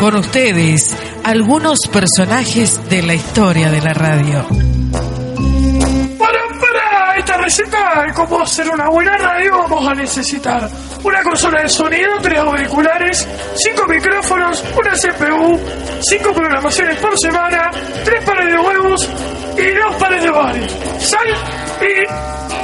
Con ustedes, algunos personajes de la historia de la radio. Para, para esta receta de cómo hacer una buena radio vamos a necesitar una consola de sonido, tres auriculares, cinco micrófonos, una CPU, cinco programaciones por semana, tres pares de huevos y dos pares de bares. Sal y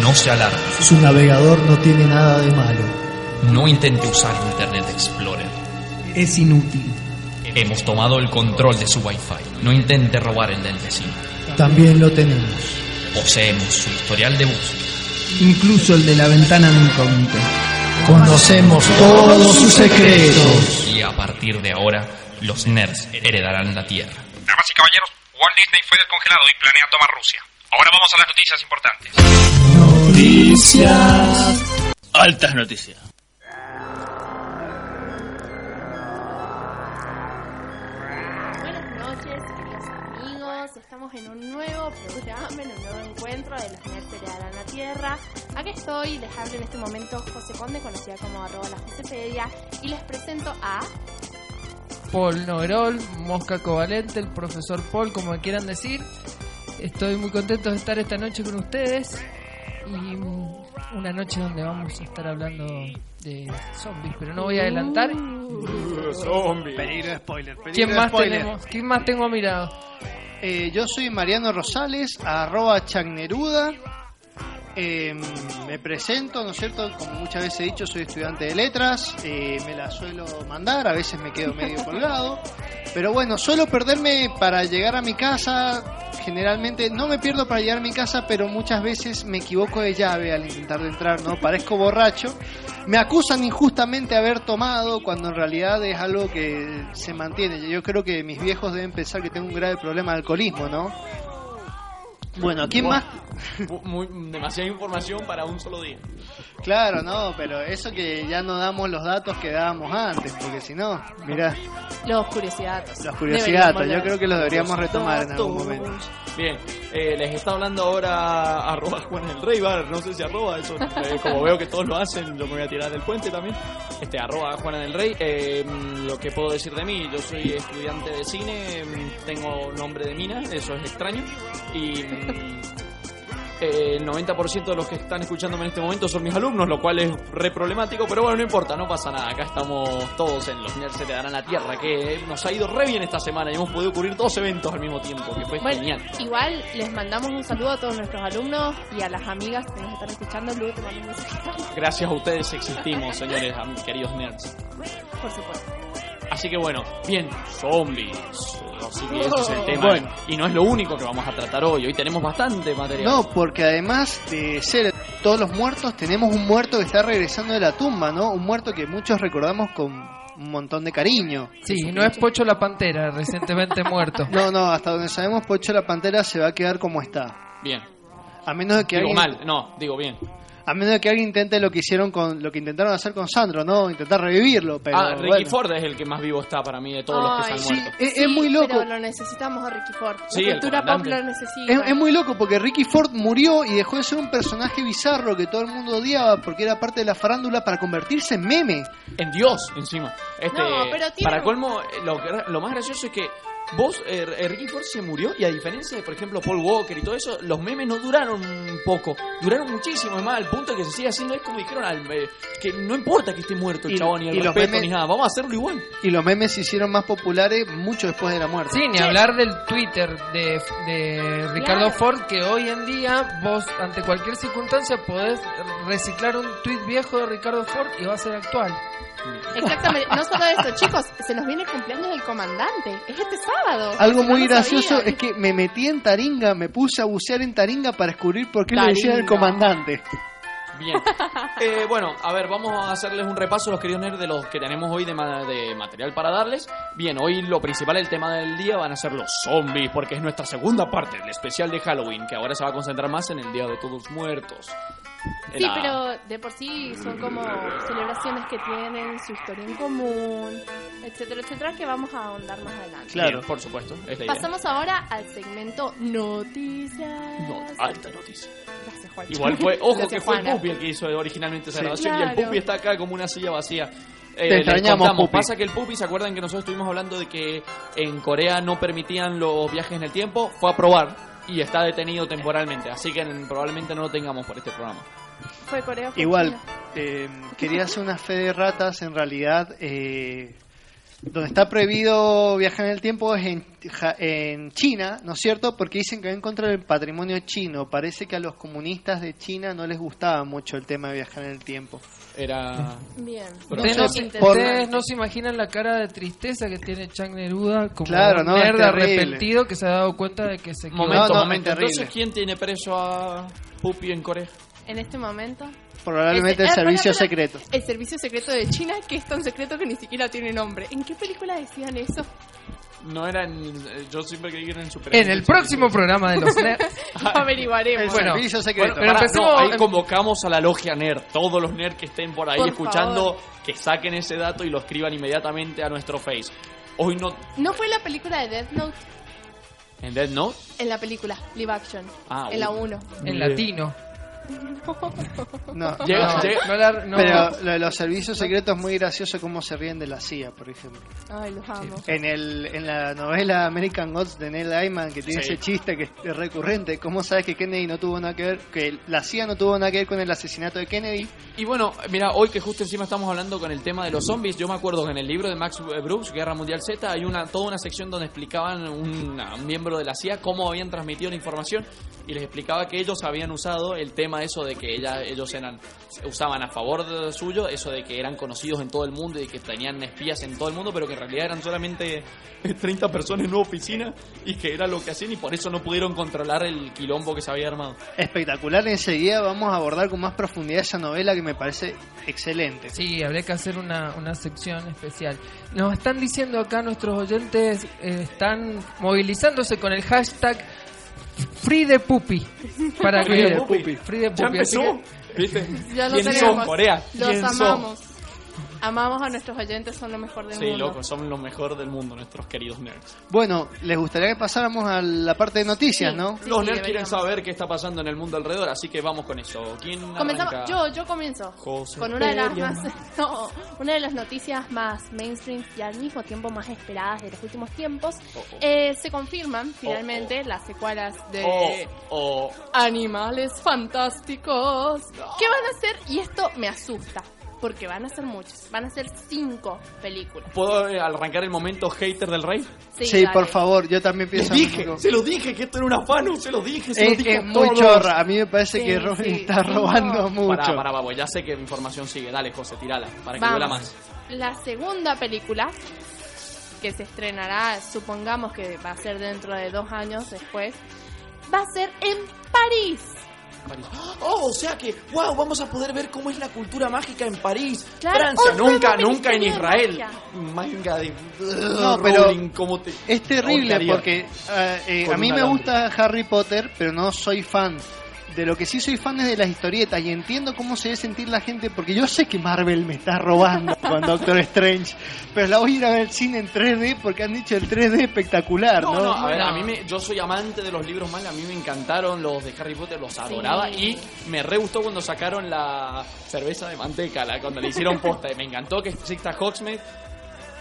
No se alarme. Su navegador no tiene nada de malo. No intente usar Internet Explorer. Es inútil. Hemos tomado el control de su Wi-Fi. No intente robar el del vecino. También lo tenemos. Poseemos su historial de búsqueda. Incluso el de la ventana de incógnito. Conocemos todos sus secretos. Y a partir de ahora, los nerds heredarán la Tierra. Damas y caballeros, Walt Disney fue descongelado y planea tomar Rusia. Ahora vamos a las noticias importantes. Altas noticias. Buenas noches, queridos amigos. Estamos en un nuevo programa, en un nuevo encuentro de los nerds heredarán la tierra. Aquí estoy, les hablo en este momento José Conde, conocida como arroba la Josepedia, y les presento a... Paul Noverol, Mosca Covalente, el profesor Paul, como quieran decir. Estoy muy contento de estar esta noche con ustedes y mm, una noche donde vamos a estar hablando de zombies, pero no voy a adelantar. Zombie. Peligro spoiler. Peligro ¿Quién más spoiler. tenemos? ¿Quién más tengo mirado? Eh, yo soy Mariano Rosales, arroba Chagneruda. Eh, me presento, ¿no es cierto? Como muchas veces he dicho, soy estudiante de letras. eh, me la suelo mandar, a veces me quedo medio colgado. Pero bueno, suelo perderme para llegar a mi casa. Generalmente no me pierdo para llegar a mi casa, pero muchas veces me equivoco de llave al intentar de entrar, ¿no? Parezco borracho. Me acusan injustamente de haber tomado cuando en realidad es algo que se mantiene. Yo creo que mis viejos deben pensar que tengo un grave problema de alcoholismo, ¿no? Bueno, ¿quién más? Muy- demasiada información para un solo día. Claro, no, pero eso que ya no damos los datos que dábamos antes, porque si no, mirá, Los curiosidades. los curiosidades, yo creo que los deberíamos retomar en algún momento. Bien, eh, les está hablando ahora arroba Juan el Rey, Bar, no sé si arroba, eso, eh, como veo que todos lo hacen, yo me voy a tirar del puente también. Este, arroba Juana del Rey, eh, lo que puedo decir de mí, yo soy estudiante de cine, mm, tengo nombre de mina, eso es extraño, y mm, el 90% de los que están escuchándome en este momento son mis alumnos, lo cual es re problemático, pero bueno, no importa, no pasa nada. Acá estamos todos en Los Nerds se te darán la tierra, que nos ha ido re bien esta semana y hemos podido cubrir dos eventos al mismo tiempo, que fue Bueno, genial. igual les mandamos un saludo a todos nuestros alumnos y a las amigas que nos están escuchando. Luego te mando un mensaje, Gracias a ustedes existimos, señores, queridos nerds. por supuesto. Así que bueno, bien, zombies. Así que ese es el tema. Bueno. Y no es lo único que vamos a tratar hoy. Hoy tenemos bastante material. No, porque además de ser todos los muertos, tenemos un muerto que está regresando de la tumba, ¿no? Un muerto que muchos recordamos con un montón de cariño. Sí, no es Pocho la Pantera, recientemente muerto. No, no, hasta donde sabemos, Pocho la Pantera se va a quedar como está. Bien. A menos de que Digo alguien, mal, no, digo bien. A menos de que alguien intente lo que hicieron con lo que intentaron hacer con Sandro, ¿no? Intentar revivirlo, pero ah, Ricky bueno. Ford es el que más vivo está para mí de todos los que Ay, se han sí, muerto. Es- es muy loco. Pero lo necesitamos a Ricky Ford. Sí, la el cultura pop comandante. lo necesita. Es, es muy loco porque Ricky Ford murió y dejó de ser un personaje bizarro que todo el mundo odiaba porque era parte de la farándula para convertirse en meme. En Dios, encima. Este, No, pero tiene Para colmo, lo, que- lo más gracioso es que vos, eh, eh, Ricky Ford se murió y a diferencia de, por ejemplo, Paul Walker y todo eso, los memes no duraron poco, duraron muchísimo. Es más, al punto que se sigue haciendo es como dijeron al, eh, que no importa que esté muerto el Y- chabón ni el y los memes- ni nada, vamos a hacerlo igual. Y los memes se hicieron más populares mucho después de la muerte. Sí, ni hablar del Twitter de, de Ricardo Ford, que hoy en día vos, ante cualquier circunstancia, podés reciclar un tweet viejo de Ricardo Ford y va a ser actual. Exactamente. No solo eso, chicos, se nos viene el cumpleaños del comandante. Es este sábado. Algo no muy lo gracioso sabían. es que me metí en Taringa, me puse a bucear en Taringa para descubrir por qué le decían el Taringa. comandante. Bien. Eh, bueno, a ver, vamos a hacerles un repaso, los queridos nerds, de los que tenemos hoy de, ma- de material para darles. Bien, hoy lo principal, el tema del día, van a ser los zombies, porque es nuestra segunda parte, el especial de Halloween, que ahora se va a concentrar más en el Día de Todos Muertos. Sí, La- pero de por sí son como celebraciones que tienen su historia en común, etcétera, etcétera, que vamos a ahondar más adelante. Bien, por supuesto, es la idea. Pasamos ahora al segmento Noticias. No, alta noticia. Gracias, Juan. Igual fue, ojo Gracias, que fue el Juana. Pupi el que hizo originalmente esa Sí. grabación y el Claro. Pupi está acá como una silla vacía. Eh, Te extrañamos, contamos, Pupi. Pasa que el Pupi, ¿se acuerdan que nosotros estuvimos hablando de que en Corea no permitían los viajes en el tiempo? Fue a probar y está detenido temporalmente, así que en- probablemente no lo tengamos por este programa. Fue Corea. fue Igual, eh, quería hacer una fe de ratas, en realidad, eh, donde está prohibido viajar en el tiempo es en, en China, ¿no es cierto? Porque dicen que va en contra del patrimonio chino. Parece que a los comunistas de China no les gustaba mucho el tema de viajar en el tiempo. Era... Bien. Ustedes, No se- por- ustedes no se imaginan la cara de tristeza que tiene Chang Neruda como Claro, un no, nerd arrepentido que se ha dado cuenta de que se equivocó. Momento, no, momento. terrible. Entonces, ¿quién tiene preso a Pupi en Corea? En este momento. Probablemente el Ese- eh, servicio espera, espera. secreto. El servicio secreto de China, que es tan secreto que ni siquiera tiene nombre. ¿En qué película decían eso? No era en... eh, Yo siempre creí que era en Super En el próximo programa de los nerds. Lo averiguaremos. El Bueno, servicio Bueno, pero pará, no, ahí convocamos a la logia nerd, todos los nerds que estén por ahí Por escuchando, favor. que saquen ese dato y lo escriban inmediatamente a nuestro face. Hoy no... ¿No fue la película de Death Note? ¿En Dead Note? En la película, live action. Ah, en la uy. 1. en latino. No, Llega- no. llega- No la- no- Pero lo de los servicios secretos es muy gracioso cómo se ríen de la CIA, por ejemplo. Ay, los amo. En, el, en la novela American Gods de Neil Gaiman, que tiene Sí. ese chiste que es recurrente, ¿cómo sabes que Kennedy no tuvo nada que ver, que la CIA no tuvo nada que ver con el asesinato de Kennedy? Y bueno, mira, hoy que justo encima estamos hablando con el tema de los zombies, yo me acuerdo que en el libro de Max Brooks, Guerra Mundial Z, hay una toda una sección donde explicaban un, a un miembro de la CIA cómo habían transmitido la información y les explicaba que ellos habían usado el tema eso de que ella, ellos eran usaban a favor de suyo, eso de que eran conocidos en todo el mundo y que tenían espías en todo el mundo, pero que en realidad eran solamente 30 personas en una oficina y que era lo que hacían y por eso no pudieron controlar el quilombo que se había armado. Espectacular, enseguida vamos a abordar con más profundidad esa novela que me parece excelente. Sí, habría que hacer una, una sección especial. Nos están diciendo acá nuestros oyentes, eh, están movilizándose con el hashtag Free the Puppy. Para Free que the Puppy. Free the Ya Puppy. así empezó. que- ¿Viste? Ya lo ¿Quién tenemos. son, Corea? Los ¿Quién son? Amamos. A nuestros oyentes, son lo mejor del Sí, mundo. loco, son lo mejor del mundo, nuestros queridos nerds. Bueno, les gustaría que pasáramos a la parte de noticias, Sí. ¿no? Sí, Los sí, nerds quieren saber qué está pasando en el mundo alrededor, así que vamos con eso. ¿Quién Comenzamos, arranca? yo, yo comienzo José con una de las más, no, una de las noticias más mainstream y al mismo tiempo más esperadas de los últimos tiempos. Oh, oh. Eh, se confirman finalmente las secuelas de Oh, oh. Animales Fantásticos. ¿Qué van a hacer? Y esto me asusta, porque van a ser muchos. Van a ser cinco películas. ¿Puedo eh, arrancar el momento hater del rey? Sí, dale. por favor, yo también Les pienso... dije, lo mismo. se lo dije, que esto era una fanu, se lo dije, se lo Es, dije es a muy todos. chorra, a mí me parece Sí, que Robin sí, está sí, robando no. mucho. Pará, pará, babo, ya sé que información sigue. Dale, José, tirala, para que Vamos. duela más. La segunda película, que se estrenará, supongamos que va a ser dentro de dos años después, va a ser en París. París. Oh, o sea que, wow, vamos a poder ver cómo es la cultura mágica en París. Claro, Francia, un nunca, nunca en Israel. Manga de. No, pero Rowling, ¿cómo te.? Es terrible porque eh, eh, a mí me gusta Harry Potter, pero no soy fan. De lo que sí soy fan es de las historietas y entiendo cómo se debe sentir la gente porque yo sé que Marvel me está robando con Doctor Strange, pero la voy a ir a ver al cine en 3D porque han dicho el 3D espectacular, ¿no? No, no, a ver, a mí me, yo soy amante de los libros manga, a mí me encantaron los de Harry Potter, los adoraba y me re gustó cuando sacaron la cerveza de manteca, la, cuando le hicieron posta, me encantó que exista Hogsmeade,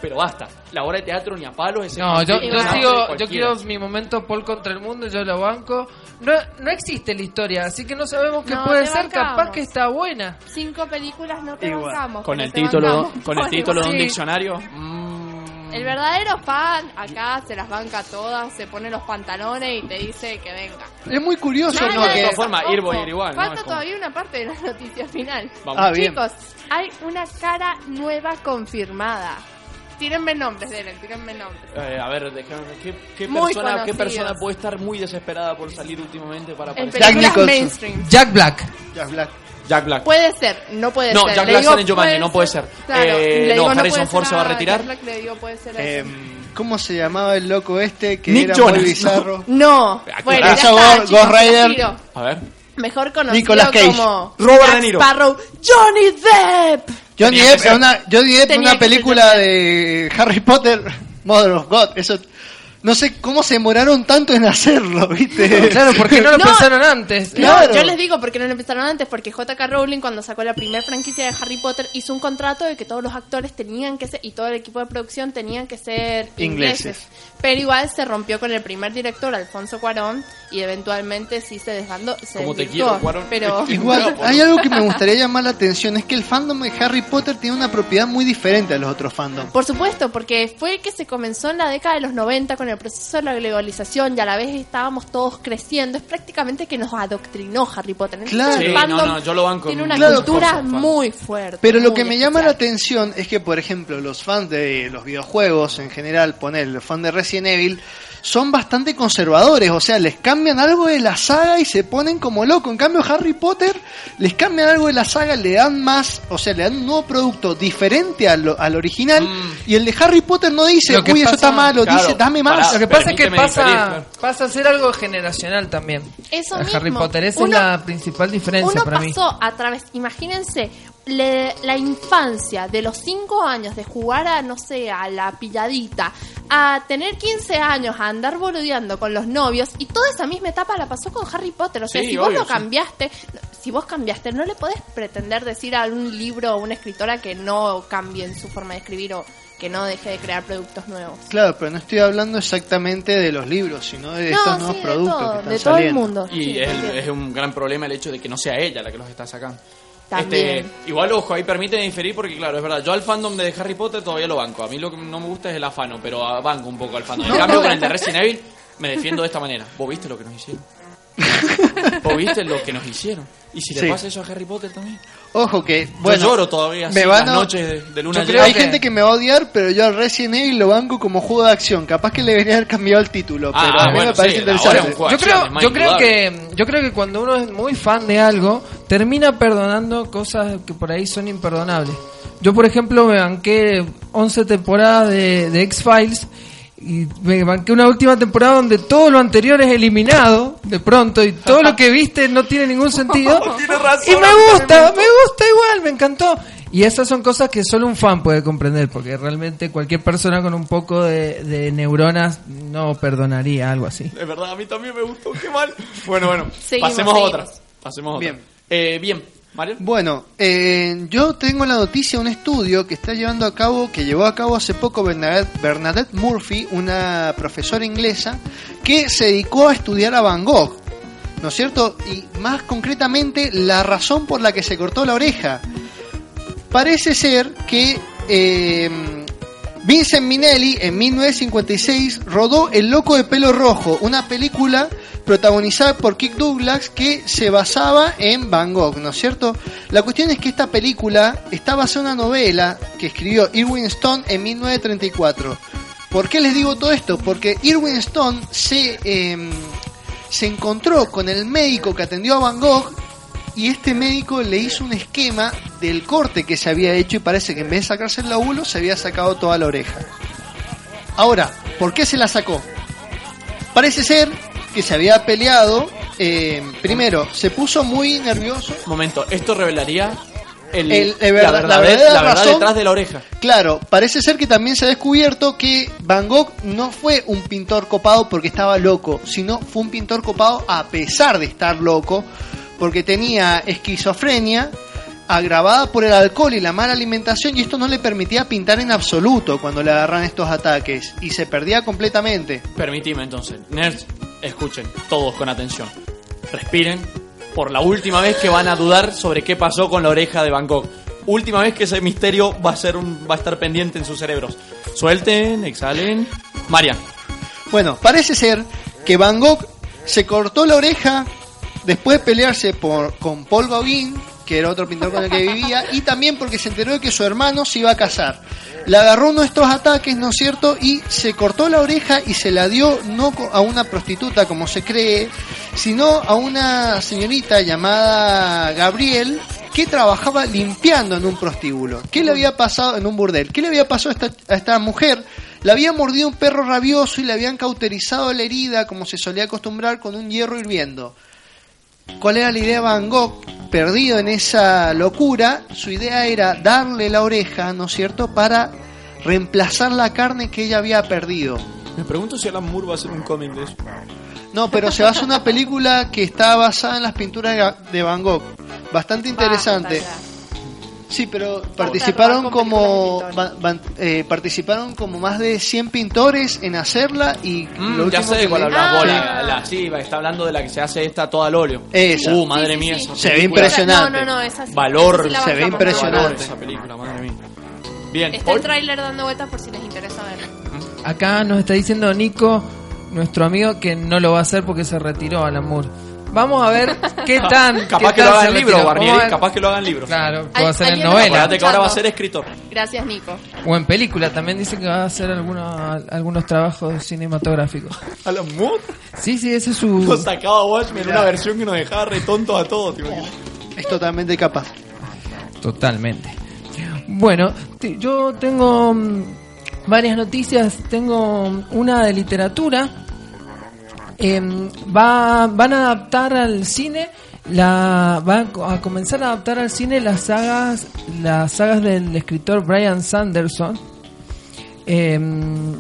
pero basta, la obra de teatro ni a palos, ese No, yo, yo sigo, yo quiero mi momento Paul contra el mundo, yo lo banco. No, no existe la historia, así que no sabemos qué No, puede te ser, bancamos. capaz que está buena. Cinco películas no te Igual. bancamos. Con pero el te título, bancamos. con el título de un sí. diccionario. mm, El verdadero fan acá se las banca todas, se pone los pantalones y te dice que venga. Es muy curioso, Nada ¿no? de Que, todas formas, ir voy a ir igual. ¿no? Falta Es como- todavía una parte de la noticia final. Vamos. Ah, bien. Chicos, hay una cara nueva confirmada. Tírenme nombres, Delen, tírenme nombres. Eh, a ver, déjame, ¿qué, qué Muy persona, ¿qué conocidos. persona puede estar muy desesperada por salir últimamente para En aparecer? Jack películas Nicholson. mainstream. Jack Black. Jack Black. Jack Black. Puede ser, no puede No, ser. Jack Le Black digo, sale en Jumanji, no puede ser. Claro, Eh, le no, digo, Harrison puede Ford ser se va a retirar. Jack Black, le digo, puede ser a ese. Em, ¿Cómo se llamaba el loco este que Nick era Jonas, muy bizarro? No, bueno, ya está, Ghost- chicos, Ghost Rider. A ver. Mejor conocido Nicolas Cage. como Robert Jack De Niro. Sparrow, Johnny Depp. Johnny Depp una, Johnny Depp una película de Harry Potter, Mother of God. Eso, no sé cómo se demoraron tanto en hacerlo, ¿viste? Claro, ¿por qué no lo No. pensaron antes? Claro. No, yo les digo porque no lo empezaron antes, porque J.K. Rowling cuando sacó la primera franquicia de Harry Potter hizo un contrato de que todos los actores tenían que ser, y todo el equipo de producción tenían que ser ingleses. Ingleses. Pero igual se rompió con el primer director, Alfonso Cuarón, y eventualmente sí se desbandó, se Como te quiero, Cuarón. Pero Igual, hay algo que me gustaría llamar la atención, es que el fandom de Harry Potter tiene una propiedad muy diferente a los otros fandoms. Por supuesto, porque fue que se comenzó en la década de los 90 con el proceso de la globalización y a la vez estábamos todos creciendo. Es prácticamente que nos adoctrinó Harry Potter. Claro. el Sí, no, no, yo lo banco. tiene una Claro. cultura fan. muy fuerte. Pero lo que me llama la atención es que, por ejemplo, los fans de los videojuegos en general, poner los fans de Resident Evil, son bastante conservadores, o sea, les cambian algo de la saga y se ponen como loco. En cambio, Harry Potter les cambian algo de la saga, le dan más, o sea, le dan un nuevo producto diferente al, al original. Y el de Harry Potter no dice, uy, eso está malo, claro, dice, dame más. Lo que pasa es que pasa, diferir, pasa a ser algo generacional también. Eso mismo. Harry Potter, esa Uno- es la principal diferencia Uno para mí. pasó a través, imagínense, le- la infancia de los 5 años de jugar a, no sé, a la pilladita, a tener 15 años, a andar boludeando con los novios, y toda esa misma etapa la pasó con Harry Potter. O sea, Sí, si vos obvio, lo sí. cambiaste, si vos cambiaste, no le podés pretender decir a un libro o una escritora que no cambien su forma de escribir o que no deje de crear productos nuevos. Claro, pero no estoy hablando exactamente de los libros, sino de No, estos sí, nuevos de productos todo, que están de todo el saliendo. mundo. Y Sí, es, también. es un gran problema el hecho de que no sea ella la que los está sacando. También. Este, igual, ojo, ahí permite diferir porque, claro, es verdad. Yo al fandom de Harry Potter todavía lo banco. A mí lo que no me gusta es el afano, pero banco un poco al fandom. En cambio, con el de Resident Evil, me defiendo de esta manera. ¿Vos viste lo que nos hicieron? ¿Vos viste lo que nos hicieron? ¿Y si le Sí. pasa eso a Harry Potter también? Ojo que, Yo bueno, lloro todavía así, me van las a- noches de, de luna Yo llena. creo hay que- gente que me va a odiar, pero yo al Resident Evil lo banco como juego de acción. Capaz que le debería haber cambiado el título, Ah, pero a mí bueno, me parece sí, ahora interesante. es un juego. Yo creo, acciones, más yo creo que yo creo que cuando uno es muy fan de algo, termina perdonando cosas que por ahí son imperdonables. Yo, por ejemplo, me banqué 11 temporadas de, de X-Files y me banqué una última temporada donde todo lo anterior es eliminado de pronto y todo lo que viste no tiene ningún sentido. Razón, y me gusta, me gusta igual, me encantó. Y esas son cosas que solo un fan puede comprender, porque realmente cualquier persona con un poco de, de neuronas no perdonaría algo así. Es verdad, a mí también me gustó, qué mal. Bueno, bueno, Seguimos, pasemos a seguimos. otra. Pasemos a otra. Bien. Eh, bien, Bueno, eh, yo tengo la noticia un estudio que está llevando a cabo, que llevó a cabo hace poco Bernadette, Bernadette Murphy, una profesora inglesa, que se dedicó a estudiar a Van Gogh, ¿no es cierto? Y más concretamente, la razón por la que se cortó la oreja. Parece ser que eh, Vincent Minnelli en 1956 rodó El Loco de Pelo Rojo, una película protagonizada por Kirk Douglas que se basaba en Van Gogh, ¿no es cierto? La cuestión es que esta película está basada en una novela que escribió Irwin Stone en 1934. ¿Por qué les digo todo esto? Porque Irwin Stone se, eh, se encontró con el médico que atendió a Van Gogh y este médico le hizo un esquema del corte que se había hecho y parece que en vez de sacarse el lóbulo se había sacado toda la oreja. Ahora, ¿por qué se la sacó? Parece ser que se había peleado. eh, primero, se puso muy nervioso. Momento, esto revelaría el, El- el la, verdad- la la detrás de la oreja. Claro, parece ser que también se ha descubierto que Van Gogh no fue un pintor copado porque estaba loco, sino fue un pintor copado a pesar de estar loco, porque tenía esquizofrenia agravada por el alcohol y la mala alimentación y esto no le permitía pintar en absoluto cuando le agarran estos ataques y se perdía completamente. Permitime entonces, nerds, escuchen todos con atención. Respiren por la última vez que van a dudar sobre qué pasó con la oreja de Van Gogh. última vez que ese misterio va a ser un, va a estar pendiente en sus cerebros. Suelten, exhalen. Marian. Bueno, parece ser que Van Gogh se cortó la oreja después de pelearse por, con Paul Gauguin, que era otro pintor con el que vivía, y también porque se enteró de que su hermano se iba a casar. Le agarró estos ataques, ¿no es cierto? Y se cortó la oreja y se la dio no a una prostituta, como se cree, sino a una señorita llamada Gabriel, que trabajaba limpiando en un prostíbulo. ¿Qué le había pasado en un burdel? ¿Qué le había pasado a esta, a esta mujer? Le había mordido un perro rabioso y le habían cauterizado la herida, como se solía acostumbrar, con un hierro hirviendo. ¿Cuál era la idea de Van Gogh? Perdido en esa locura, su idea era darle la oreja, ¿no es cierto?, para reemplazar la carne que ella había perdido. Me pregunto si Alan Moore va a hacer un cómic de eso. No, pero se basa en una película que está basada en las pinturas de Van Gogh. Bastante interesante. Sí, pero participaron como va- van- eh, participaron como más de 100 pintores en hacerla y lo Mm, ya último sé que cuál leí- habla. Sí. La, la- sí, está hablando de la que se hace esta toda al óleo. Esa. Uh, madre Sí, sí, mía. sí. esa Se ve impresionante. No, no, no, esa sí. Valor, Esa se ve impresionante. Valor esa película, madre mía. Bien, Está el tráiler dando vueltas por si les interesa verlo. Acá nos está diciendo Nico, nuestro amigo, que no lo va a hacer porque se retiró Alan Moore. Vamos a ver qué tan. Capaz qué que lo tan haga se en libro, retiró. Barnieri. Vamos a ver. Capaz que lo haga en libro. Claro, Ay, puede hacer en ¿alguien novela. Acuérdate que ahora va a ser escritor. Gracias, Nico. O en película, también dice que va a hacer algunos, algunos trabajos cinematográficos. Alan Moore Sí, sí, ese es nos su... sacaba Watchmen en una versión que nos dejaba re tontos a todos. ¿te imaginas? Es totalmente capaz. Totalmente. Bueno, yo tengo mm, varias noticias. Tengo una de literatura. Em, va, van a adaptar al cine la van a comenzar a adaptar al cine las sagas las sagas del escritor Brian Sanderson. Em,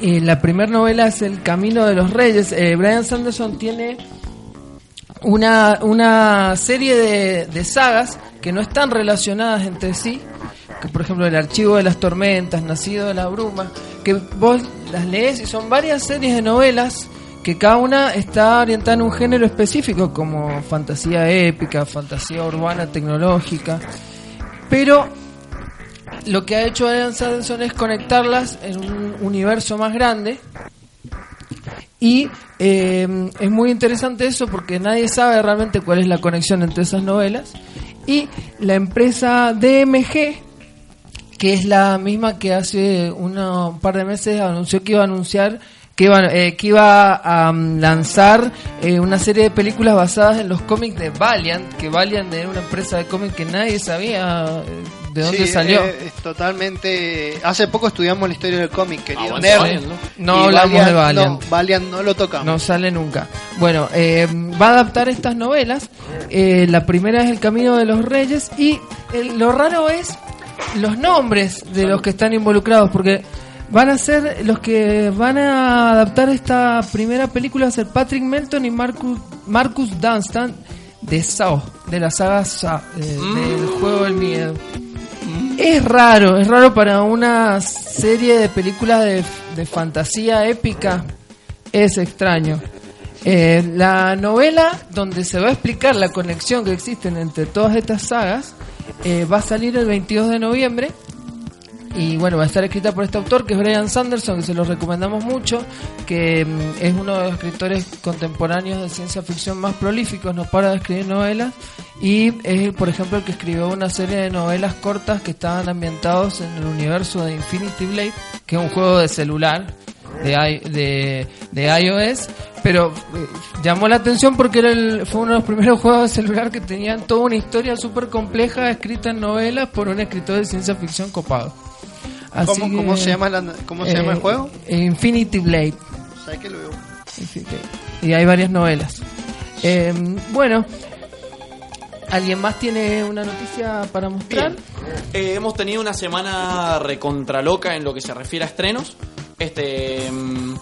eh, la primera novela es El Camino de los Reyes. Eh, Brian Sanderson tiene una, una serie de, de sagas que no están relacionadas entre sí, que por ejemplo el Archivo de las Tormentas, Nacido de la Bruma, que vos las lees y son varias series de novelas que cada una está orientada en un género específico, como fantasía épica, fantasía urbana, tecnológica, pero lo que ha hecho Brian Sanderson es conectarlas en un universo más grande y eh, es muy interesante eso porque nadie sabe realmente cuál es la conexión entre esas novelas. Y la empresa DMG, que es la misma que hace un par de meses anunció que iba a anunciar que iba, eh, que iba a um, lanzar eh, una serie de películas basadas en los cómics de Valiant, que Valiant era una empresa de cómics que nadie sabía eh, de dónde Sí, salió. eh, es totalmente. Hace poco estudiamos la historia del cómic, querido. Valiant, ¿no? Hablamos de Valiant. No, Valiant no lo tocamos. No sale nunca. Bueno, eh, va a adaptar estas novelas. Eh, la primera es El Camino de los Reyes. Y lo raro es los nombres de los que están involucrados. Porque van a ser los que van a adaptar esta primera película. A ser Patrick Melton y Marcus, Marcus Dunstan de Saw, de la saga Saw, eh, del juego del miedo. Es raro, es raro para una serie de películas de, de fantasía épica. Es extraño. Eh, la novela donde se va a explicar la conexión que existen entre todas estas sagas eh, va a salir el 22 de noviembre y bueno, va a estar escrita por este autor que es Brian Sanderson, que se lo recomendamos mucho, que mm, es uno de los escritores contemporáneos de ciencia ficción más prolíficos, no para de escribir novelas, y es por ejemplo el que escribió una serie de novelas cortas que estaban ambientados en el universo de Infinity Blade, que es un juego de celular de, de, de iOS, pero eh, llamó la atención porque era el- fue uno de los primeros juegos de celular que tenían toda una historia súper compleja escrita en novelas por un escritor de ciencia ficción copado. Así ¿Cómo, cómo se llama, la- cómo se llama el eh, juego? Infinity Blade. ¿Sabes que lo veo? Y hay varias novelas. Eh, bueno, ¿alguien más tiene una noticia para mostrar? Eh, hemos tenido una semana recontraloca en lo que se refiere a estrenos. Este, mm,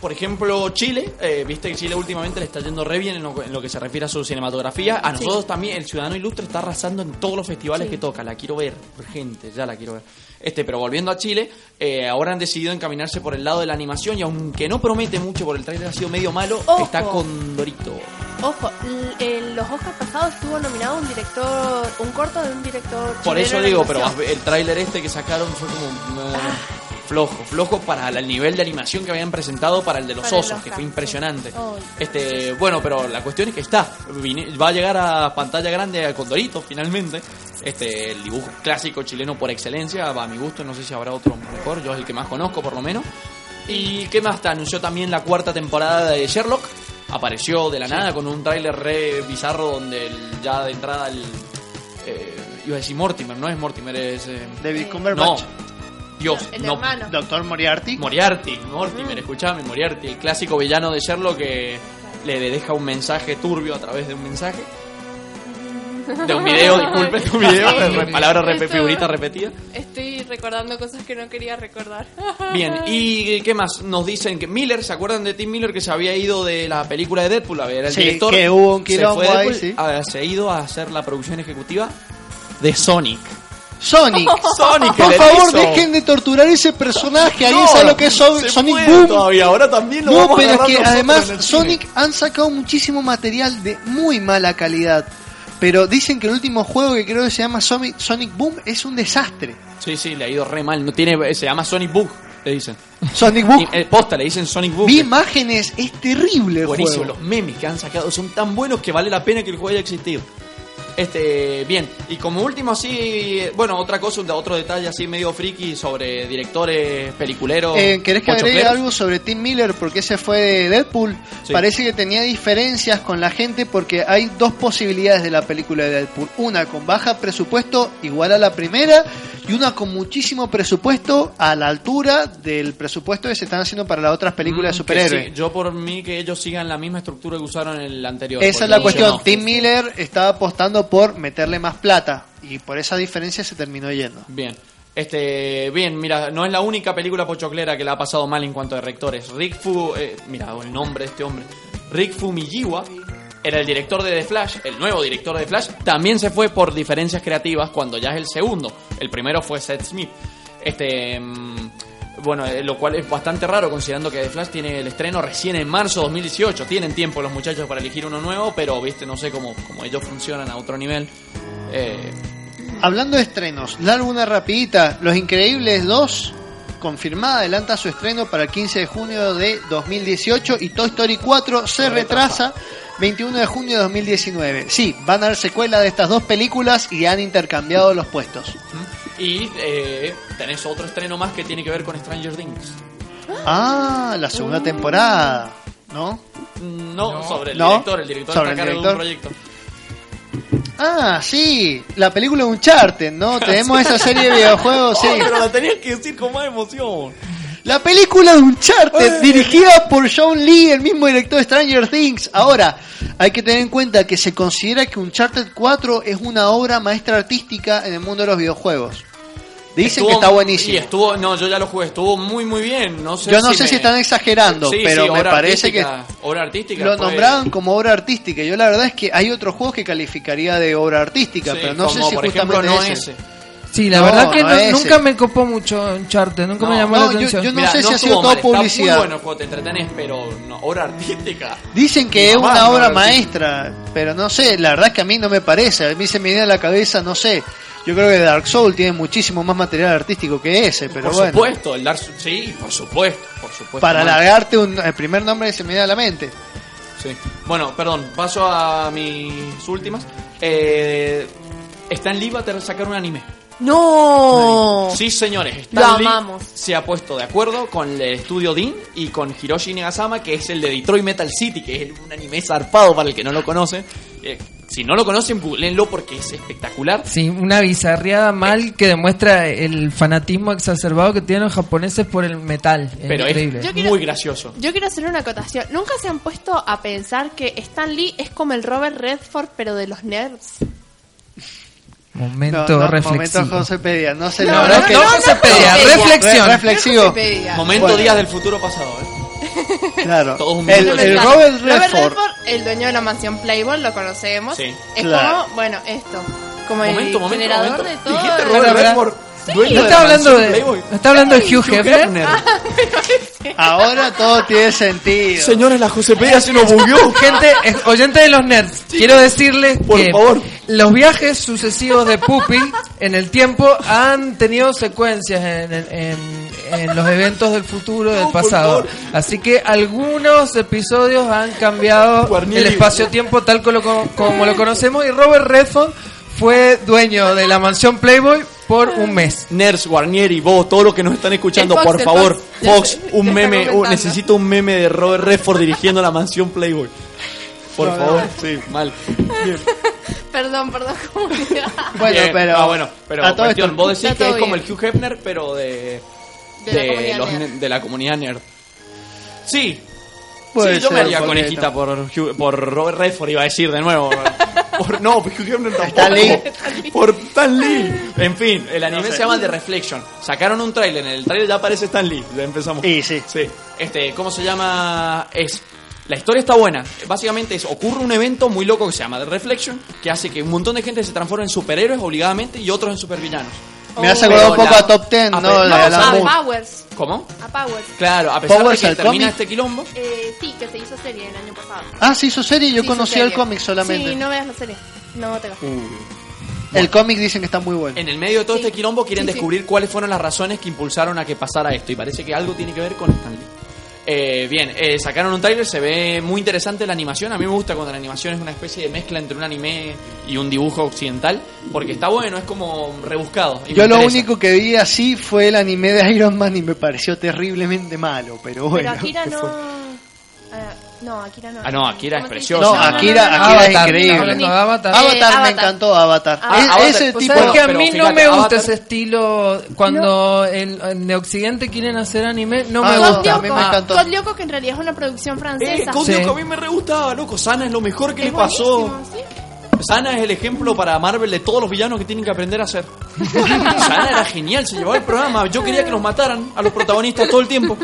por ejemplo, Chile, eh, viste que Chile últimamente le está yendo re bien en lo, en lo que se refiere a su cinematografía. A Sí. nosotros también, el Ciudadano Ilustre está arrasando en todos los festivales que toca. La quiero ver, urgente, ya la quiero ver. Este, pero volviendo a Chile, eh, ahora han decidido encaminarse por el lado de la animación y aunque no promete mucho por el trailer ha sido medio malo, Ojo. está con Dorito. ojo, en los Oscars pasados estuvo nominado un director, un corto de un director. Por eso digo, pero el tráiler este que sacaron fue como eh, flojo, flojo para el nivel de animación que habían presentado para el de los Para osos, que fue sí. impresionante. Este, bueno, pero la cuestión es que está, va a llegar a pantalla grande a Condorito finalmente. Este, el dibujo clásico chileno por excelencia, va a mi gusto, no sé si habrá otro mejor, yo es el que más conozco por lo menos. ¿Y qué más? Te anunció también la cuarta temporada de Sherlock. Apareció de la nada con un tráiler re bizarro donde el- ya de entrada el... eh, iba a decir Mortimer, no es Mortimer, es... eh, David Cumberbatch. no. Dios, El no. hermano. Doctor Moriarty. Moriarty, Mortimer, escuchame, Moriarty, el clásico villano de Sherlock que le deja un mensaje turbio a través de un mensaje. De un video, disculpe, de un video, de palabra rep- Esto- figurita repetida. Estoy recordando cosas que no quería recordar. Bien, ¿y qué más? Nos dicen que Miller, ¿se acuerdan de Tim Miller que se había ido de la película de Deadpool? A ver, el Sí, director. que hubo un se fue ahí, sí. ah, se ha ido a hacer la producción ejecutiva de Sonic. Sonic. Sonic, Por favor, dejen de torturar ese personaje. Ahí No, es lo que es Sonic puede Boom. todavía, ahora también lo No, vamos a pero es que además. Sonic han sacado muchísimo material de muy mala calidad. Pero dicen que el último juego que creo que se llama Sonic, Sonic Boom es un desastre. Sí, sí, le ha ido re mal. No tiene, se llama Sonic Book, le dicen. Sonic Boom. Y, eh, posta, le dicen Sonic Book. Vi imágenes, es terrible el Buenísimo, juego. los memes que han sacado son tan buenos que vale la pena que el juego haya existido. Este, bien, y como último así, bueno, otra cosa, otro detalle así medio friki sobre directores peliculeros. Eh, ¿Querés que agregue algo sobre Tim Miller? Porque ese fue de Deadpool. Sí. Parece que tenía diferencias con la gente porque hay dos posibilidades de la película de Deadpool. Una con baja presupuesto igual a la primera y una con muchísimo presupuesto a la altura del presupuesto que se están haciendo para las otras películas de Mm, superhéroes. que sí, yo por mí que ellos sigan la misma estructura que usaron en el anterior. Esa es la cuestión. Tim Miller estaba apostando por meterle más plata y por esa diferencia se terminó yendo. Bien. Este, bien, mira, no es la única película pochoclera que le ha pasado mal en cuanto a rectores. Rick Fu, eh, mira el nombre de este hombre. Rick Fumijiwa era el director de The Flash, el nuevo director de The Flash, también se fue por diferencias creativas cuando ya es el segundo. El primero fue Seth Smith. Este, mm, bueno, eh, lo cual es bastante raro considerando que The Flash tiene el estreno recién en marzo de 2018. Tienen tiempo los muchachos para elegir uno nuevo, pero viste, no sé cómo, cómo ellos funcionan a otro nivel. Eh, Hablando de estrenos, largo una rapidita. Los Increíbles 2 confirmada adelanta su estreno para el 15 de junio de 2018 y Toy Story 4 se retrasa 21 de junio de 2019. Sí, van a dar secuela de estas dos películas y han intercambiado los puestos. Y eh, tenés otro estreno más que tiene que ver con Stranger Things. Ah, la segunda temporada, ¿no? No, sobre el No, director, el director sobre está a el cargo de un director. proyecto. Ah, sí, la película Uncharted, ¿no? Tenemos esa serie de videojuegos, sí. Oh, pero la tenías que decir con más emoción. La película de Uncharted, dirigida por John Lee, el mismo director de Stranger Things. Ahora, hay que tener en cuenta que se considera que Uncharted 4 es una obra maestra artística en el mundo de los videojuegos. Dicen Estuvo- que está buenísimo. Y estuvo, no, yo ya lo jugué, estuvo muy muy bien. No sé Yo no si sé me- si están exagerando, Sí, pero sí, me parece que obra artística. lo fue- nombraban como obra artística. Yo la verdad es que hay otros juegos que calificaría de obra artística, Sí, pero no sé si por ejemplo justamente no ese. ese. Sí, la No, verdad que no nunca me copó mucho Uncharted, nunca me llamó no, la yo- atención. yo no Mira, sé si ha sido todo mal, está publicidad. Muy bueno el juego, te entretenés, pero no, obra artística. Dicen que es una no obra maestra, pero no sé, la verdad es que a mí no me parece, a mí se me viene a la cabeza, no sé. Yo creo que Dark Souls tiene muchísimo más material artístico que ese, pero por bueno. supuesto, el Dark Souls- sí, por supuesto, por supuesto. Para alargarte un, el primer nombre se me viene a la mente. Sí. Bueno, perdón, paso a mis últimas. Eh, Stan Lee va a sacar un anime. ¡No! Sí, señores, Lo Stan Lee amamos. se ha puesto de acuerdo con el estudio Dean y con Hiroshi Nagasama, que es el de Detroit Metal City, que es un anime zarpado para el que no lo conoce. Eh, si no lo conocen, googleenlo porque es espectacular. Sí, una bizarreada mal que demuestra el fanatismo exacerbado que tienen los japoneses por el metal. Es Pero increíble. es quiero- muy gracioso. Yo quiero hacer una acotación. ¿Nunca se han puesto a pensar que Stan Lee es como el Robert Redford, pero de los nerds? Momento No, no, reflexivo. momento Josepedia, no sé, No, la verdad no, es que no, Josepedia, Josepedia. reflexión. Re- reflexivo. Josepedia. Momento Bueno. días del futuro pasado, ¿eh? Claro. Todos El, Robert Redford. el dueño de la mansión Playboy, lo conocemos. Sí. Es Claro. como, bueno, esto. Como Momento, el momento, generador momento. de todo. Robert Espera, Dueño ¿No está la hablando de, Playboy. ¿no está hablando de Hugh Hefner? Ah, Ahora todo tiene sentido. Señores, la Josepedia se nos bugueó. Gente, oyente de los nerds, quiero decirles Por que favor. los viajes sucesivos de Puppy en el tiempo han tenido secuencias en, en- en- en los eventos del futuro y del por pasado. favor. Así que algunos episodios han cambiado Guarnieri. el espacio-tiempo tal como lo, como lo conocemos y Robert Redford fue dueño de la mansión Playboy por un mes. Ners, Guarnieri, vos, todos los que nos están escuchando, Fox, por favor, Fox. Un meme, uh, comentando. necesito un meme de Robert Redford dirigiendo la mansión Playboy. Por No, favor, no. sí, mal. Perdón, perdón, comunidad. Bueno, Bien, pero. ah, bueno, pero a todo cuestión, esto- vos decís que es como el Hugh Hefner, pero de, De la de, comunidad los de la comunidad nerd. Sí, Puede sí, yo me haría conejita por, por Robert Redford, iba a decir de nuevo. Por, no, por Hugh. Stan Lee. Por Stan Lee. En fin, el anime se llama The Reflection. Sacaron un tráiler, en el tráiler ya aparece Stan Lee. Ya empezamos. Y sí. Sí. Este, ¿cómo se llama? Es. La historia está buena. Básicamente es, ocurre un evento muy loco que se llama The Reflection, que hace que un montón de gente se transforme en superhéroes obligadamente y otros en supervillanos. Me has acordado un poco la- a Top Ten, a ¿no? pe- a. Powers. ¿Cómo? A Powers. Claro, a pesar Powers, de que termina cómic. este quilombo, Eh, sí, que se hizo serie el año pasado. Ah, se hizo serie, yo hizo conocía el cómic solamente. Sí, no veas la serie. No te gastes. El cómic dicen que está muy bueno. en el medio de todo Sí. este quilombo quieren Sí, sí. descubrir cuáles fueron las razones que impulsaron a que pasara esto. Y parece que algo tiene que ver con Stan Lee. Eh, bien, eh, sacaron un tráiler, se ve muy interesante la animación. A mí me gusta cuando la animación es una especie de mezcla entre un anime y un dibujo occidental, porque está bueno, es como rebuscado. y Yo lo interesa. único que vi así fue el anime de Iron Man y me pareció terriblemente malo, pero bueno. Pero Akira no. Ah, no, Akira no. Ah, no, Akira es ¿Cómo se precioso. dice? No, Akira, no, no, Akira es Avatar, increíble. hablando de Avatar. Avatar, Eh, me Avatar. encantó Avatar. Ah, Es- Avatar, ese pues, tipo ¿Sabes que a mí no me gusta Avatar- ese estilo cuando en de Occidente quieren hacer anime? No Ah, me no, gusta. a mí me Code encantó. Lyoko, Code Lyoko, que en realidad es una producción Eh, francesa. Code Sí. Lyoko a mí me re gustaba, loco. Sana es lo mejor que Es le pasó. ¿sí? Sana es el ejemplo para Marvel de todos los villanos que tienen que aprender a hacer. Sana era genial, se llevaba el programa. Yo quería que nos mataran a los protagonistas todo el tiempo.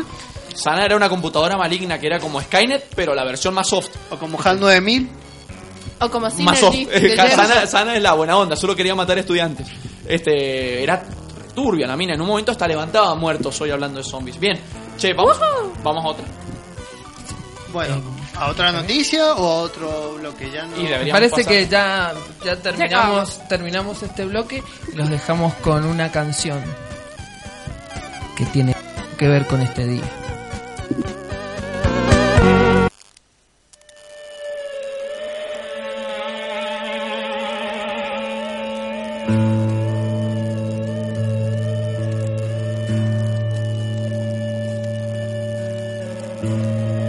Sana era una computadora maligna que era como Skynet, pero la versión más soft. O como HAL 9000. O como más soft. Sana. Sana es la buena onda, solo quería matar estudiantes. Este, era turbia la mina, en un momento hasta levantaba muertos hoy hablando de zombies. Bien, che, vamos, vamos a otra. Bueno, ¿a otra noticia o a otro bloque? Ya no. Y parece pasar. que ya, ya terminamos, terminamos este bloque y los dejamos con una canción que tiene que ver con este día. Thank mm -hmm. you.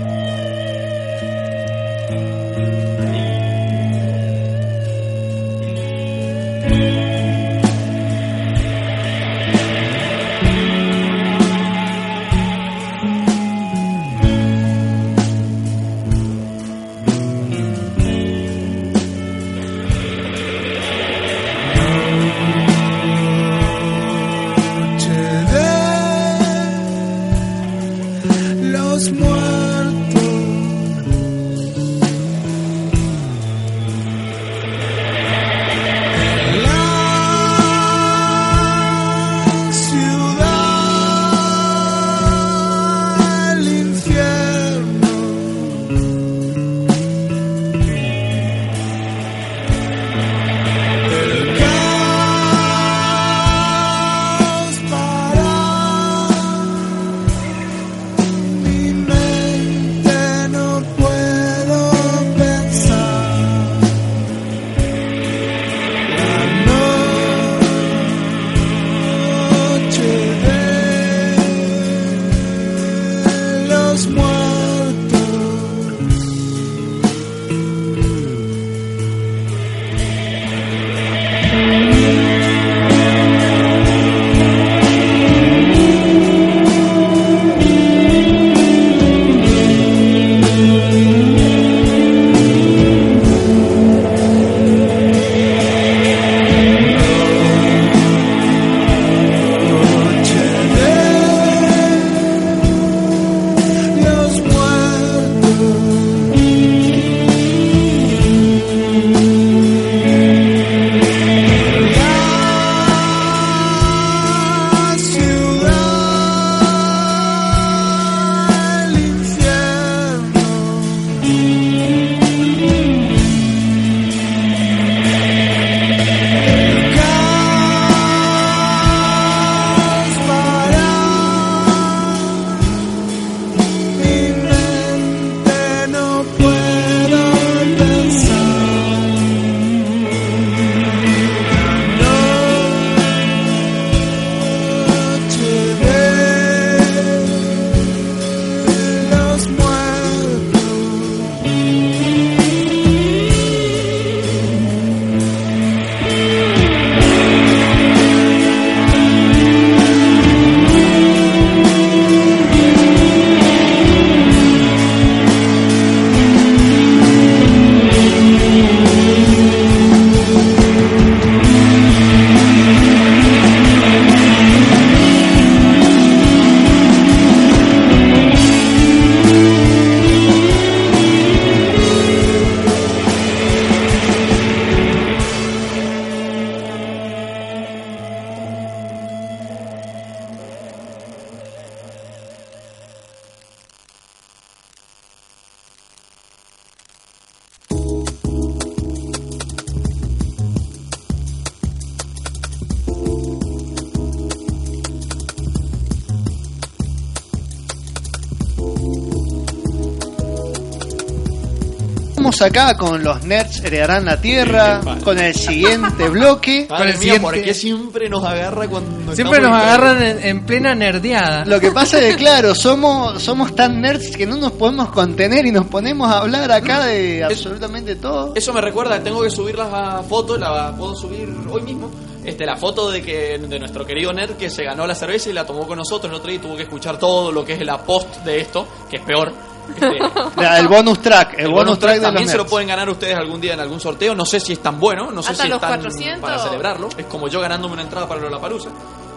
Acá con los nerds heredarán la tierra, con el siguiente bloque. Madre el siguiente- ¿por qué siempre nos agarra cuando Siempre nos agarran en, en plena nerdeada. Lo que pasa es que, claro, somos, somos tan nerds que no nos podemos contener y nos ponemos a hablar acá de absolutamente todo. Eso me recuerda, tengo que subir la foto, la puedo subir hoy mismo. Este, la foto de que de nuestro querido nerd que se ganó la cerveza y la tomó con nosotros el otro día y tuvo que escuchar todo lo que es la post de esto, que es peor. Este, el bonus track, el, el bonus track de los también se lo pueden ganar ustedes algún día en algún sorteo. No sé si es tan bueno, no sé Hasta si los es tan 400. para celebrarlo. Es como yo ganándome una entrada para la palusa.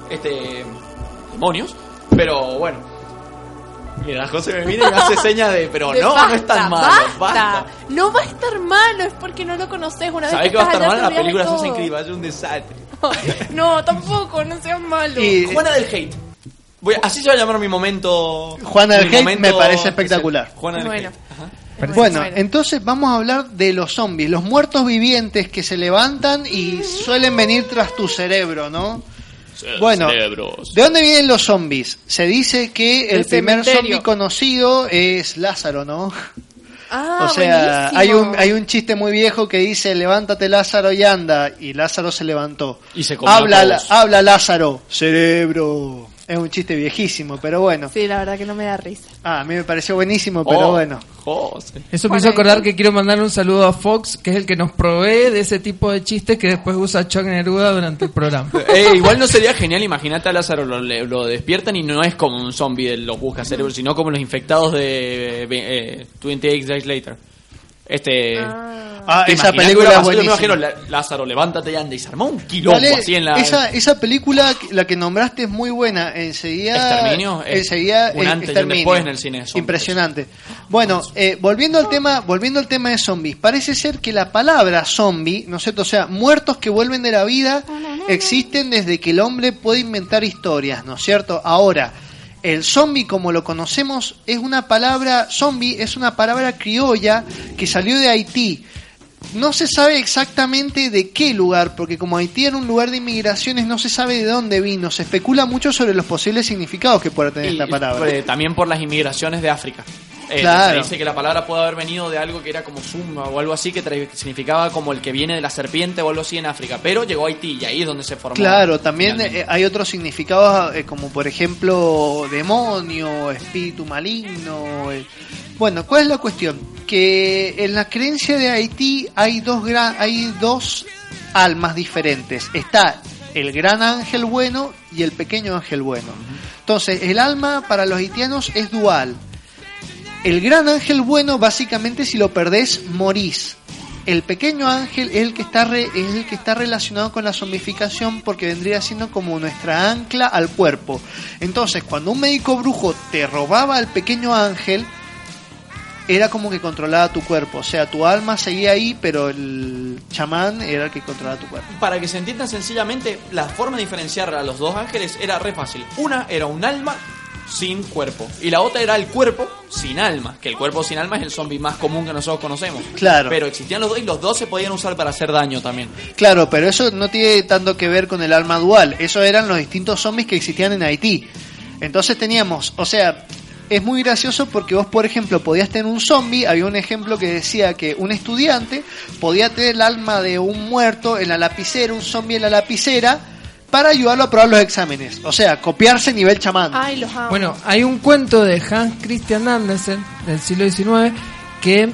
Este. Demonios. Pero bueno. Mira, José me mira y me hace seña de. Pero De no, basta, no es tan malo. basta. Basta. No va a estar malo, es porque no lo conoces una vez ¿Sabés que que va a estar allá, mal? te La película todo. increíble, va a ser un desastre. No, tampoco, no seas malo. Y- Juana del Hate. Voy así se va a llamar mi momento. Juana del Hate momento me parece espectacular. Juana del Bueno. Hate. Ajá. Bueno, entonces vamos a hablar de los zombies, los muertos vivientes que se levantan y suelen venir tras tu cerebro, ¿no? Bueno, ¿de dónde vienen los zombies? Se dice que el primer cementerio. zombie conocido es Lázaro, ¿no? Ah, o sea, buenísimo. hay un, hay un chiste muy viejo que dice, levántate Lázaro y anda, y Lázaro se levantó. Y se habla, habla Lázaro, cerebro. Es un chiste viejísimo, pero bueno. Sí, la verdad que no me da risa. Ah, a mí me pareció buenísimo, pero Oh, bueno. José. Eso me hizo acordar que quiero mandar un saludo a Fox, que es el que nos provee de ese tipo de chistes que después usa Chuck Neruda durante el programa. Eh, igual no sería genial, imagínate a Lázaro, lo, le- lo despiertan y no es como un zombie de los busca cerebros, sino como los infectados de eh, 28 Days Later. Este. Ah, ¿te esa película pasado? Yo me imagino, Lázaro, levántate y anda y se armó un quilombo así en la. esa, esa película, la que nombraste es muy buena. Enseguida. Exterminio, enseguida un antes y un después en el cine de. Impresionante. Bueno, eh, volviendo al tema, volviendo al tema de zombies, parece ser que la palabra zombie, ¿no es cierto? O sea, muertos que vuelven de la vida, existen desde que el hombre puede inventar historias, ¿no es cierto? Ahora, el zombie como lo conocemos es una palabra, zombie es una palabra criolla que salió de Haití. No se sabe exactamente de qué lugar, porque como Haití era un lugar de inmigraciones, no se sabe de dónde vino. Se especula mucho sobre los posibles significados que pueda tener Y, esta palabra. eh, también por las inmigraciones de África. Eh, Claro. Dice que la palabra puede haber venido de algo que era como suma o algo así, que significaba como el que viene de la serpiente o algo así en África. Pero llegó a Haití y ahí es donde se formó. Claro, también eh, hay otros significados eh, como por ejemplo demonio, espíritu maligno. eh. Bueno, ¿cuál es la cuestión? Que en la creencia de Haití hay dos gran, hay dos almas diferentes. Está el gran ángel bueno y el pequeño ángel bueno. Entonces, el alma para los haitianos es dual. El gran ángel bueno, básicamente, si lo perdés, morís. El pequeño ángel es el que está re- es el que está relacionado con la zombificación porque vendría siendo como nuestra ancla al cuerpo. Entonces, cuando un médico brujo te robaba al pequeño ángel, era como que controlaba tu cuerpo. O sea, tu alma seguía ahí, pero el chamán era el que controlaba tu cuerpo. Para que se entienda sencillamente, la forma de diferenciar a los dos ángeles era re fácil. Una era un alma sin cuerpo y la otra era el cuerpo sin alma, que el cuerpo sin alma es el zombie más común que nosotros conocemos. Claro. Pero existían los dos y los dos se podían usar para hacer daño también. Claro, pero eso no tiene tanto que ver con el alma dual. Eso eran los distintos zombies que existían en Haití. Entonces teníamos, o sea, es muy gracioso porque vos, por ejemplo, podías tener un zombie. Había un ejemplo que decía que un estudiante podía tener el alma de un muerto en la lapicera, un zombie en la lapicera, para ayudarlo a probar los exámenes. O sea, copiarse nivel chamán. Ay, los amo. Bueno, hay un cuento de Hans Christian Andersen del siglo XIX que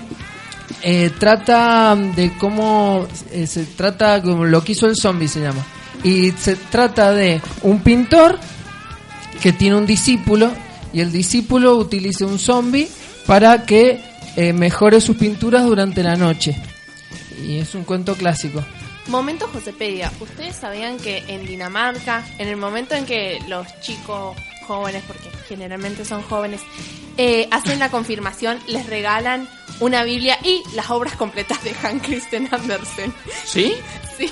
eh, trata de cómo eh, se trata como lo que hizo el zombie se llama y se trata de un pintor que tiene un discípulo y el discípulo utiliza un zombie para que eh, mejore sus pinturas durante la noche y es un cuento clásico. Momento Josepedia, ¿ustedes sabían que en Dinamarca, en el momento en que los chicos jóvenes, porque generalmente son jóvenes, eh, hacen la confirmación, les regalan una Biblia y las obras completas de Hans Christian Andersen? ¿Sí? Sí,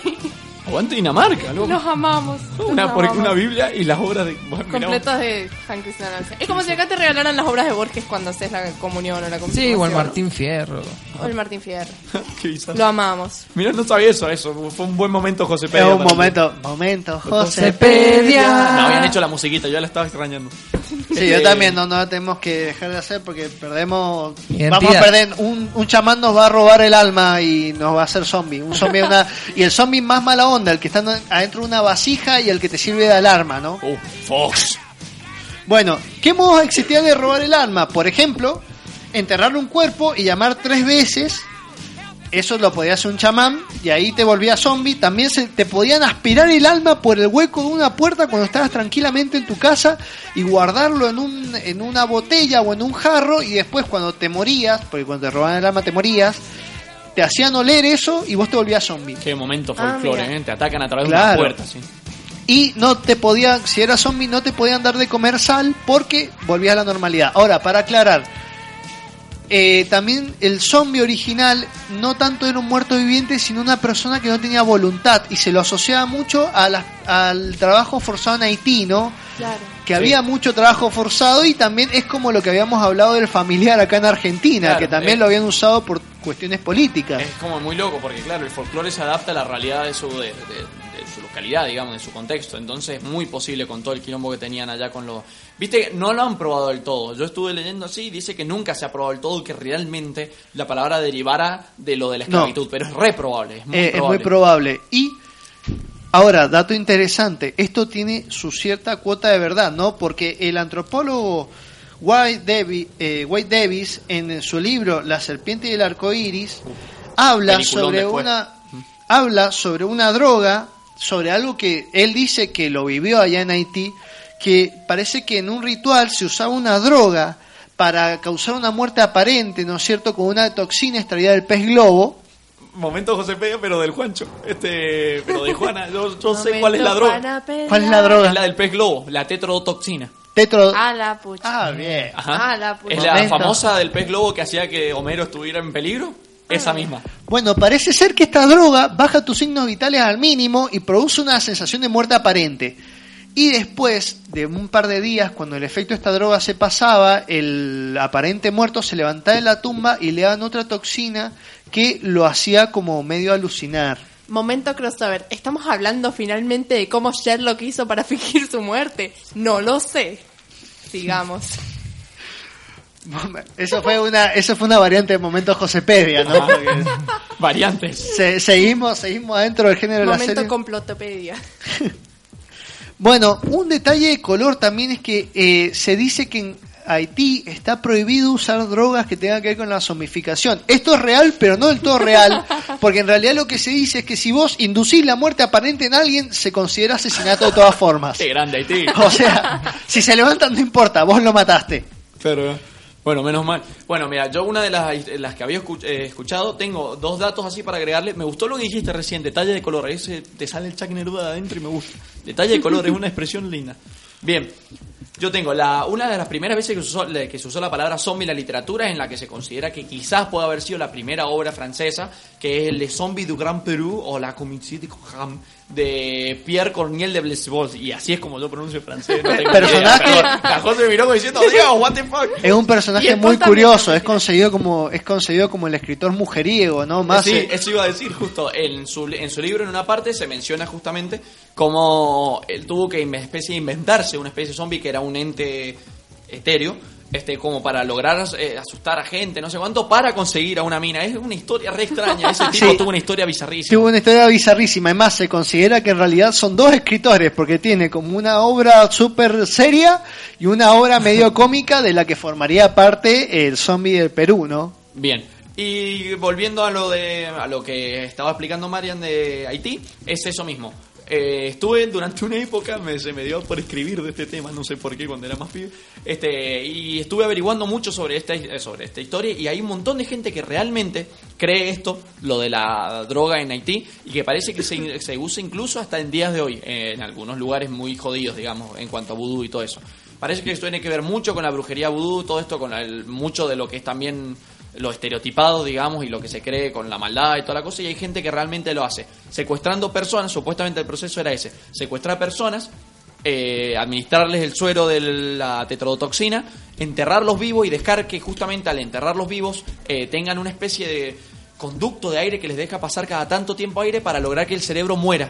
Aguante Dinamarca, loco. los amamos. los Una, amamos. una Biblia y las obras de. bueno, mirá, completas de Hans Christian Andersen. Es como si acá te regalaran las obras de Borges cuando haces la comunión o la Sí, confirmación. igual Martín Fierro. O el Martín Fierro. qué. Lo amamos. Mira, no sabía eso, eso. Fue un buen momento, José Es Pedro. un momento, momento, José Josepedia. No habían hecho la musiquita, yo la estaba extrañando. Sí, yo también, no, no tenemos que dejar de hacer porque perdemos. Identidad. Vamos a perder. Un, un chamán nos va a robar el alma y nos va a hacer zombie. Un zombie una, y el zombie más mala onda, el que está adentro de una vasija y el que te sirve de alarma, ¿no? Uh, Fox. Bueno, ¿qué modos existían de robar el alma? Por ejemplo, enterrar un cuerpo y llamar tres veces. Eso lo podía hacer un chamán y ahí te volvía zombie. También se, te podían aspirar el alma por el hueco de una puerta cuando estabas tranquilamente en tu casa y guardarlo en, un, en una botella o en un jarro y después cuando te morías, porque cuando te robaban el alma te morías, te hacían oler eso y vos te volvías zombie. Qué momento Ah, folclore. ¿eh? Te atacan a través de una puerta, sí. Y no te podían, si eras zombie, no te podían dar de comer sal porque volvías a la normalidad. Ahora, para aclarar, eh, también el zombie original no tanto era un muerto viviente, sino una persona que no tenía voluntad y se lo asociaba mucho a la- al trabajo forzado en Haití, ¿no? Claro. Que había mucho trabajo forzado y también es como lo que habíamos hablado del familiar acá en Argentina, Claro, que también eh. lo habían usado por cuestiones políticas. Es como muy loco porque, claro, el folclore se adapta a la realidad de su, de, de- de su localidad, digamos, de su contexto. Entonces es muy posible con todo el quilombo que tenían allá con los... Viste, no lo han probado del todo. Yo estuve leyendo así y dice que nunca se ha probado del todo que realmente la palabra derivara de lo de la No. esclavitud. Pero es re probable, es muy Eh, es probable. muy probable. Y ahora, dato interesante, esto tiene su cierta cuota de verdad, ¿no? Porque el antropólogo White Davis, eh, White Davis en su libro La serpiente y el arco iris, habla sobre después. una habla sobre una droga, sobre algo que él dice que lo vivió allá en Haití, que parece que en un ritual se usaba una droga para causar una muerte aparente, ¿no es cierto?, con una toxina extraída del pez globo. Momento José Pedro, pero del Juancho. Este, pero de Juana. Yo, yo sé cuál es la droga. ¿Cuál es la droga? Es la del pez globo, la tetrodotoxina. Tetro... Ah, la pucha. Ah, bien. Ajá. Ah, la pucha. es la Momento. famosa del pez globo que hacía que Homero estuviera en peligro. Esa misma. Bueno, parece ser que esta droga baja tus signos vitales al mínimo y produce una sensación de muerte aparente. Y después de un par de días, cuando el efecto de esta droga se pasaba, el aparente muerto se levantaba de la tumba y le daban otra toxina que lo hacía como medio alucinar. Momento crossover. ¿Estamos hablando finalmente de cómo Sherlock hizo para fingir su muerte? No lo sé. Sigamos. Eso fue una, eso fue una variante de momento Josepedia, ¿no? Variantes. se- seguimos, seguimos adentro del género de la Momento serie. complotopedia. Bueno, un detalle de color también es que eh, se dice que en Haití está prohibido usar drogas que tengan que ver con la zombificación. Esto es real, pero no del todo real, porque en realidad lo que se dice es que si vos inducís la muerte aparente en alguien, se considera asesinato de todas formas. Qué grande Haití. O sea, si se levantan no importa, vos lo mataste. Pero, bueno, menos mal. Bueno, mira, yo una de las, las que había escuch- eh, escuchado, tengo dos datos así para agregarle. Me gustó lo que dijiste recién, detalle de color. Ese te sale el Chuck Neruda de adentro y me gusta. Detalle de color es una expresión linda. Bien, yo tengo la, una de las primeras veces que se, usó, la- que se usó la palabra zombie en la literatura, en la que se considera que quizás pueda haber sido la primera obra francesa, que es Le Zombie du Grand Perú o La Comité de de Pierre Corniel de Blesvaux. Y así es como yo pronuncio francés. No tengo Personaje- idea, miró como diciendo, Dios, what the fuck. Es un personaje muy curioso, es concebido como es concebido como el escritor mujeriego, ¿no? Más sí, eh, eso iba a decir justo. En su, en su libro, en una parte, se menciona justamente cómo él tuvo que una especie de inventarse una especie de zombie que era un ente etéreo, este, como para lograr eh, asustar a gente, no sé cuánto, para conseguir a una mina. Es una historia re extraña. Ese tipo Sí. tuvo una historia bizarrísima. Tuvo una historia bizarrísima. Además, se considera que en realidad son dos escritores, porque tiene como una obra súper seria y una obra medio cómica de la que formaría parte el zombie del Perú, ¿no? Bien. Y volviendo a lo de a lo que estaba explicando Marian de Haití, es eso mismo. Eh, estuve durante una época, me, se me dio por escribir de este tema, no sé por qué, cuando era más pibe. Este, y estuve averiguando mucho sobre esta, sobre esta historia y hay un montón de gente que realmente cree esto, lo de la droga en Haití, y que parece que se, se usa incluso hasta en días de hoy, eh, en algunos lugares muy jodidos, digamos, en cuanto a vudú y todo eso. Parece que esto tiene que ver mucho con la brujería vudú, todo esto con el- mucho de lo que es también lo estereotipado, digamos, y lo que se cree con la maldad y toda la cosa, y hay gente que realmente lo hace. Secuestrando personas, supuestamente el proceso era ese, secuestrar personas, eh, administrarles el suero de la tetrodotoxina, enterrarlos vivos y dejar que justamente al enterrarlos vivos eh, tengan una especie de conducto de aire que les deja pasar cada tanto tiempo aire para lograr que el cerebro muera.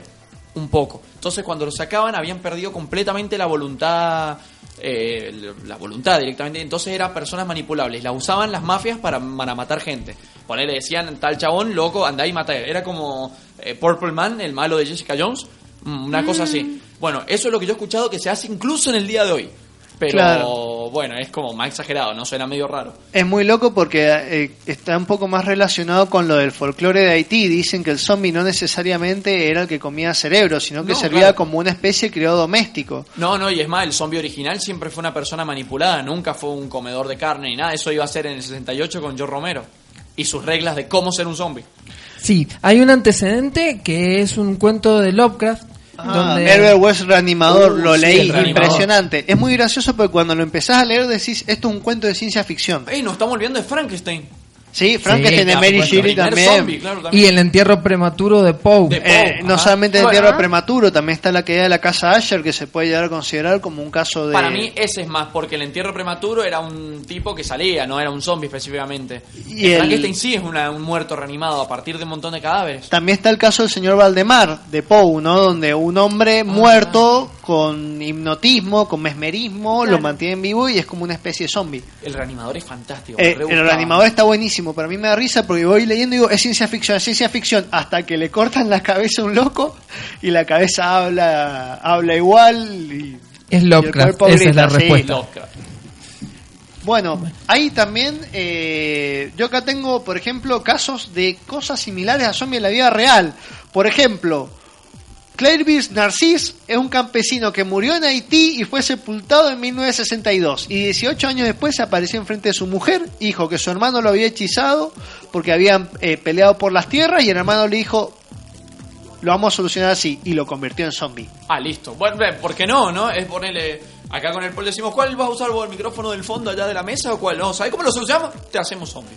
Un poco. Entonces cuando los sacaban habían perdido completamente la voluntad, eh, la voluntad directamente. Entonces eran personas manipulables. Las usaban las mafias para, para matar gente. Ponele, decían tal chabón, loco, andá y mata. Era como eh, Purple Man, el malo de Jessica Jones. Mm, Una cosa así. Bueno, eso es lo que yo he escuchado que se hace incluso en el día de hoy. Pero Claro. bueno, es como más exagerado, no suena medio raro. Es muy loco porque eh, está un poco más relacionado con lo del folclore de Haití. Dicen que el zombie no necesariamente era el que comía cerebro, sino que No, servía claro. como una especie de criado doméstico. No, no, y es más, el zombie original siempre fue una persona manipulada, nunca fue un comedor de carne ni nada. Eso iba a ser en el 68 con Joe Romero y sus reglas de cómo ser un zombie. Sí, hay un antecedente que es un cuento de Lovecraft. Ah, donde Herbert West Reanimador, Uh, lo sí, leí, impresionante. Es muy gracioso porque cuando lo empezás a leer decís, esto es un cuento de ciencia ficción. ¡Ey, nos estamos olvidando de Frankenstein! Sí, Frankenstein de por Mary. Shelley también. zombie, claro, también. Y el entierro prematuro de Poe. De- Eh, no solamente el Bueno. entierro prematuro, también está la caída de la casa Asher, que se puede llegar a considerar como un caso de... Para mí ese es más, porque el entierro prematuro era un tipo que salía, no era un zombie específicamente. Y el el- Frankenstein sí es una- un muerto reanimado a partir de un montón de cadáveres. También está el caso del señor Valdemar, de Poe, ¿no? Donde un hombre muerto con hipnotismo, con mesmerismo, lo mantienen vivo y es como una especie de zombie. El reanimador es fantástico. Eh, el reanimador está buenísimo, pero a mí me da risa porque voy leyendo y digo, es ciencia ficción, es ciencia ficción, hasta que le cortan la cabeza a un loco y la cabeza habla habla igual y... Es Lovecraft, esa es la sí. respuesta. Bueno, hay también, eh, yo acá tengo, por ejemplo, casos de cosas similares a zombies en la vida real. Por ejemplo, Clairvis Narcís es un campesino que murió en Haití y fue sepultado en 1962. Y 18 años después apareció enfrente de su mujer, dijo que su hermano lo había hechizado porque habían eh, peleado por las tierras y el hermano le dijo, lo vamos a solucionar así, y lo convirtió en zombie. Ah, listo. Bueno, ¿por qué no, no? Es ponerle... Acá con el Paul decimos, ¿cuál vas a usar? ¿El micrófono del fondo allá de la mesa o cuál? No, ¿sabes cómo lo solucionamos? Te hacemos zombie.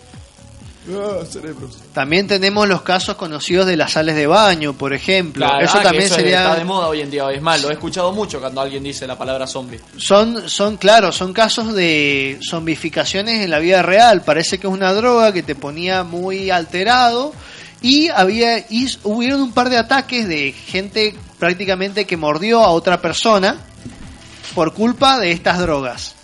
También tenemos los casos conocidos de las sales de baño, por ejemplo. Claro, eso ah, también eso sería... está de moda hoy en día. Es más, lo he escuchado mucho cuando alguien dice la palabra zombie. Son, son, claro, son casos de zombificaciones en la vida real. Parece que es una droga que te ponía muy alterado. Y había, y hubieron un par de ataques de gente prácticamente que mordió a otra persona por culpa de estas drogas.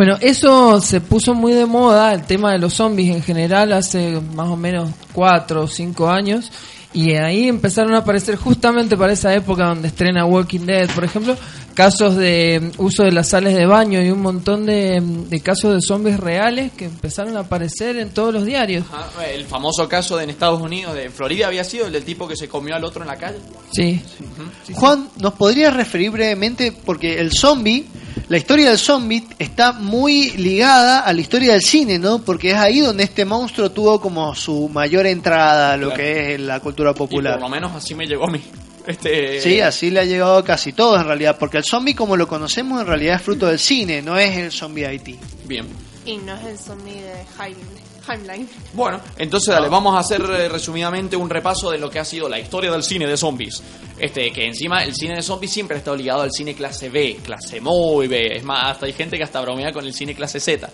Bueno, eso se puso muy de moda, el tema de los zombies en general, hace más o menos cuatro o cinco años. Y ahí empezaron a aparecer justamente para esa época donde estrena Walking Dead, por ejemplo, casos de uso de las sales de baño y un montón de, de casos de zombies reales que empezaron a aparecer en todos los diarios. Ajá, El famoso caso de en Estados Unidos, de Florida, había sido el del tipo que se comió al otro en la calle. Sí. Juan, ¿nos podrías referir brevemente? Porque el zombie, la historia del zombie está muy ligada a la historia del cine, ¿no? Porque es ahí donde este monstruo tuvo como su mayor entrada a lo Claro. que es la cultura Y popular. por lo menos así me llegó a mí. Este, Sí, así le ha llegado a casi todos en realidad, porque el zombie como lo conocemos en realidad es fruto del cine, no es el zombie de Haití. Bien. Y no es el zombie de Heim- Bueno, entonces dale, vamos a hacer eh, resumidamente un repaso de lo que ha sido la historia del cine de zombies. Este, que encima el cine de zombies siempre ha estado ligado al cine clase B, clase muy B. Es más, hasta hay gente que hasta bromea con el cine clase Z.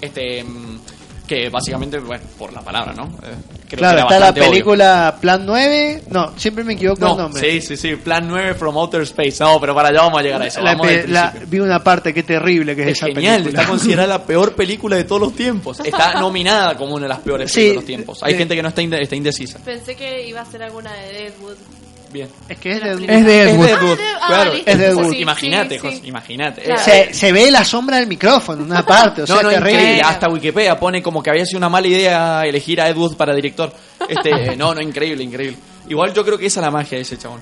Este, mm, que básicamente, bueno, por la palabra, ¿no? Eh, creo claro, que está la obvio. película Plan 9, no, siempre me equivoco el No, nombre. sí, sí, sí, Plan 9 from Outer Space. No, pero para allá vamos a llegar a eso. La la- vi una parte, qué terrible que es, Es esa genial, película. está considerada la peor película de todos los tiempos. Está nominada como una de las peores Sí, películas de los tiempos. Hay de- gente que no está, inde- está indecisa. Pensé que iba a ser alguna de Deadwood. Bien. Es que es de Es de Es Deadwood. Deadwood, Ah, claro. listo, Es Deadwood. sí, imagínate, sí, sí. José, imagínate. Claro. se, se ve la sombra del micrófono en una parte, o sea, no, no, terrible. increíble. Hasta Wikipedia pone como que había sido una mala idea elegir a Ed Wood para director. Este, no, no, increíble, increíble. Igual yo creo que esa es la magia de ese chabón.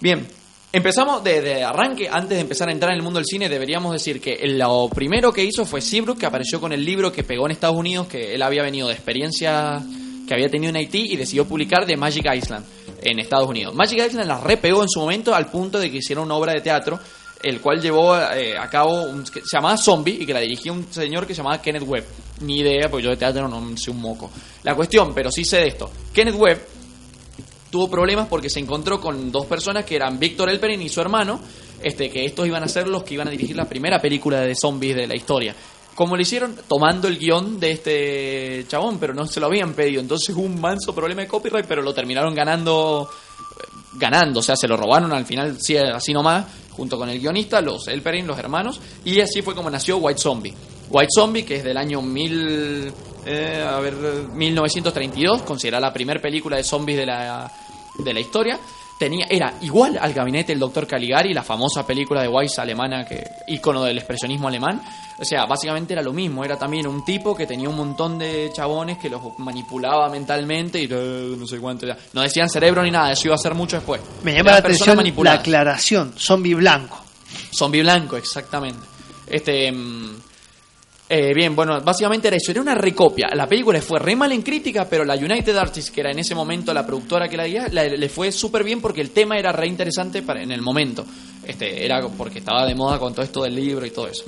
Bien, empezamos de, de arranque. Antes de empezar a entrar en el mundo del cine, deberíamos decir que lo primero que hizo fue Seabrook, que apareció con el libro que pegó en Estados Unidos, que él había venido de experiencia que había tenido en Haití y decidió publicar de Magic Island en Estados Unidos. Magic Island la repegó en su momento al punto de que hicieron una obra de teatro el cual llevó eh, a cabo, un, que se llamaba Zombie y que la dirigía un señor que se llamaba Kenneth Webb. Ni idea, porque yo de teatro no sé un moco. La cuestión, pero sí sé de esto. Kenneth Webb tuvo problemas porque se encontró con dos personas que eran Víctor Elperin y su hermano, este, que estos iban a ser los que iban a dirigir la primera película de zombies de la historia. ¿Cómo lo hicieron? Tomando el guion de este chabón, pero no se lo habían pedido. Entonces hubo un manso problema de copyright, pero lo terminaron ganando eh, ganando, o sea, se lo robaron al final sí, así nomás, junto con el guionista, los Elperin, los hermanos, y así fue como nació White Zombie. White Zombie, que es del año mil, eh, a ver, 1932, considerada la primera película de zombies de la, de la historia, tenía era igual al gabinete del doctor Caligari, la famosa película de Weiss alemana, que ícono del expresionismo alemán. O sea, básicamente era lo mismo, era también un tipo que tenía un montón de chabones que los manipulaba mentalmente y eh, no sé cuánto. ya. No decían cerebro ni nada, eso iba a ser mucho después. Me llama la atención la aclaración, zombie blanco. Zombie blanco, exactamente. Este. mm, eh, bien, bueno, básicamente era eso, era una recopia. La película fue re mal en crítica, pero la United Artists, que era en ese momento la productora que la guía, la- le fue súper bien porque el tema era re interesante para, en el momento. Este, era porque estaba de moda con todo esto del libro y todo eso.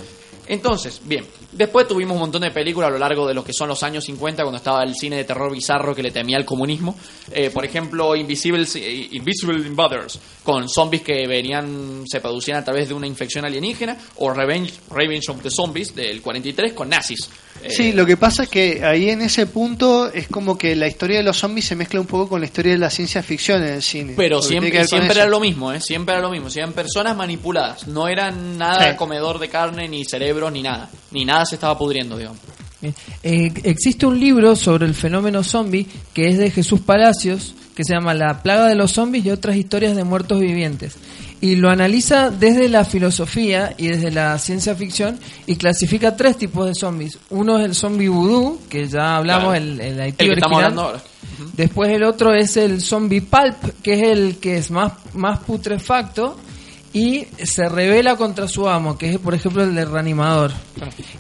Entonces, bien, después tuvimos un montón de películas a lo largo de lo que son los años 50, cuando estaba el cine de terror bizarro que le temía al comunismo. Eh, por ejemplo, Invisible, eh, Invisible Invaders, con zombies que venían, se producían a través de una infección alienígena, o Revenge, Revenge of the Zombies del 43 con nazis. Eh, Sí, lo que pasa es que ahí en ese punto es como que la historia de los zombies se mezcla un poco con la historia de la ciencia ficción en el cine. Pero siempre, eso. era lo mismo, ¿eh? Siempre era lo mismo. Eran personas manipuladas. No eran nada Sí. comedor de carne, ni cerebros, ni nada. Ni nada se estaba pudriendo, digamos. Eh, existe un libro sobre el fenómeno zombie que es de Jesús Palacios, que se llama La plaga de los zombies y otras historias de muertos vivientes. Y lo analiza desde la filosofía y desde la ciencia ficción y clasifica tres tipos de zombies. Uno es el zombie vudú, que ya hablamos, Claro. el, el El Haití que estamos hablando ahora. Después el otro es el zombie pulp, que es el que es más, más putrefacto y se revela contra su amo, que es por ejemplo el de reanimador.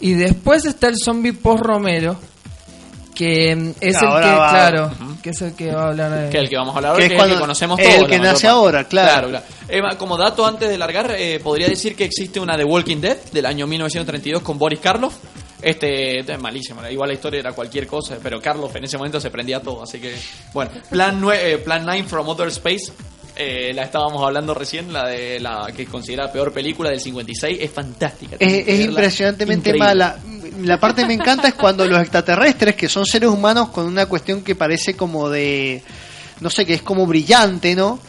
Y después está el zombie post Romero, que es el que, Ahora va- claro, que es el que va a hablar de- Que el que vamos a hablar ahora, Que que, es es el que cuando- conocemos el todos. que la mayor nace parte. ahora, claro. Eva, como dato antes de largar, eh, podría decir que existe una The Walking Dead del año 1932 con Boris Karloff. Este, este es malísimo, igual la historia era cualquier cosa, pero Karloff en ese momento se prendía todo, así que bueno. Plan, nue- eh, Plan 9 from Outer Space, eh, la estábamos hablando recién, la de la que considera la peor película del 56, es fantástica. Es, es impresionantemente Increíble. mala. La parte que me encanta es cuando los extraterrestres, que son seres humanos con una cuestión que parece como de, no sé, que es como brillante, ¿no?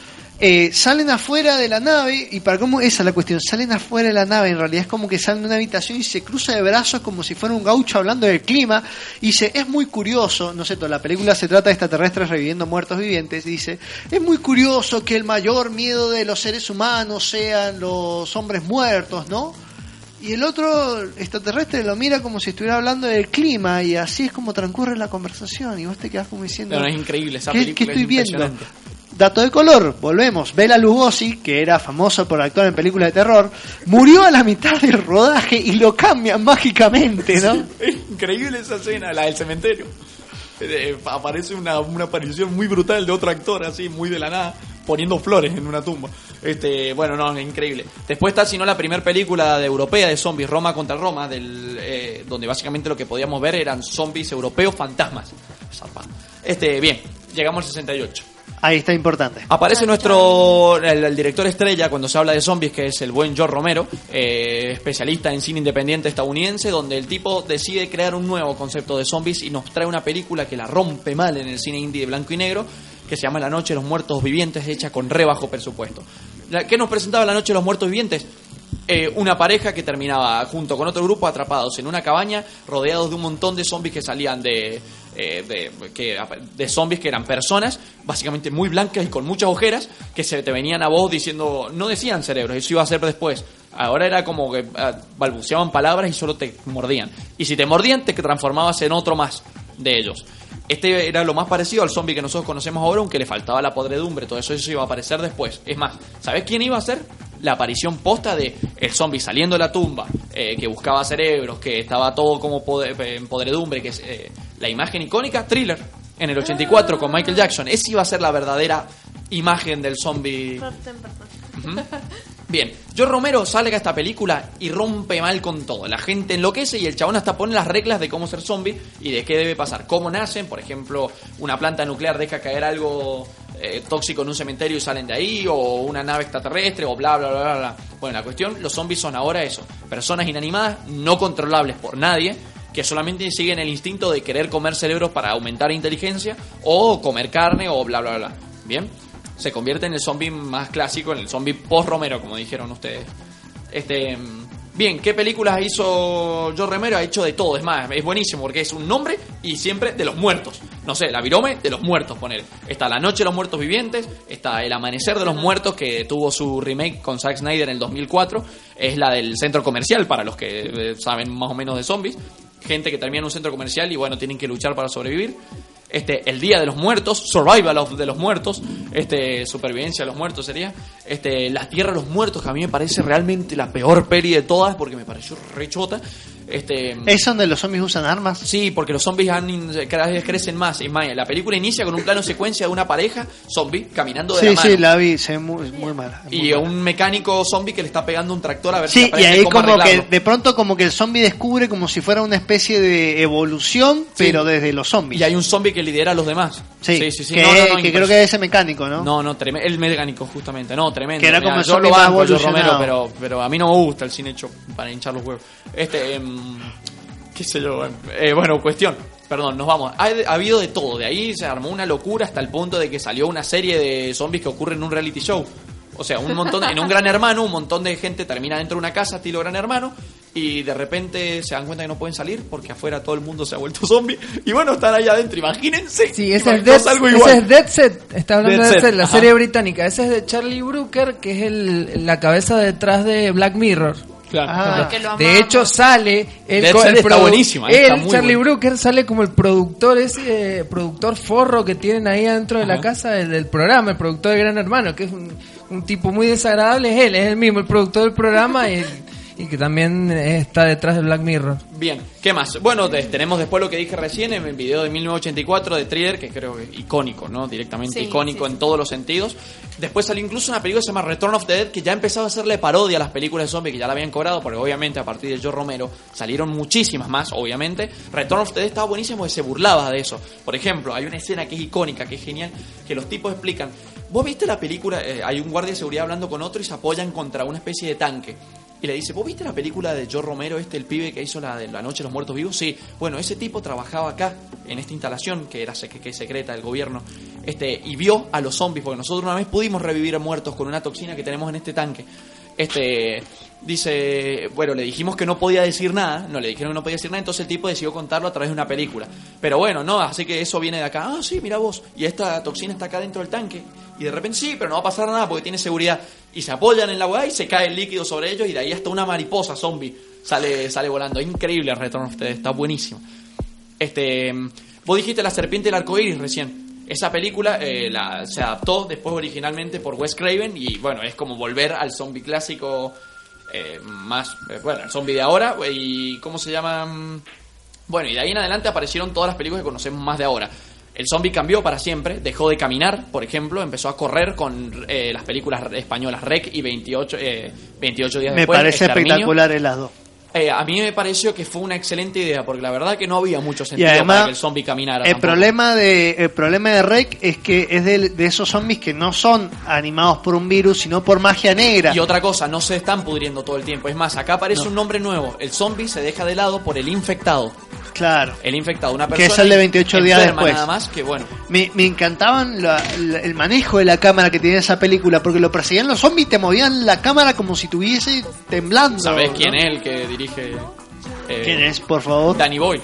Eh, salen afuera de la nave, y para cómo esa es la cuestión, salen afuera de la nave, en realidad es como que salen de una habitación y se cruza de brazos como si fuera un gaucho hablando del clima, y dice, es muy curioso, no sé, toda la película se trata de extraterrestres reviviendo muertos vivientes, y dice, es muy curioso que el mayor miedo de los seres humanos sean los hombres muertos, ¿no? Y el otro extraterrestre lo mira como si estuviera hablando del clima y así es como transcurre la conversación y vos te quedás como diciendo... No, es increíble esa ¿Qué, estoy es viendo? Dato de color, volvemos. Bela Lugosi, que era famoso por actuar en películas de terror, murió a la mitad del rodaje y lo cambian mágicamente, ¿no? Es increíble esa escena, la del cementerio. Eh, aparece una, una aparición muy brutal de otro actor, así, muy de la nada, poniendo flores en una tumba. Este, bueno, no, es increíble. Después está, si la primera película europea de zombies, Roma contra Roma, del, eh, donde básicamente lo que podíamos ver eran zombies europeos fantasmas. Este, bien, llegamos al 68. Ahí está importante. Aparece nuestro el, el director estrella cuando se habla de zombies, que es el buen George Romero, eh, especialista en cine independiente estadounidense, donde el tipo decide crear un nuevo concepto de zombies y nos trae una película que la rompe mal en el cine indie de blanco y negro, que se llama La Noche de los Muertos Vivientes, hecha con re bajo presupuesto. La- ¿Qué nos presentaba La Noche de los Muertos Vivientes? Eh, una pareja que terminaba junto con otro grupo atrapados en una cabaña, rodeados de un montón de zombies que salían de, eh, de, que, de zombies que eran personas, básicamente muy blancas y con muchas ojeras, que se te venían a vos diciendo, no decían cerebros, eso iba a ser después. Ahora era como que ah, balbuceaban palabras y solo te mordían. Y si te mordían, te transformabas en otro más de ellos. Este era lo más parecido al zombie que nosotros conocemos ahora, aunque le faltaba la podredumbre, todo eso, eso iba a aparecer después. Es más, ¿sabes quién iba a ser? La aparición posta de el zombie saliendo de la tumba, eh, que buscaba cerebros, que estaba todo como poder- en podredumbre, que es eh, la imagen icónica, thriller, en el 84 con Michael Jackson. Esa iba a ser la verdadera imagen del zombie. Bien, George Romero sale a esta película y rompe mal con todo. La gente enloquece y el chabón hasta pone las reglas de cómo ser zombie y de qué debe pasar. Cómo nacen, por ejemplo, una planta nuclear deja caer algo eh, tóxico en un cementerio y salen de ahí, o una nave extraterrestre, o bla, bla, bla, bla, bla. Bueno, la cuestión, los zombies son ahora eso. Personas inanimadas, no controlables por nadie, que solamente siguen el instinto de querer comer cerebros para aumentar inteligencia, o comer carne, o bla, bla, bla. Bien. Se convierte en el zombie más clásico, en el zombie post-Romero, como dijeron ustedes. Este, bien, ¿qué películas hizo George Romero? Ha hecho de todo, es más, es buenísimo porque es un nombre y siempre de los muertos. No sé, la virome de los muertos, poner. Está La Noche de los Muertos Vivientes, está El Amanecer de los Muertos, que tuvo su remake con Zack Snyder en el 2004. Es la del centro comercial, para los que eh, saben más o menos de zombies. Gente que termina en un centro comercial y bueno, tienen que luchar para sobrevivir este, el Día de los Muertos, Survival de los Muertos, este, Supervivencia de los Muertos sería, este, La Tierra de los Muertos, que a mí me parece realmente la peor peli de todas, porque me pareció rechota. Este, ¿Es donde los zombies usan armas? Sí, porque los zombies han cada vez crecen más. Es más, la película inicia con un plano secuencia de una pareja zombie caminando de Sí, la mano. sí, la vi, se ve muy, muy mala. Y un mecánico zombie que le está pegando un tractor a ver si Sí, y aparece ahí cómo como que arreglarlo. de pronto como que el zombie descubre como si fuera una especie de evolución, pero desde los zombies. Y hay un zombie que lidera a los demás. Sí, sí, sí. sí. Que, No, no, no, que creo que es ese mecánico, ¿no? No, no. El mecánico, justamente. No, tremendo. Que era como Mira, el yo lo banco, yo Romero, evolucionado. pero, pero a mí no me gusta el cine hecho para hinchar los huevos. Este, em, qué sé yo. eh, bueno, cuestión. Perdón, nos vamos. Ha, ha habido de todo. De ahí se armó una locura hasta el punto de que salió una serie de zombies que ocurre en un reality show. O sea, un montón, en un gran hermano, un montón de gente termina dentro de una casa, estilo gran hermano, y de repente se dan cuenta que no pueden salir porque afuera todo el mundo se ha vuelto zombie. Y bueno, están ahí adentro, imagínense. Sí, ese es, Dead, algo ese igual. es Dead Set. Está hablando Dead de Dead Set, Set, la ajá. serie británica. Ese es de Charlie Brooker, que es el, la cabeza detrás de Black Mirror. Claro. Ah, de hecho sale el está buenísima, está muy Charlie buena. Brooker sale como el productor ese eh, productor forro que tienen ahí adentro de la casa del, del programa el productor de Gran Hermano que es un, un tipo muy desagradable es él es el mismo el productor del programa y, y que también está detrás de Black Mirror Bien, ¿qué más? Bueno, de- tenemos después lo que dije recién en el video de 1984 de Thriller, que creo que es icónico, ¿no? Directamente Sí, icónico sí, en todos los sentidos. Después salió incluso una película que se llama Return of the Dead, que ya empezaba a hacerle parodia a las películas de zombies que ya la habían cobrado, porque obviamente a partir de Joe Romero salieron muchísimas más, obviamente. Return of the Dead estaba buenísimo y se burlaba de eso. Por ejemplo, hay una escena que es icónica, que es genial, que los tipos explican. ¿Vos viste la película? Eh, hay un guardia de seguridad hablando con otro y se apoyan contra una especie de tanque. Y le dice, ¿vos viste la película de Joe Romero, este, el pibe que hizo la de La Noche de los Muertos Vivos? Sí. Bueno, ese tipo trabajaba acá, en esta instalación que era secreta del gobierno, este, y vio a los zombies, porque nosotros una vez pudimos revivir a muertos con una toxina que tenemos en este tanque. Este, dice, bueno, le dijimos que no podía decir nada, no le dijeron que no podía decir nada, entonces el tipo decidió contarlo a través de una película. Pero bueno, no, así que eso viene de acá. Ah, sí, mira vos, y esta toxina está acá dentro del tanque. Y de repente sí, pero no va a pasar nada porque tiene seguridad. Y se apoyan en la weá y se cae el líquido sobre ellos y de ahí hasta una mariposa zombie sale, sale volando. Increíble el Return of the Dead, está buenísimo. Este, vos dijiste La Serpiente del Arcoíris recién. Esa película eh, se adaptó después originalmente por Wes Craven y bueno, es como volver al zombie clásico eh, más, eh, bueno, el zombie de ahora y ¿cómo se llama? Bueno, y de ahí en adelante aparecieron todas las películas que conocemos más de ahora. El zombie cambió para siempre, dejó de caminar, por ejemplo, empezó a correr con eh, las películas españolas Rec y 28, eh, 28 días Me después. parece Exterminio. espectacular el las dos. Eh, a mí me pareció que fue una excelente idea, porque la verdad que no había mucho sentido además, para que el zombie caminara. el tampoco. problema de el problema de Rec es que es de, de esos zombies que no son animados por un virus, sino por magia negra. Y otra cosa, no se están pudriendo todo el tiempo. Es más, acá aparece un nombre nuevo. El zombie se deja de lado por el infectado. Claro. El infectado, una Que persona. es el de 28 días después. Nada más que bueno. Me, me encantaban la- la- el manejo de la cámara que tenía esa película, porque lo perseguían los zombies y te movían la cámara como si estuviese temblando. ¿Sabés ¿no? quién es el que dirige? eh, ¿Quién es, por favor? Danny Boy.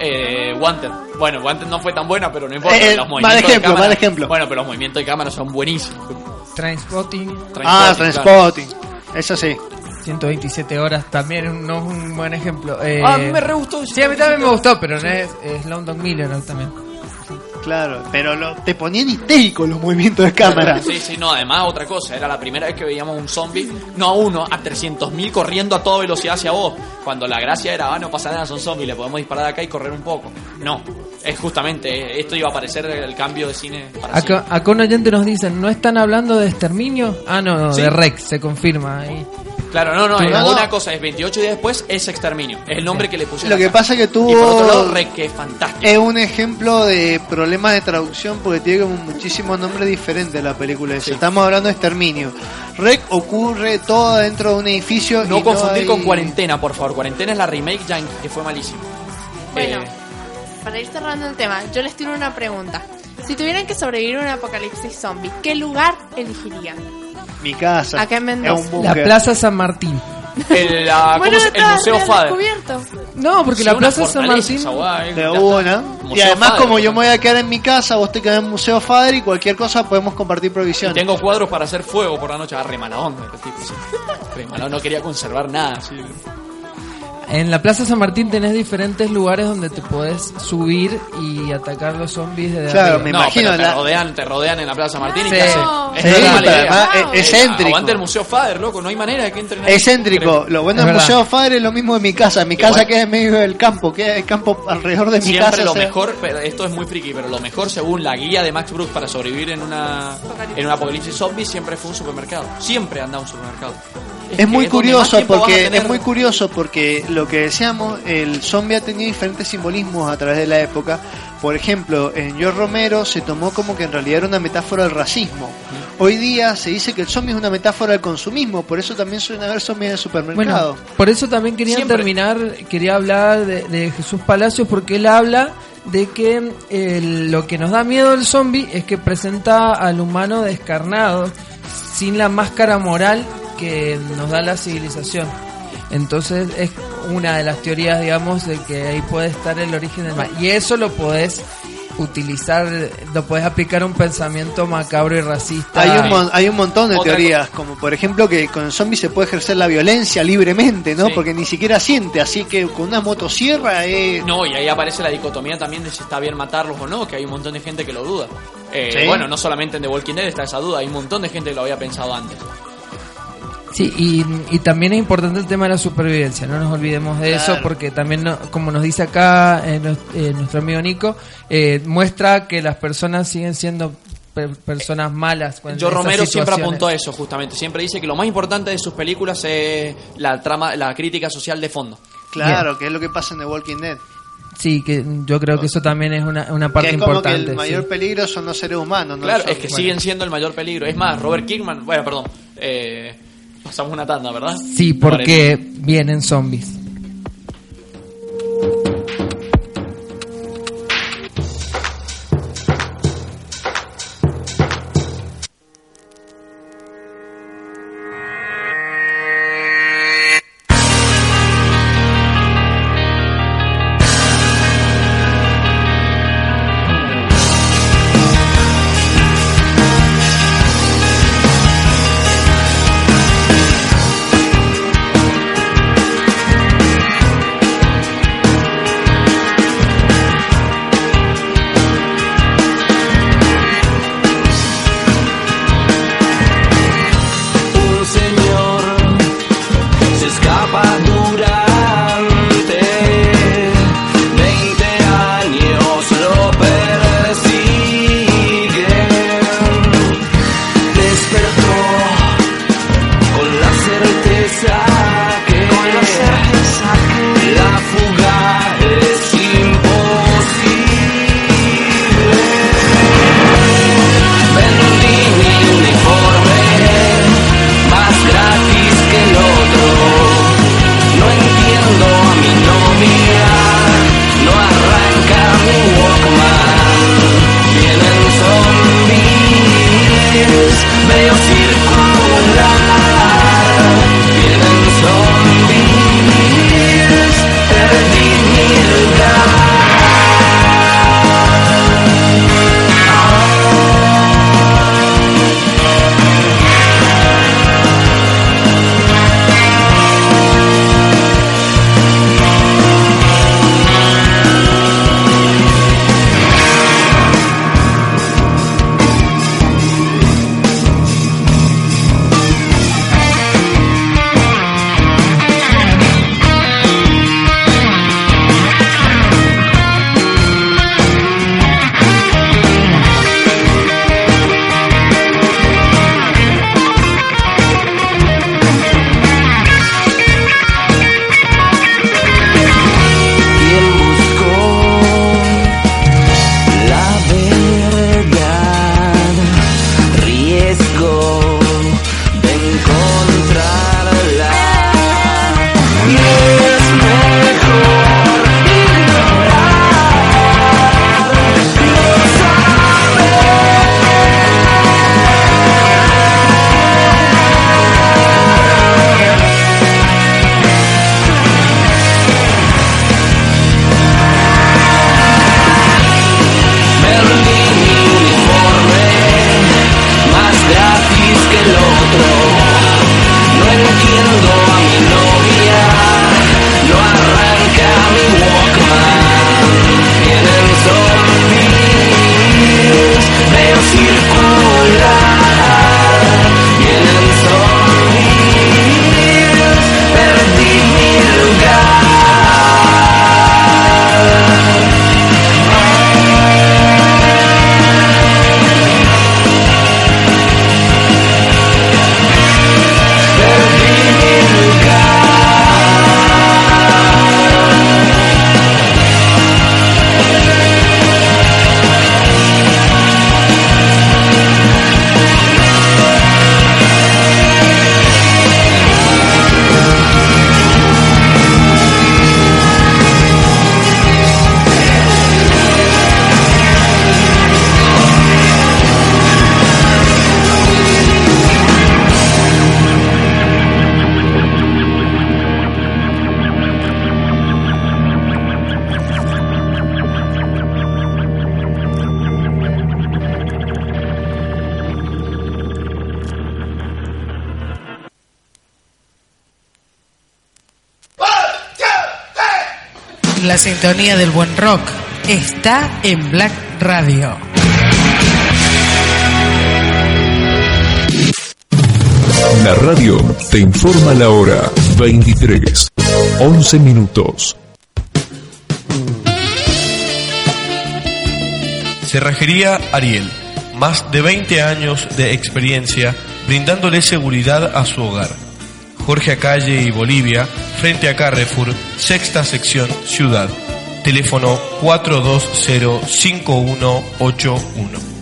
Eh, Wanted. Bueno, Wanted no fue tan buena, pero no importa. Eh, eh, los mal movimientos de ejemplo, cámara- mal ejemplo. Bueno, pero los movimientos de cámara son buenísimos. Trainspotting Ah, Transpotting. Eso sí. 127 horas también no es un buen ejemplo Eh, Ah, a mí me re gustó. sí a mí también me gustó pero no es, es London Miller también Claro, pero lo- te ponían histérico los movimientos de cámara. Sí, sí, no, además otra cosa, era la primera vez que veíamos un zombie, no a uno, a 300.000 corriendo a toda velocidad hacia vos, cuando la gracia era, ah, no pasa nada, son zombies, le podemos disparar de acá y correr un poco. No, es justamente, esto iba a parecer el cambio de cine para Acá, acá un oyente nos dice, ¿no están hablando de exterminio? Ah, no, no, Sí. de Rex, se confirma ahí. Claro, no, no, No, es no. una cosa, es 28 días después, es exterminio, es el nombre que le pusieron. Lo que acá. pasa que tuvo- Y por otro lado, Rec, que es fantástico. Es un ejemplo de problema de traducción porque tiene como muchísimos nombres diferentes la película. esa. Sí. Estamos hablando de exterminio. Rec ocurre todo dentro de un edificio. No y confundir hay- con Cuarentena, por favor. Cuarentena es la remake yankee, que fue malísimo. Bueno, Eh, para ir cerrando el tema, yo les tiro una pregunta. Si tuvieran que sobrevivir a un apocalipsis zombie, ¿qué lugar elegirían? Mi casa. Acá en Mendoza. Es un búnker. La Plaza San Martín. El, la- ¿cómo Bueno, se- el está- Museo está Fader. descubierto. No, porque Sí, la Plaza San Martín. De una. Y además, Fader, como yo me voy a quedar en mi casa, vos te quedás en Museo Fader y cualquier cosa podemos compartir provisiones. Tengo cuadros para hacer fuego por la noche. Ah, re mala onda este tipo. sí. Re mala onda, no quería conservar nada. sí. En la Plaza San Martín tenés diferentes lugares donde te podés subir y atacar los zombies desde Claro, arriba. me no, imagino pero te la- rodean, te rodean en la Plaza Martín y Sí. Es Sí, re mala pero idea. además Wow. es excéntrico. Aguante el Museo Fader, loco. No hay manera de que entren ahí. Excéntrico. Lo bueno Es del verdad. Museo Fader es lo mismo de mi casa. Mi Igual. casa queda en medio del campo, queda el campo alrededor de mi Siempre casa. lo o sea, mejor, pero esto es muy friki, pero lo mejor según la guía de Max Brooks para sobrevivir en una en un apocalipsis zombie siempre fue un supermercado. Siempre anda a un supermercado. Es muy curioso porque tener- es muy curioso porque lo que decíamos, el zombie ha tenido diferentes simbolismos a través de la época. Por ejemplo, en George Romero se tomó como que en realidad era una metáfora del racismo. Hoy día se dice que el zombie es una metáfora del consumismo, por eso también suelen haber zombies en el supermercado. Bueno, por eso también quería Siempre. terminar, quería hablar de, de Jesús Palacios porque él habla de que eh, lo que nos da miedo del zombie es que presenta al humano descarnado, sin la máscara moral que nos da la civilización. Entonces es una de las teorías, digamos, de que ahí puede estar el origen del mal. Y eso lo podés utilizar, lo podés aplicar a un pensamiento macabro y racista. Hay un, mon- hay un montón de Otra teorías, como por ejemplo que con el zombie se puede ejercer la violencia libremente, ¿no? Sí. Porque ni siquiera siente, así que con una motosierra es... No, y ahí aparece la dicotomía también de si está bien matarlos o no, que hay un montón de gente que lo duda. Eh, Sí. Bueno, no solamente en The Walking Dead está esa duda, hay un montón de gente que lo había pensado antes. Sí, y, y también es importante el tema de la supervivencia, no nos olvidemos de eso, porque también, no- como nos dice acá eh, nos- eh, nuestro amigo Nico, eh, muestra que las personas siguen siendo per- personas malas. Yo Romero siempre apuntó a eso, justamente. Siempre dice que lo más importante de sus películas es la trama, la crítica social de fondo. Claro, que es lo que pasa en The Walking Dead. Sí, que yo creo que eso también es una, una parte que es como importante. que el mayor sí. peligro son los seres humanos, ¿no? claro, es que bueno. siguen siendo el mayor peligro. Es más, Robert Kirkman, bueno, perdón, eh, pasamos una tanda, ¿verdad? Sí, porque vienen zombies. La sintonía del buen rock está en Black Radio. La radio te informa la hora 23, 11 minutos. Cerrajería Ariel, más de 20 años de experiencia brindándole seguridad a su hogar. Jorge Acalle y Bolivia, frente a Carrefour, sexta sección Ciudad. Teléfono 420-5181.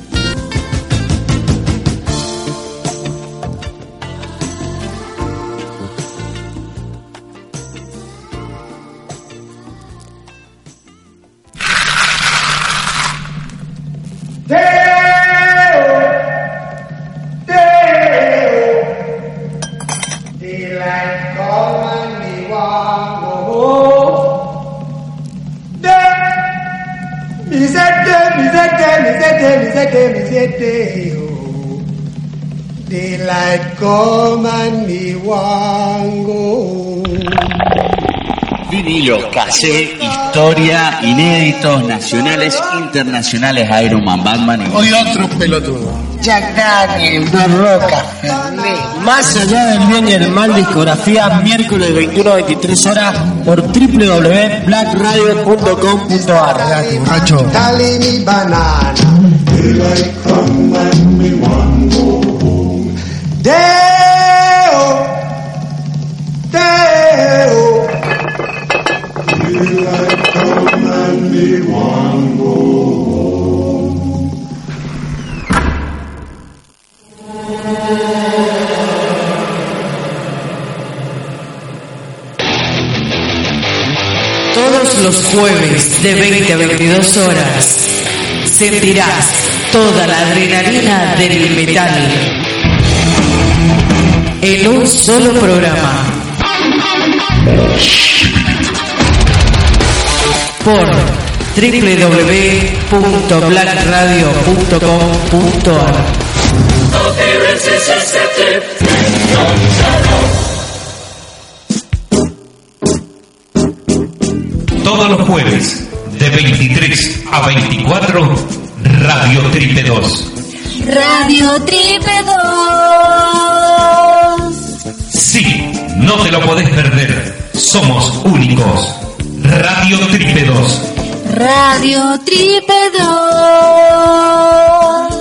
13 historia, inéditos, nacionales, internacionales, Iron Man, Batman y... Hoy otro pelotudo. Jack Daniel, Dos Roca, Más allá del bien y el mal, discografía, miércoles 21 23 horas por www.blackradio.com.ar. borracho. Dale mi banana. Daylight come and we want go Todos los jueves de 20 a 22 horas sentirás toda la adrenalina del metal en un solo programa. Por www.blackradio.com.ar Todos los jueves, de 23 a 24, Radio Triple 2. Radio Triple 2. Sí, no te lo podés perder. Somos únicos. Radio Triple 2. Radio Triple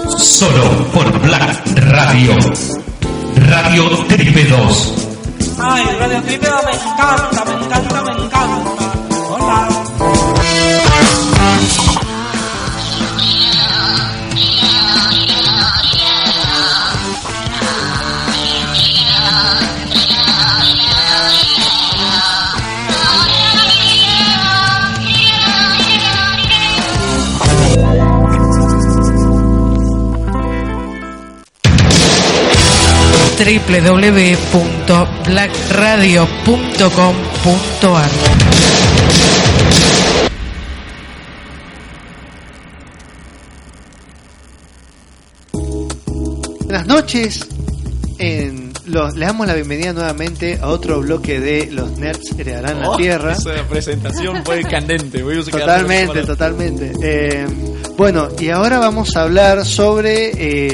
2. Solo por Black Radio. Radio Triple 2. Ay, Radio Triple me encanta, me encanta. www.blackradio.com.ar Buenas noches. En los, le damos la bienvenida nuevamente a otro bloque de Los Nerds Heredarán la Oh, Tierra. Esa presentación fue candente. voy a quedar Totalmente, totalmente. Eh, bueno, y ahora vamos a hablar sobre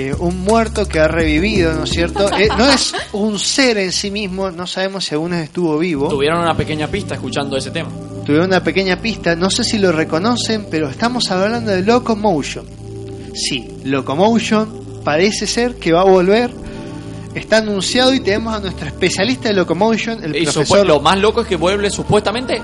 eh, un muerto que ha revivido, ¿no es cierto? Eh, no es un ser en sí mismo, no sabemos si aún estuvo vivo. Tuvieron una pequeña pista escuchando ese tema. Tuvieron una pequeña pista, no sé si lo reconocen, pero estamos hablando de Locomotion. Sí, Locomotion parece ser que va a volver. Está anunciado y tenemos a nuestro especialista de Locomotion, el Y profesor. lo más loco es que vuelve supuestamente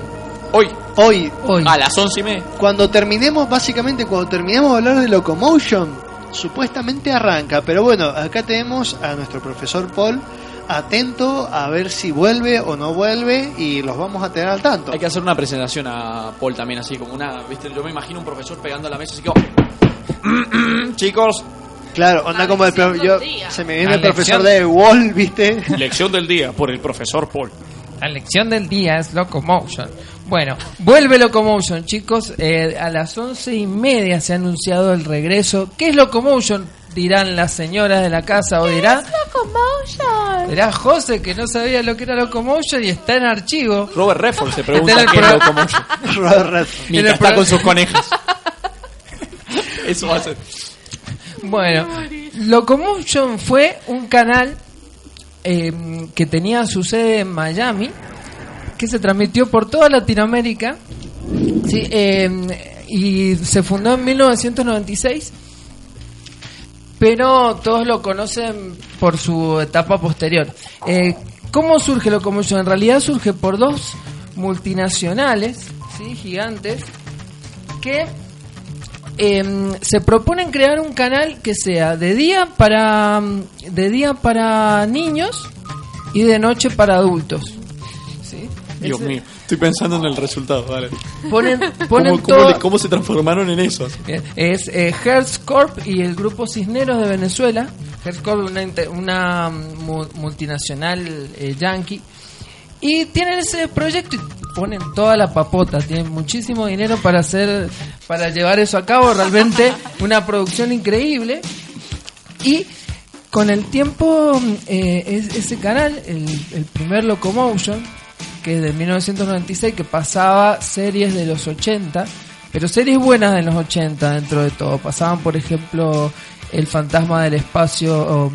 hoy. Hoy, A las once y media. Cuando terminemos, básicamente, cuando terminemos de hablar de Locomotion, supuestamente arranca. Pero bueno, acá tenemos a nuestro profesor Paul atento a ver si vuelve o no vuelve y los vamos a tener al tanto. Hay que hacer una presentación a Paul también, así como una. ¿viste? Yo me imagino un profesor pegando a la mesa, así como. Chicos. Claro, onda como el pro- yo, se me viene La el profesor lección. de Wall, ¿viste? Lección del día por el profesor Paul. La lección del día es Locomotion. Bueno, vuelve Locomotion, chicos. Eh, a las once y media se ha anunciado el regreso. ¿Qué es Locomotion? Dirán las señoras de la casa o dirán Locomotion. Era José que no sabía lo que era Locomotion y está en archivo. Robert Redford se Está pregunta en el qué es Locomotion. Robert Redford. Mientras está pro- con sus conejas. Eso va a ser. Bueno, Locomotion fue un canal eh, que tenía su sede en Miami, que se transmitió por toda Latinoamérica, eh, y se fundó en 1996, pero todos lo conocen por su etapa posterior. Eh, ¿Cómo surge Locomotion? En realidad surge por dos multinacionales, ¿sí? gigantes, que eh, se proponen crear un canal que sea de día para de día para niños y de noche para adultos. Dios mío, estoy pensando en el resultado, dale. Ponen, ¿Cómo, ponen cómo todo- le- cómo se transformaron en eso? Bien, Es eh, Hertz Corp y el grupo Cisneros de Venezuela. Hertz Corp una, una mu- multinacional eh, yankee. Y tienen ese proyecto y ponen toda la papota. Tienen muchísimo dinero para hacer, para llevar eso a cabo. Realmente una producción increíble. Y con el tiempo, eh, es- ese canal, el, el primer Locomotion, que es de 1996, que pasaba series de los 80, pero series buenas de los 80 dentro de todo. Pasaban, por ejemplo, El Fantasma del Espacio,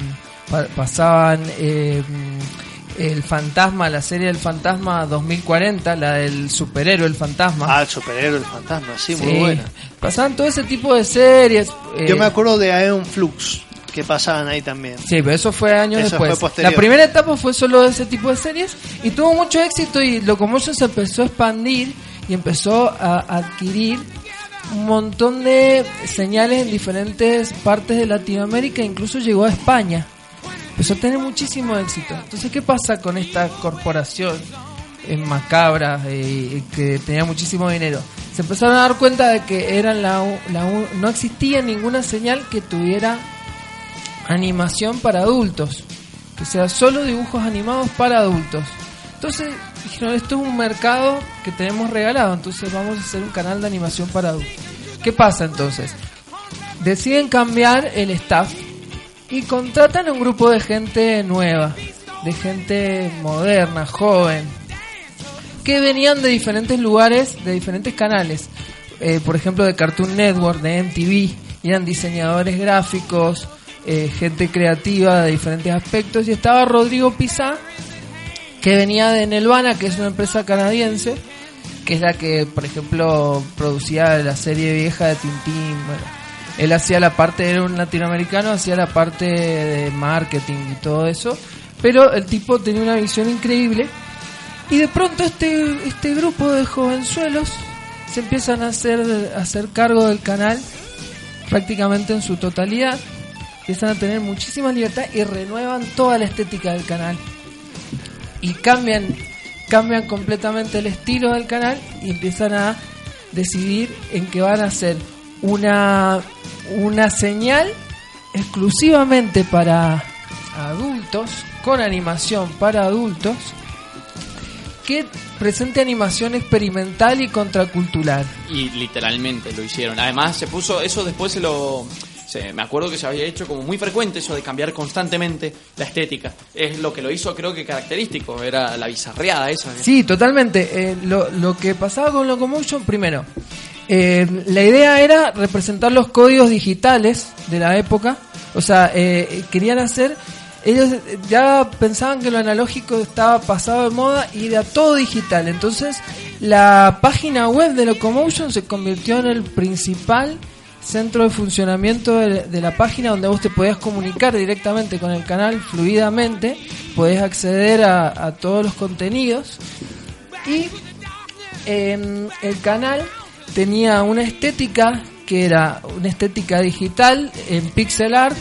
pasaban eh, El Fantasma, la serie del Fantasma 2040, la del superhéroe, el Fantasma. Ah, el superhéroe, el fantasma, sí, muy Sí. buena. Pasaban todo ese tipo de series. Yo eh, me acuerdo de Aeon Flux, que pasaban ahí también. Sí, pero eso fue años Eso después. fue la primera etapa fue solo de ese tipo de series y tuvo mucho éxito y Locomotion se empezó a expandir y empezó a adquirir un montón de señales en diferentes partes de Latinoamérica, incluso llegó a España. Empezó a tener muchísimo éxito. Entonces, ¿qué pasa con esta corporación en macabra eh, que tenía muchísimo dinero? Se empezaron a dar cuenta de que eran la, la no existía ninguna señal que tuviera animación para adultos, que sea solo dibujos animados para adultos. Entonces dijeron, esto es un mercado que tenemos regalado, entonces vamos a hacer un canal de animación para adultos. ¿Qué pasa entonces? Deciden cambiar el staff y contratan a un grupo de gente nueva, de gente moderna, joven, que venían de diferentes lugares, de diferentes canales. Eh, por ejemplo, de Cartoon Network, de MTV, eran diseñadores gráficos, eh, gente creativa de diferentes aspectos. Y estaba Rodrigo Pizá, que venía de Nelvana, que es una empresa canadiense, que es la que, por ejemplo, producía la serie vieja de Tintín. Bueno, él hacía la parte, era un latinoamericano, hacía la parte de marketing y todo eso. Pero el tipo tenía una visión increíble. Y de pronto este, este grupo de jovenzuelos se empiezan a hacer, a hacer cargo del canal prácticamente en su totalidad. Empiezan a tener muchísima libertad y renuevan toda la estética del canal. Y cambian, cambian completamente el estilo del canal y empiezan a decidir en que van a hacer una, una señal exclusivamente para adultos, con animación para adultos, que presente animación experimental y contracultural. Y literalmente lo hicieron. Además, se puso eso después se lo. Me acuerdo que se había hecho como muy frecuente eso de cambiar constantemente la estética. Es lo que lo hizo, creo que característico. Era la bizarreada esa. Sí, totalmente. Eh, lo, lo que pasaba con Locomotion, primero, eh, la idea era representar los códigos digitales de la época. O sea, eh, querían hacer. Ellos ya pensaban que lo analógico estaba pasado de moda y era todo digital. Entonces, la página web de Locomotion se convirtió en el principal centro de funcionamiento de, la página donde vos te podías comunicar directamente con el canal fluidamente, podés acceder a, todos los contenidos. Y em, el canal tenía una estética que era una estética digital en pixel art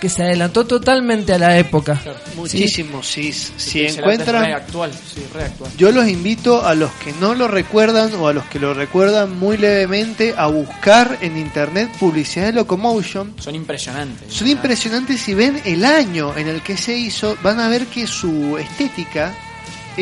que se adelantó totalmente a la época. Muchísimo, sí. Si encuentran, re actual, sí, re actual. yo los invito a los que no lo recuerdan o a los que lo recuerdan muy levemente a buscar en internet publicidad de Locomotion. Son impresionantes. Son impresionantes si ven el año en el que se hizo, van a ver que su estética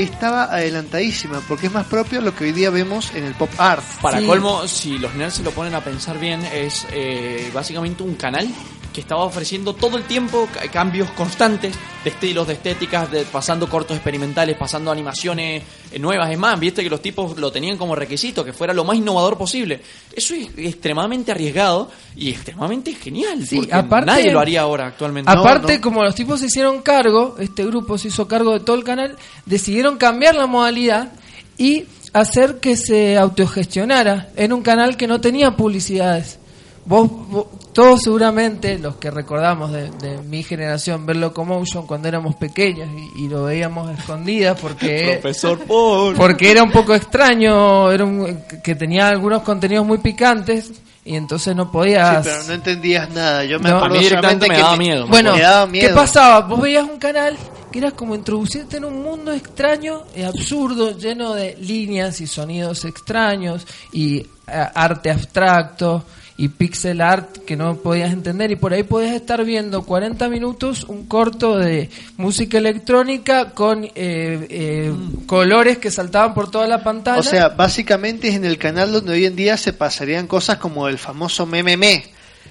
estaba adelantadísima, porque es más propio a lo que hoy día vemos en el pop art. Para colmo, si los nerds se lo ponen a pensar bien, es eh, básicamente un canal que estaba ofreciendo todo el tiempo ca- cambios constantes de estilos, de estéticas, de, pasando cortos experimentales, pasando animaciones eh, nuevas. Es más, viste que los tipos lo tenían como requisito, que fuera lo más innovador posible. Eso es extremadamente arriesgado y extremadamente genial. Sí, porque aparte- nadie lo haría ahora actualmente. Aparte, como los tipos se hicieron cargo, este grupo se hizo cargo de todo el canal, decidieron cambiar la modalidad y hacer que se autogestionara en un canal que no tenía publicidades. Vos, vos- todos seguramente, los que recordamos de, de mi generación, ver Locomotion cuando éramos pequeños y, y lo veíamos escondidas porque... Profesor Paul. Porque era un poco extraño, era un- que tenía algunos contenidos muy picantes y entonces no Sí, podías... pero no entendías nada. Yo me No. acuerdo A mí directamente me que daba miedo. Bueno, me daba ¿qué miedo. pasaba? Vos veías un canal que era como introducirte en un mundo extraño y absurdo, lleno de líneas y sonidos extraños y eh, arte abstracto y pixel art que no podías entender y por ahí podías estar viendo 40 minutos un corto de música electrónica con eh, eh, colores que saltaban por toda la pantalla. O sea, básicamente es en el canal donde hoy en día se pasarían cosas como el famoso meme,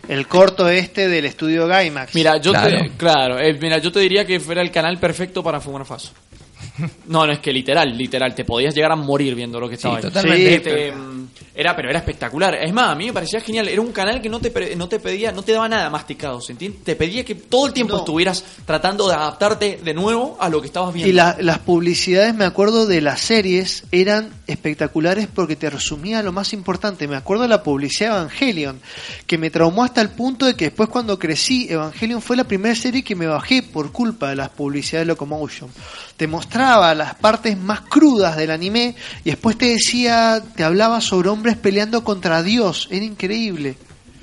el corto este del estudio Gaimax. Mira, yo Claro. te, claro, eh, mira, yo te diría que fuera el canal perfecto para fumar faso. No, no es que literal, literal, te podías llegar a morir viendo lo que estaba ahí. totalmente. Sí, te, mm, era, pero era espectacular. Es más, a mí me parecía genial. Era un canal que no te, no te pedía, no te daba nada masticado, ¿se entiende? Te pedía que todo el tiempo estuvieras tratando de adaptarte de nuevo a lo que estabas viendo. Y la- las publicidades, me acuerdo de las series, eran espectaculares porque te resumía lo más importante. Me acuerdo de la publicidad de Evangelion, que me traumó hasta el punto de que después cuando crecí, Evangelion fue la primera serie que me bajé por culpa de las publicidades de Locomotion. Te mostraba las partes más crudas del anime y después te decía, te hablaba sobre hombres peleando contra Dios. Era increíble.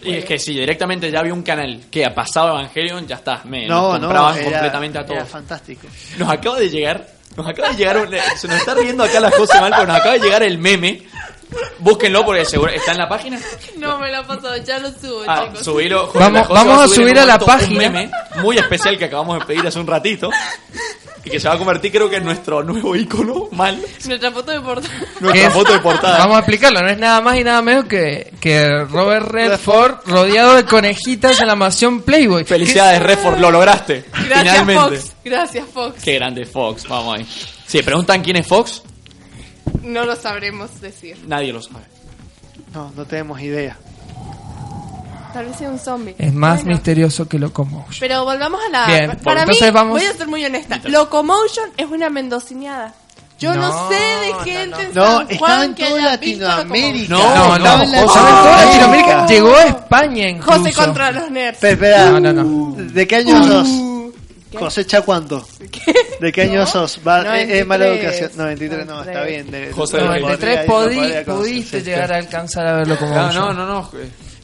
Y es que si directamente ya había un canal que pasaba Evangelion, ya está, me No, nos no, compraban era- completamente a era todos. fantástico. Nos acaba de llegar, nos acaba de llegar, un- se nos está riendo acá la José mal, pero nos acaba de llegar el meme. Búsquenlo porque seguro está en la página. No me lo ha pasado, ya lo subo, Ah, chicos. subilo. José, Vamos- vamos va a subir a la página. Un meme muy especial que acabamos de pedir hace un ratito. Y que se va a convertir, creo que en nuestro nuevo icono mal. Nuestra foto de portada. Nuestra foto de portada. Vamos a explicarlo, no es nada más y nada menos que, que Robert Redford rodeado de conejitas en la mansión Playboy. Felicidades, Redford, lo lograste. Gracias, Finalmente. Fox. Gracias, Fox. Qué grande Fox, vamos ahí. Si preguntan quién es Fox, No lo sabremos decir. nadie lo sabe. No, no tenemos idea. Tal vez sea un zombie. Es más Bueno, misterioso que Locomotion. Pero volvamos a la. Bien, para entonces mí, vamos- voy a ser muy honesta. Locomotion es una mendocineada. Yo no, No, sé de gente en No, San estaba Juan en que toda haya visto Latinoamérica. No, no, Estaba en José, en toda Latinoamérica. Llegó a España incluso. José contra los nerds. Pero, espera, No, no, no. ¿de qué año sos? ¿Cosecha cuánto? ¿De qué año sos? Va, es- es mala 93. educación. 93, no, está bien. de- José de- 93 podría- podí- podría pudiste conocer, llegar a alcanzar a ver Locomotion. No, no, no,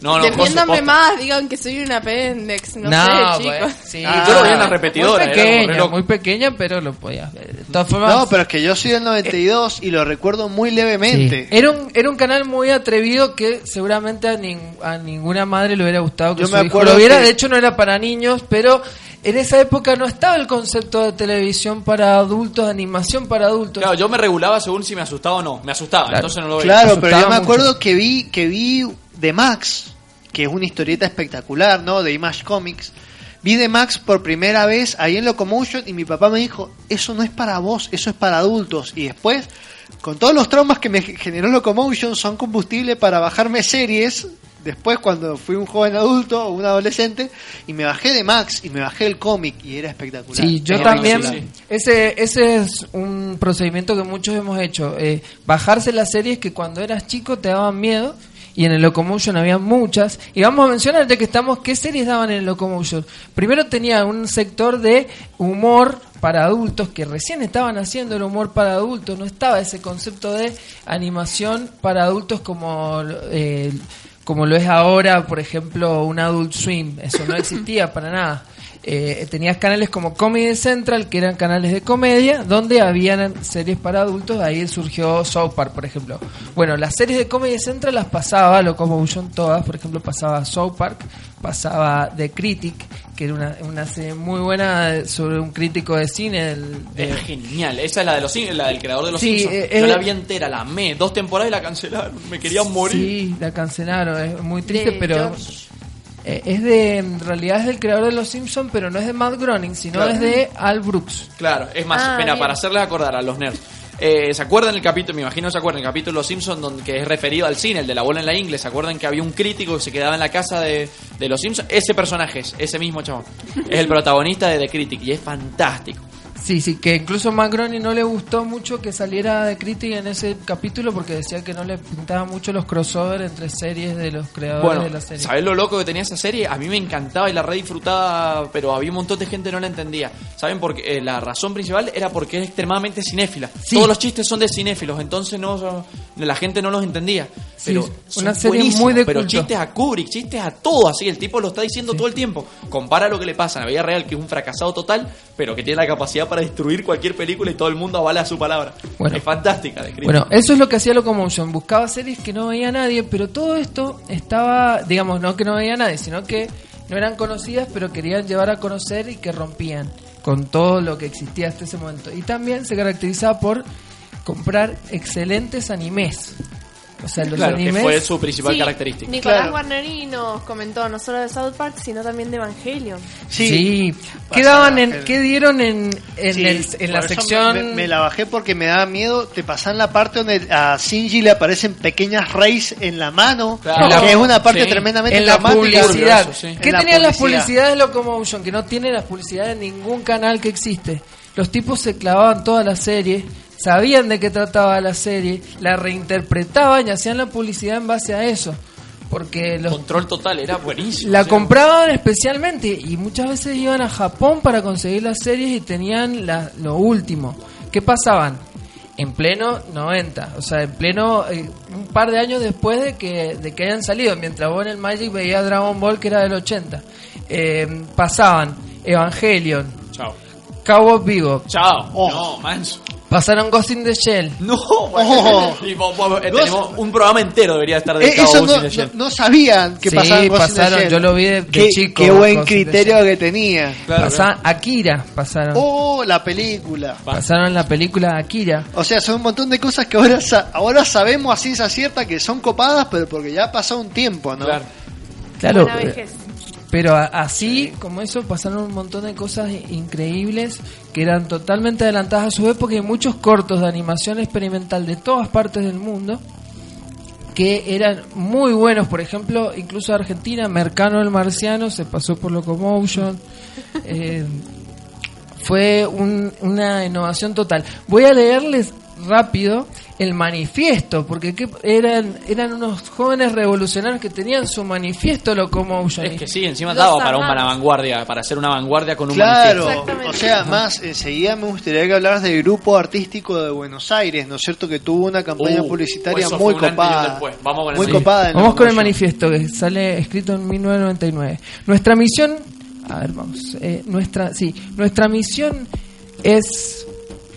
no. No, José, Defiéndanme posta. más, digan que soy un apéndice. No, No, sé, bueno, chicos. sí. Ah, yo lo vi en la repetidora, Muy era pequeña, loco. muy pequeña, pero lo podías ver. De todas formas, No, pero es que yo soy del 92 y lo recuerdo muy Sí. levemente. Era un, era un canal muy atrevido que seguramente a, nin- a ninguna madre le hubiera gustado que Yo su me hijo acuerdo lo viera. que- De hecho, no era para niños, pero en esa época no estaba el concepto de televisión para adultos, de animación para adultos. Claro, yo me regulaba según si me asustaba o no. Me asustaba, Claro. entonces no lo veía. Claro, pero yo me mucho. acuerdo que vi que vi de Max, que es una historieta espectacular, ¿no? De Image Comics. Vi de Max por primera vez ahí en Locomotion y mi papá me dijo, eso no es para vos, eso es para adultos. Y después, con todos los traumas que me generó Locomotion, son combustible para bajarme series. Después, cuando fui un joven adulto o un adolescente, y me bajé de Max y me bajé el cómic y era espectacular. Sí, yo Era también. Ese, ese es un procedimiento que muchos hemos hecho. eh, bajarse las series que cuando eras chico te daban miedo. Y en el Locomotion había muchas. Y vamos a mencionar, ya que estamos, ¿qué series daban en el Locomotion? Primero tenía un sector de humor para adultos, que recién estaban haciendo el humor para adultos. No estaba ese concepto de animación para adultos como, eh, como lo es ahora, por ejemplo, un Adult Swim. Eso no existía para nada. Eh, tenías canales como Comedy Central, que eran canales de comedia, donde habían series para adultos. Ahí surgió South Park, por ejemplo. Bueno, las series de Comedy Central las pasaba Locomotion todas. Por ejemplo, pasaba South Park, pasaba The Critic, que era una, una serie muy buena sobre un crítico de cine. de- Es genial. Esa es la de los la del creador de los Sí, Simpsons. eh, Yo eh, la vi entera, la amé. Dos temporadas y la cancelaron. Me quería morir. Sí, la cancelaron. Es muy triste, De pero. George. Eh, es de, en realidad es del creador de Los Simpsons, pero no es de Matt Groening, sino Claro. es de Al Brooks. Claro, es más, Ah, bien. para hacerles acordar a los nerds. Eh, ¿Se acuerdan el capítulo? Me imagino se acuerdan el capítulo de Los Simpsons donde, que es referido al cine, el de la bola en la ingle. ¿Se acuerdan que había un crítico que se quedaba en la casa de, de Los Simpsons? Ese personaje es, ese mismo chabón. Es el protagonista de The Critic y es fantástico. Sí, sí, que incluso Matt Groening no le gustó mucho que saliera de Critic en ese capítulo porque decía que no le pintaba mucho los crossover entre series de los creadores Bueno, de la serie. ¿sabés lo loco que tenía esa serie? A mí me encantaba y la re disfrutaba, pero había un montón de gente que no la entendía. ¿Saben por qué? Eh, la razón principal era porque es extremadamente cinéfila. Todos los chistes son de cinéfilos, entonces no la gente no los entendía. Sí, Pero son una serie muy de Pero culto. chistes a Kubrick, chistes a todo, así. El tipo lo está diciendo todo el tiempo. Compara lo que le pasa en la vida real, que es un fracasado total, pero que tiene la capacidad para destruir cualquier película y todo el mundo avala su palabra. Bueno. es fantástica. de. Bueno, eso es lo que hacía Locomotion. Buscaba series que no veía nadie, pero todo esto estaba, digamos, no que no veía nadie, sino que no eran conocidas, pero querían llevar a conocer y que rompían con todo lo que existía hasta ese momento. Y también se caracterizaba por comprar excelentes animes. O sea, los Claro, que fue su principal Sí, característica. Nicolás Claro. Guarneri nos comentó no solo de South Park, sino también de Evangelion. Sí. ¿Qué daban en, qué dieron en, en, Sí, el- en la sección? Me, me la bajé porque me daba miedo. Te pasan la parte donde a Shinji le aparecen pequeñas rays en la mano, Claro. que es una parte Sí. tremendamente en la dramática. publicidad. ¿Qué la tenían las publicidad. publicidades de Locomotion? Que no tiene las publicidades de ningún canal que existe. Los tipos se clavaban toda la serie, sabían de qué trataba la serie, la reinterpretaban y hacían la publicidad en base a eso. Porque los Control total, era buenísimo. la o sea, compraban especialmente y muchas veces iban a Japón para conseguir las series y tenían la- lo último. ¿Qué pasaban? En pleno 90, o sea, en pleno eh, un par de años después de que, de que hayan salido, mientras vos en el Magic veías Dragon Ball que era del 80. Eh, pasaban Evangelion, Chao. Cowboy Vivo, Chao. No, manso. pasaron Ghost in the Shell. No, Y vos- eh, tenemos un programa entero debería estar Eh, a Ghost no, in the Shell. no- no sabían que Sí, pasaban Ghost in the pasaron, Shell. yo lo vi de- de qué, chico, Qué buen Ghost criterio que tenía. Pasaban Akira, pasaron. Oh, la película. Pasaron la película Akira. O sea, son un montón de cosas que ahora, ahora sabemos a ciencia cierta que son copadas, pero porque ya ha pasado un tiempo, ¿no? Claro, Buena eh, vejez. Pero así como eso pasaron un montón de cosas increíbles que eran totalmente adelantadas a su época y muchos cortos de animación experimental de todas partes del mundo que eran muy buenos, por ejemplo, incluso Argentina, Mercano el Marciano se pasó por Locomotion. eh, fue un- una innovación total. Voy a leerles rápido el manifiesto, porque ¿qué- eran, eran unos jóvenes revolucionarios que tenían su manifiesto Locomotion. Es que sí, encima Los daba para amados. una vanguardia, para hacer una vanguardia con un Claro, manifiesto. o sea, más enseguida me gustaría que hablaras del grupo artístico de Buenos Aires, ¿no es cierto? Que tuvo una campaña Uh, publicitaria muy un un copada. después. Vamos con el muy sí. copada. en Vamos con el manifiesto que sale escrito en 1999. Nuestra misión, a ver, vamos, eh, nuestra, sí, nuestra misión es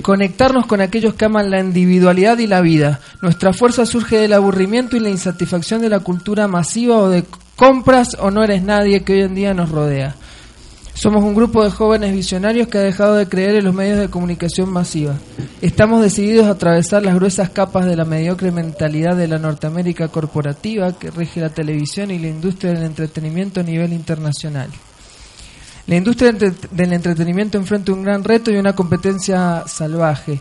conectarnos con aquellos que aman la individualidad y la vida. Nuestra fuerza surge del aburrimiento y la insatisfacción de la cultura masiva o de compras o no eres nadie que hoy en día nos rodea. Somos un grupo de jóvenes visionarios que ha dejado de creer en los medios de comunicación masiva. Estamos decididos a atravesar las gruesas capas de la mediocre mentalidad de la Norteamérica corporativa que rige la televisión y la industria del entretenimiento a nivel internacional. La industria del entre- del entretenimiento enfrenta un gran reto y una competencia salvaje.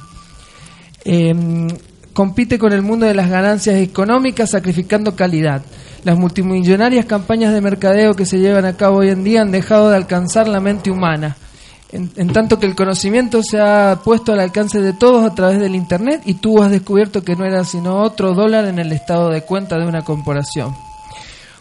Em, compite con el mundo de las ganancias económicas sacrificando calidad. Las multimillonarias campañas de mercadeo que se llevan a cabo hoy en día han dejado de alcanzar la mente humana. En, en tanto que el conocimiento se ha puesto al alcance de todos a través del Internet y tú has descubierto que no era sino otro dólar en el estado de cuenta de una corporación.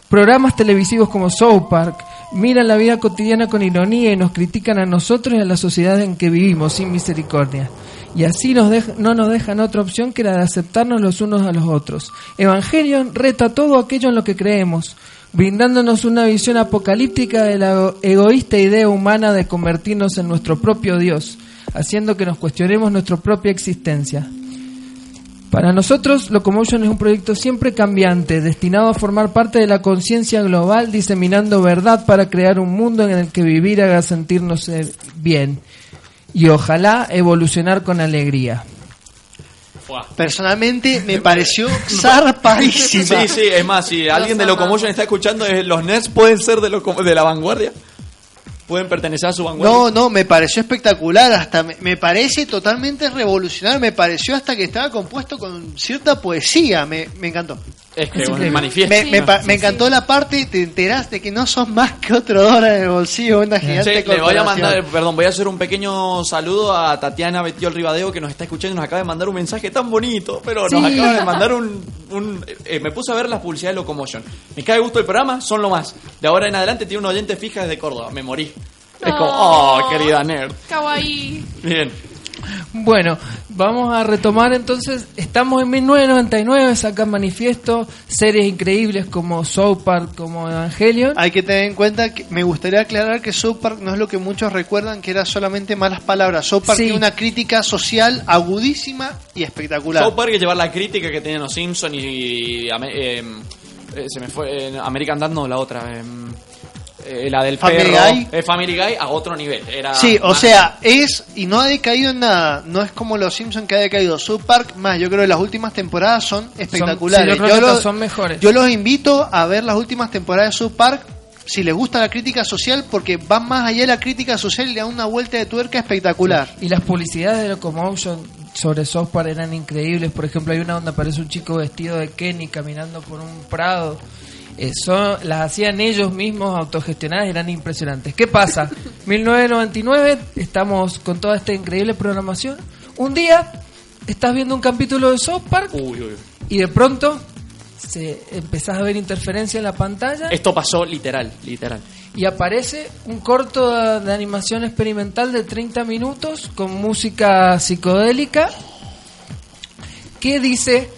Programas televisivos como South Park miran la vida cotidiana con ironía y nos critican a nosotros y a la sociedad en que vivimos sin misericordia. Y así nos dej- no nos dejan otra opción que la de aceptarnos los unos a los otros. Evangelion reta todo aquello en lo que creemos, brindándonos una visión apocalíptica de la ego- egoísta idea humana de convertirnos en nuestro propio Dios, haciendo que nos cuestionemos nuestra propia existencia. Para nosotros, Locomotion es un proyecto siempre cambiante, destinado a formar parte de la conciencia global, diseminando verdad para crear un mundo en el que vivir haga sentirnos eh, bien y ojalá evolucionar con alegría. personalmente me pareció zarpadísima. Sí, sí, es más, si alguien de Locomotion está escuchando, los nerds pueden ser de, de la vanguardia. Pueden pertenecer a su vanguardia. No, no, me pareció espectacular, hasta me, me parece totalmente revolucionario, me pareció hasta que estaba compuesto con cierta poesía, me, me encantó. Es que bueno, manifiesto. Me, me encantó la parte, te enterás de que no son más que otro dólar en el bolsillo, una Sí, gigante le voy a mandar, perdón, voy a hacer un pequeño saludo a Tatiana Betiol Ribadeo que nos está escuchando y nos acaba de mandar un mensaje tan bonito, pero nos acaba de mandar un... un- eh, me puse a ver las publicidades de Locomotion. Me cae gusto el programa, son lo más. De ahora en adelante tiene un oyente fija desde Córdoba, me morí. Es como, oh, querida nerd. Kawaii. Bien. Bueno, vamos a retomar entonces. Estamos en 1999, sacan manifiesto series increíbles como South Park, como Evangelion. Hay que tener en cuenta que me gustaría aclarar que South Park no es lo que muchos recuerdan, que era solamente malas palabras. South Park Sí. tiene una crítica social agudísima y espectacular. South Park es llevar la crítica que tenían los Simpsons y... eh, eh, se me fue... eh, American Dad no, la otra. Eh, la del Family perro. Guy. eh, Family Guy a otro nivel. Era Sí, o más- sea, es y no ha decaído en nada. No es como los Simpsons que ha decaído. South Park, más yo creo que las últimas temporadas son espectaculares. sí, yo creo que los- son mejores. Yo los invito a ver las últimas temporadas de South Park si les gusta la crítica social, porque van más allá de la crítica social y le dan una vuelta de tuerca espectacular. Y las publicidades de Locomotion sobre South Park eran increíbles. Por ejemplo, hay una donde aparece un chico vestido de Kenny caminando por un prado. Eh, son- las hacían ellos mismos autogestionadas y eran impresionantes. ¿Qué pasa? 1999, estamos con toda esta increíble programación. Un día estás viendo un capítulo de South Park Uy, uy. y de pronto se empezás a ver interferencia en la pantalla Esto pasó literal, literal. y aparece un corto de, de animación experimental de 30 minutos con música psicodélica que dice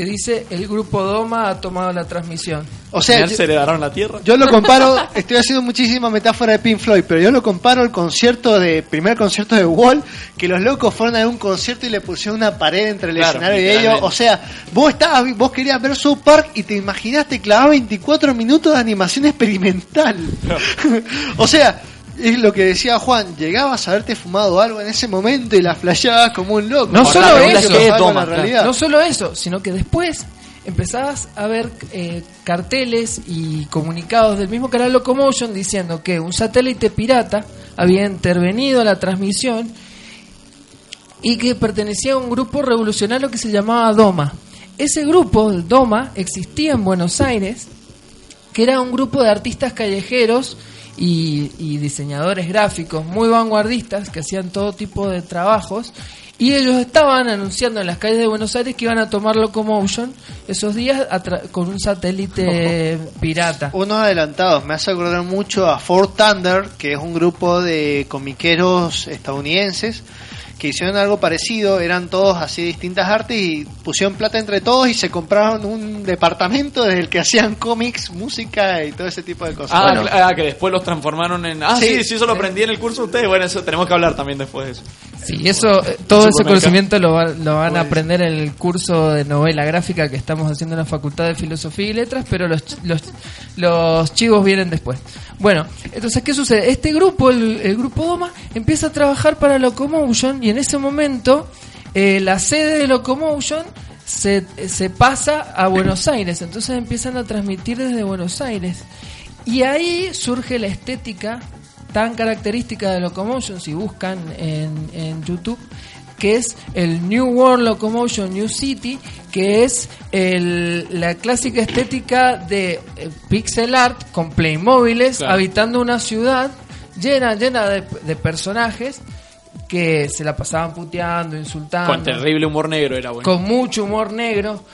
que dice el grupo Doma ha tomado la transmisión. O sea, se heredaron la tierra. Yo lo comparo, estoy haciendo muchísima metáfora de Pink Floyd, pero yo lo comparo al concierto de, primer concierto de Wall, que los locos fueron a un concierto y le pusieron una pared entre el Claro, escenario y ellos. O sea, vos estabas, vos querías ver South Park y te imaginaste clavar 24 minutos de animación experimental. o sea, es lo que decía Juan, llegabas a haberte fumado algo en ese momento y la flasheabas como un loco. No solo eso, que no solo eso, sino que después empezabas a ver eh, carteles y comunicados del mismo canal Locomotion diciendo que un satélite pirata había intervenido a la transmisión y que pertenecía a un grupo revolucionario que se llamaba Doma. Ese grupo, el Doma, existía en Buenos Aires, que era un grupo de artistas callejeros y, y diseñadores gráficos muy vanguardistas que hacían todo tipo de trabajos. Y ellos estaban anunciando en las calles de Buenos Aires que iban a tomar Locomotion esos días con un satélite pirata. Unos adelantados, me hace acordar mucho a Fort Thunder, que es un grupo de comiqueros estadounidenses que hicieron algo parecido, eran todos así distintas artes y pusieron plata entre todos y se compraron un departamento desde el que hacían cómics, música y todo ese tipo de cosas. Ah, Bueno, ah, que después los transformaron en... Ah, sí, Sí. sí, eso lo aprendí en el curso de ustedes. Bueno, eso tenemos que hablar también después de eso. Sí, eso, eh, todo ese conocimiento lo, va- lo van a Pues- aprender en el curso de novela gráfica que estamos haciendo en la Facultad de Filosofía y Letras, pero los, ch- los, los chivos vienen después. Bueno, entonces, ¿qué sucede? Este grupo, el, el grupo Doma, empieza a trabajar para Locomotion y en ese momento eh, la sede de Locomotion se, se pasa a Buenos Aires, entonces empiezan a transmitir desde Buenos Aires. Y ahí surge la estética tan característica de Locomotion, si buscan en, en YouTube, que es el New World Locomotion New City, que es el- la clásica estética de eh, pixel art con Playmobiles Claro. habitando una ciudad llena, llena de, de personajes que se la pasaban puteando, insultando Con terrible humor negro era bueno. con mucho humor negro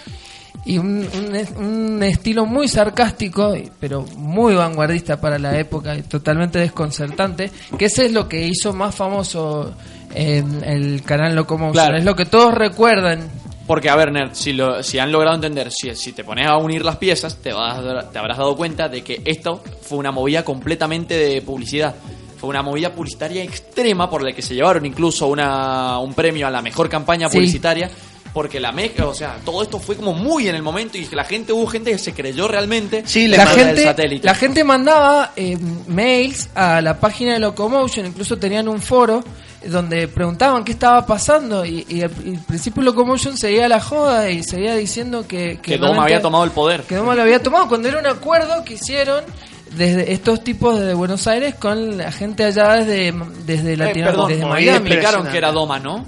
y un, un- un estilo muy sarcástico, pero muy vanguardista para la época y totalmente desconcertante, que ese es lo que hizo más famoso en el canal Locomotion. Claro. Es lo que todos recuerdan. Porque, a ver, Nerd, si, lo, si han logrado entender, si, si te pones a unir las piezas, te, vas, te habrás dado cuenta de que esto fue una movida completamente de publicidad. Fue una movida publicitaria extrema por la que se llevaron incluso una, un premio a la mejor campaña Sí. publicitaria. Porque la mezcla, o sea, todo esto fue como muy en el momento y que la gente, hubo gente que se creyó realmente la, la gente, satélite. la gente mandaba eh, mails a la página de Locomotion, incluso tenían un foro donde preguntaban qué estaba pasando y, y al, principio Locomotion seguía la joda y seguía diciendo que... Que Doma había tomado el poder. Que Doma lo había tomado cuando era un acuerdo que hicieron desde estos tipos de Buenos Aires con la gente allá desde, desde Eh, Latino, perdón, desde Miami. explicaron que era Doma, ¿no?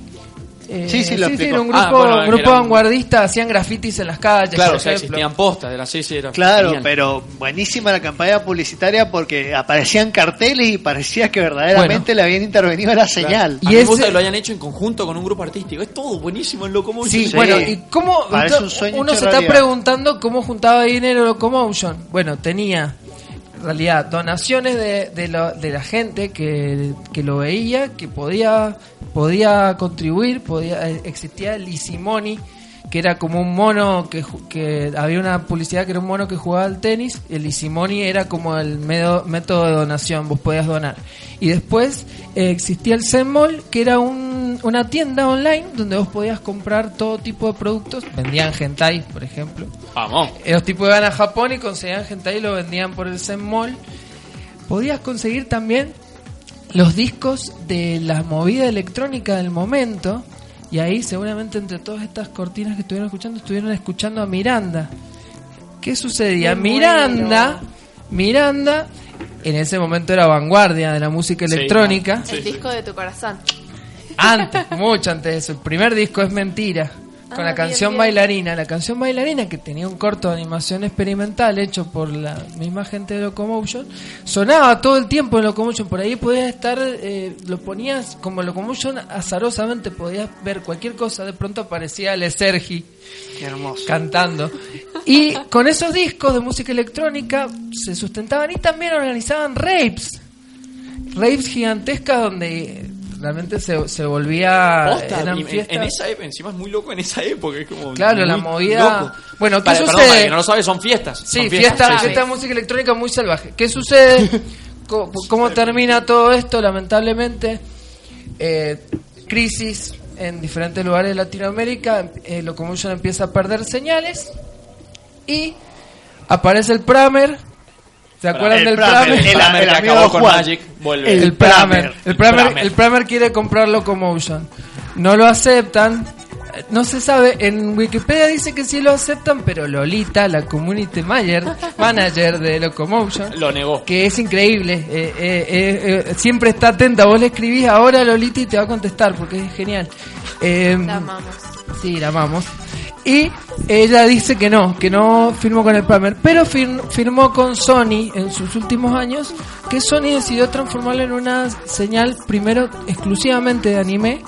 Eh, Sí, sí, lo explicó. era un grupo, Ah, bueno, un grupo era un- vanguardista, hacían grafitis en las calles. Claro, por o sea, ejemplo. existían postas, era así, sí, era Claro, genial. pero buenísima la campaña publicitaria porque aparecían carteles y parecía que verdaderamente le habían intervenido a la señal. A mí me gusta que lo hayan hecho en conjunto con un grupo artístico. Es todo buenísimo en Locomotion. Sí, bueno, ¿y cómo? Parece ento- un sueño uno se está preguntando cómo juntaba dinero Locomotion. Bueno, tenía, realidad, donaciones de, de, lo- de la gente que, que lo veía, que podía, podía contribuir, podía existía el Isimoni, que era como un mono que, que había una publicidad que era un mono que jugaba al tenis, el Isimoni era como el medo- método de donación, vos podías donar. Y después eh, existía el Zenmall, que era un- una tienda online donde vos podías comprar todo tipo de productos, vendían hentai, por ejemplo. Vamos. Los tipos iban a Japón y conseguían hentai y lo vendían por el Zenmall. Podías conseguir también los discos de la movida electrónica del momento. Y ahí seguramente entre todas estas cortinas que estuvieron escuchando, estuvieron escuchando a Miranda. ¿Qué sucedía? Miranda, Miranda, en ese momento era vanguardia de la música Sí, electrónica. El disco de tu corazón. Antes, mucho antes de eso. El primer disco es Mentira. Con Ah, la canción bien, bien. Bailarina. La canción Bailarina, que tenía un corto de animación experimental hecho por la misma gente de Locomotion, sonaba todo el tiempo en Locomotion. Por ahí podías estar, eh, lo ponías como Locomotion, azarosamente podías ver cualquier cosa. De pronto aparecía Le Sergi cantando. Y con esos discos de música electrónica se sustentaban y también organizaban rapes. Rapes gigantescas donde realmente se, se volvía... Posta, eran en- fiestas- en esa época, encima es muy loco en esa época. Es como Claro, la movida- loco. Bueno, ¿qué Para- perdón, sucede? para que no lo sabe, son fiestas. Sí, son fiesta, Sí, fiesta de música electrónica muy salvaje. ¿Qué sucede? ¿Cómo, cómo termina todo esto? Lamentablemente, eh, crisis en diferentes lugares de Latinoamérica, eh, Locomotion empieza a perder señales y aparece el Pramer. ¿Se acuerdan El del Pramer, el- Pramer el que amigo acabó con Juan. Magic, vuelve. El, El Pramer. Pramer. El Pramer, Pramer. el Pramer quiere comprar Locomotion. No lo aceptan. No se sabe, en Wikipedia dice que sí lo aceptan, pero Lolita, la community manager, manager de Locomotion, Lo negó. que es increíble, eh, eh, eh, eh, siempre está atenta, vos le escribís ahora a Lolita y te va a contestar, porque es genial. Eh, La amamos. Sí, la amamos. Y ella dice que no, que no firmó con el Pramer, pero fir- firmó con Sony en sus últimos años, que Sony decidió transformarlo en una señal primero exclusivamente de anime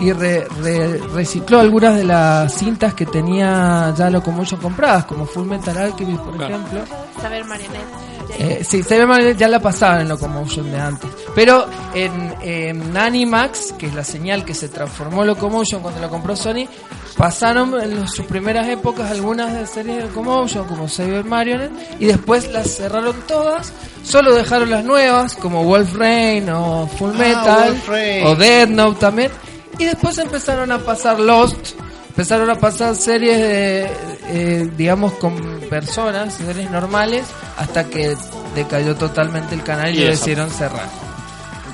y re- re- recicló algunas de las cintas que tenía ya Locomotion compradas, como Full Metal Alchemist, por Claro. ejemplo. Saber Marionette. Eh, sí, Moon ya la pasaban en Locomotion de antes. Pero en, en Animax, que es la señal que se transformó Locomotion cuando lo compró Sony, pasaron en los- sus primeras épocas algunas de series de Locomotion, como Sailor Marionette, y después las cerraron todas. Solo dejaron las nuevas, como Wolf Rain o Full Ah, Metal, o Dead Note también. Y después empezaron a pasar Lost, empezaron a pasar series de, eh, digamos, con personas, series normales, hasta que decayó totalmente el canal y, Y lo eso. decidieron cerrar.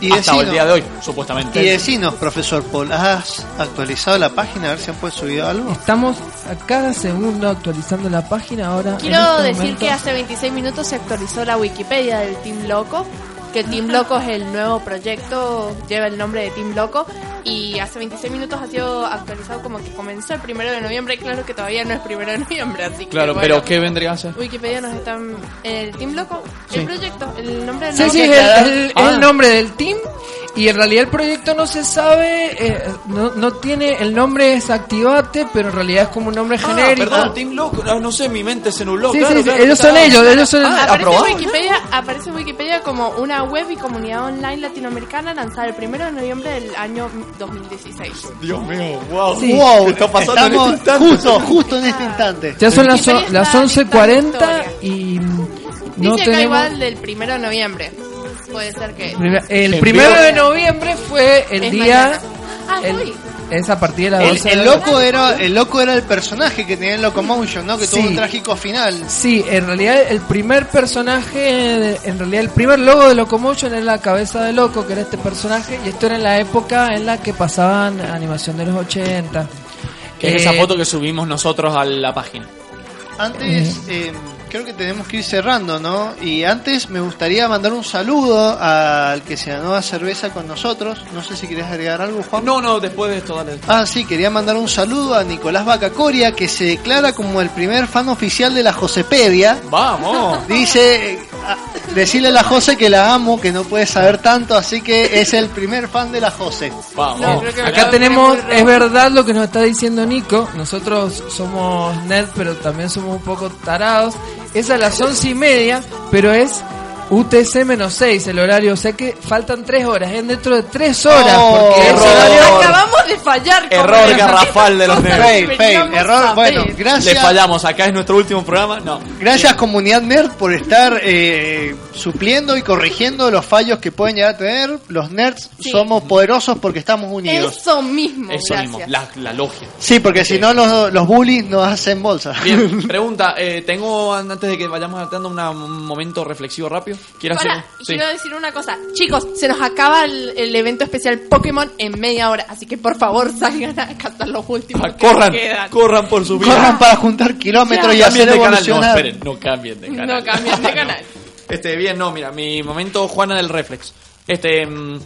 Y Hasta decinos- el día de hoy, supuestamente. Y decinos, profesor Paul, ¿has actualizado la página a ver si han pues subido algo? Estamos a cada segundo actualizando la página ahora. Quiero este decir momento- que hace 26 minutos se actualizó la Wikipedia del Team Loco, que Team Loco es el nuevo proyecto, lleva el nombre de Team Loco, y hace 26 minutos ha sido actualizado como que comenzó el primero de noviembre, y claro que todavía no es primero de noviembre, así que Claro, bueno. pero ¿qué vendría a ser? Wikipedia nos está... El Team Loco, Sí. el proyecto, el nombre del Sí, nuevo sí, es proyecto. el, el- Ah. el nombre del team y en realidad el proyecto no se sabe, eh, no, no tiene, el nombre es Activate, pero en realidad es como un nombre Ah, genérico. perdón, Team Loco. No, no sé, mi mente se nubló. Sí, claro, sí, sí, claro, ellos claro. son ellos, ellos son el- Ah, Aparece en, ¿aprobado? Wikipedia, aparece en Wikipedia como una web y comunidad online latinoamericana lanzada el primero de noviembre del año 2016. Dios mío, wow. Sí. Wow, ¿Qué está pasando estamos en este instante? justo, justo en este instante. Ya son las, Wikipedia las está 11.40 dictando y no Dice acá tenemos... igual del primero de noviembre. Puede ser que. El En primero vivo. de noviembre fue el Es día... mañana. Ah, el- hoy. Es a partir de las El, 12 de el la loco era el loco era el personaje que tenía en Locomotion, ¿no? Que tuvo un trágico final. Sí, en realidad el primer personaje, en realidad el primer logo de Locomotion era la cabeza de Loco, que era este personaje, y esto era en la época en la que pasaban animación de los 80. Que es Eh, esa foto que subimos nosotros a la página. Antes, eh, creo que tenemos que ir cerrando, ¿no? Y antes me gustaría mandar un saludo al que se ganó la cerveza con nosotros. No sé si querías agregar algo, Juan. No, no, después de esto, dale. Ah, sí, quería mandar un saludo a Nicolás Bacacoria, que se declara como el primer fan oficial de la Josepedia. ¡Vamos! Dice, eh, a- decirle a la Jose que la amo, que no puede saber tanto, así que es el primer fan de la Jose. Vamos. Acá tenemos, es verdad lo que nos está diciendo Nico, nosotros somos nerd, pero también somos un poco tarados. Es a las once y media, pero es UTC menos 6 el horario, o sea que faltan tres horas, es dentro de tres horas, Oh, porque error. horario... Acabamos de fallar. Error garrafal de los nerds. Fail, fail, error, bueno, gracias. Le fallamos, acá es nuestro último programa. No. Gracias comunidad nerd por estar eh, supliendo y corrigiendo los fallos que pueden llegar a tener. Los nerds Sí. somos poderosos porque estamos unidos. Eso mismo, Eso gracias. mismo, la, la logia. Sí, porque si no los, los bullies nos hacen bolsa. Bien, pregunta, eh, tengo antes de que vayamos una- un momento reflexivo rápido. ¿Quiero hacer? Pará, Sí. quiero decir una cosa. Chicos, se nos acaba el, el evento especial Pokémon en media hora, así que por favor salgan a cantar los últimos que Corran, quedan. corran por su vida. Corran para juntar kilómetros y hacer de canal. No, evolucionar. esperen, no cambien de canal. No cambien de canal. Este, bien, no, mira, mi momento Juana del Reflex. Este, mm,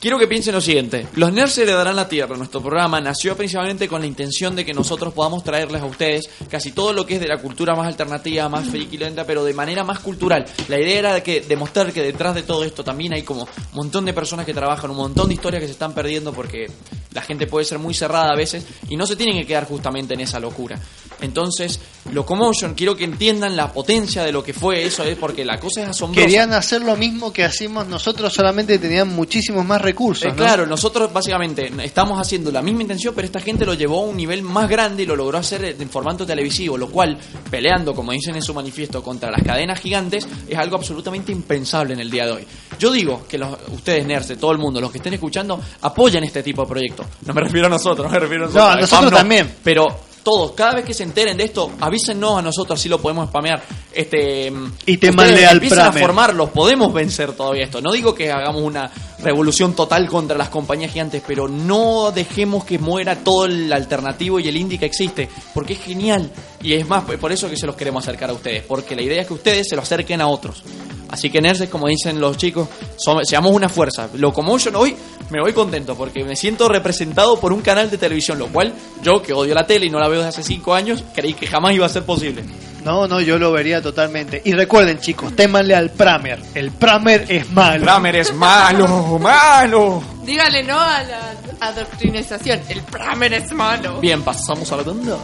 quiero que piensen lo siguiente. Los nerds se le darán la tierra. Nuestro programa nació principalmente con la intención de que nosotros podamos traerles a ustedes casi todo lo que es de la cultura más alternativa, más friquilenta, pero de manera más cultural. La idea era que demostrar que detrás de todo esto también hay como un montón de personas que trabajan, un montón de historias que se están perdiendo porque la gente puede ser muy cerrada a veces y no se tienen que quedar justamente en esa locura. Entonces, Locomotion, quiero que entiendan la potencia de lo que fue eso, es porque la cosa es asombrosa. Querían hacer lo mismo que hacemos nosotros, solamente tenían muchísimos más recursos. Eh, ¿no? Claro, nosotros básicamente estamos haciendo la misma intención, pero esta gente lo llevó a un nivel más grande y lo logró hacer en formato televisivo, lo cual, peleando, como dicen en su manifiesto, contra las cadenas gigantes, es algo absolutamente impensable en el día de hoy. Yo digo que los, ustedes, nerds, de todo el mundo, los que estén escuchando, apoyen este tipo de proyectos. No me refiero a nosotros, no me refiero a nosotros. No, a nosotros también. Pero todos, cada vez que se enteren de esto, avísennos a nosotros, así lo podemos spamear. Este, Y te mandé al empiecen a formarlos, podemos vencer todavía esto. No digo que hagamos una revolución total contra las compañías gigantes, pero no dejemos que muera todo el alternativo y el indie que existe, porque es genial. Y es más, por eso que se los queremos acercar a ustedes, porque la idea es que ustedes se lo acerquen a otros. Así que nerds, como dicen los chicos, somos- seamos una fuerza. Locomotion hoy me voy contento porque me siento representado por un canal de televisión, lo cual yo, que odio la tele y no la veo desde hace cinco años, creí que jamás iba a ser posible. No, no, yo lo vería totalmente. Y recuerden, chicos, témanle al Pramer. El Pramer es malo. Pramer es malo, malo. Dígale no a la adoctrinación. El Pramer es malo. Bien, pasamos a la tanda.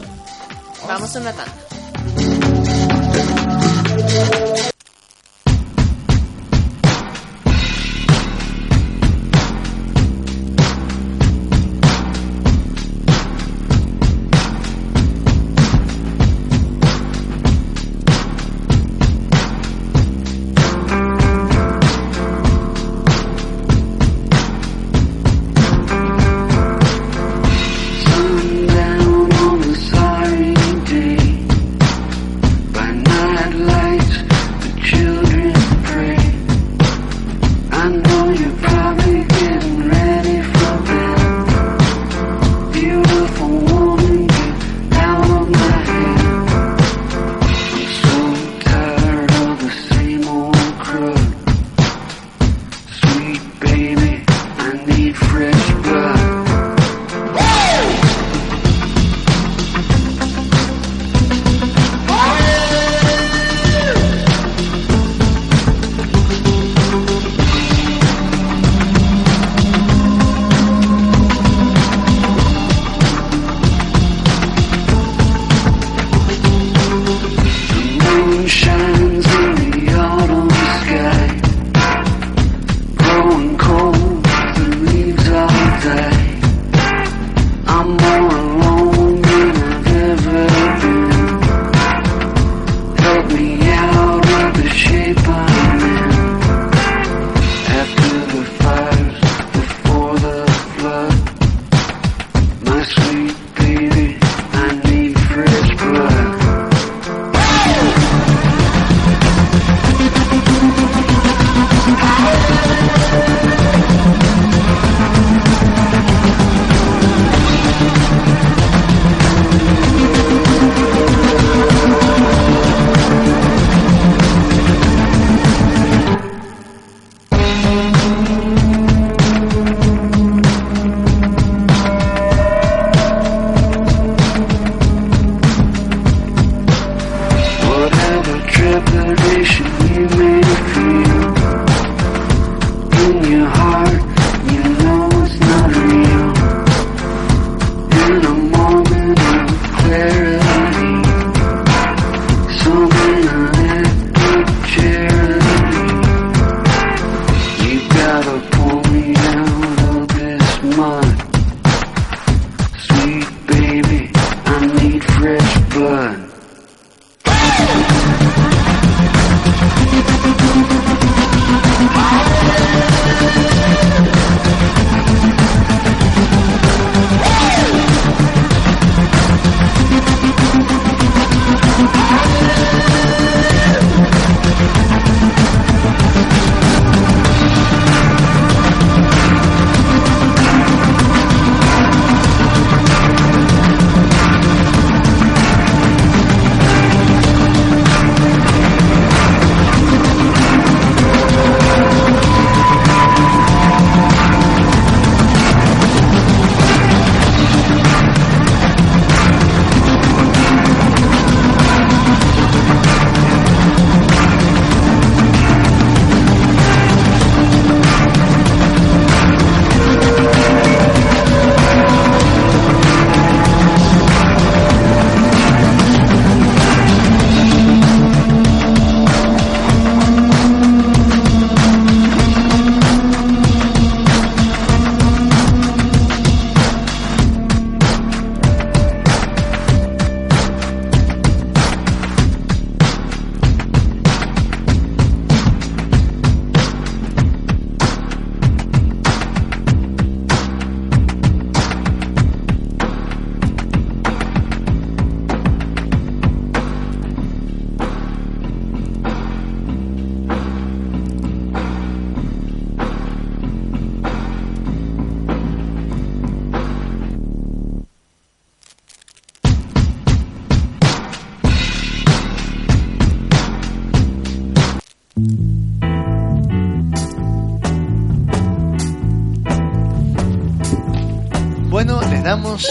Vamos a una tanda.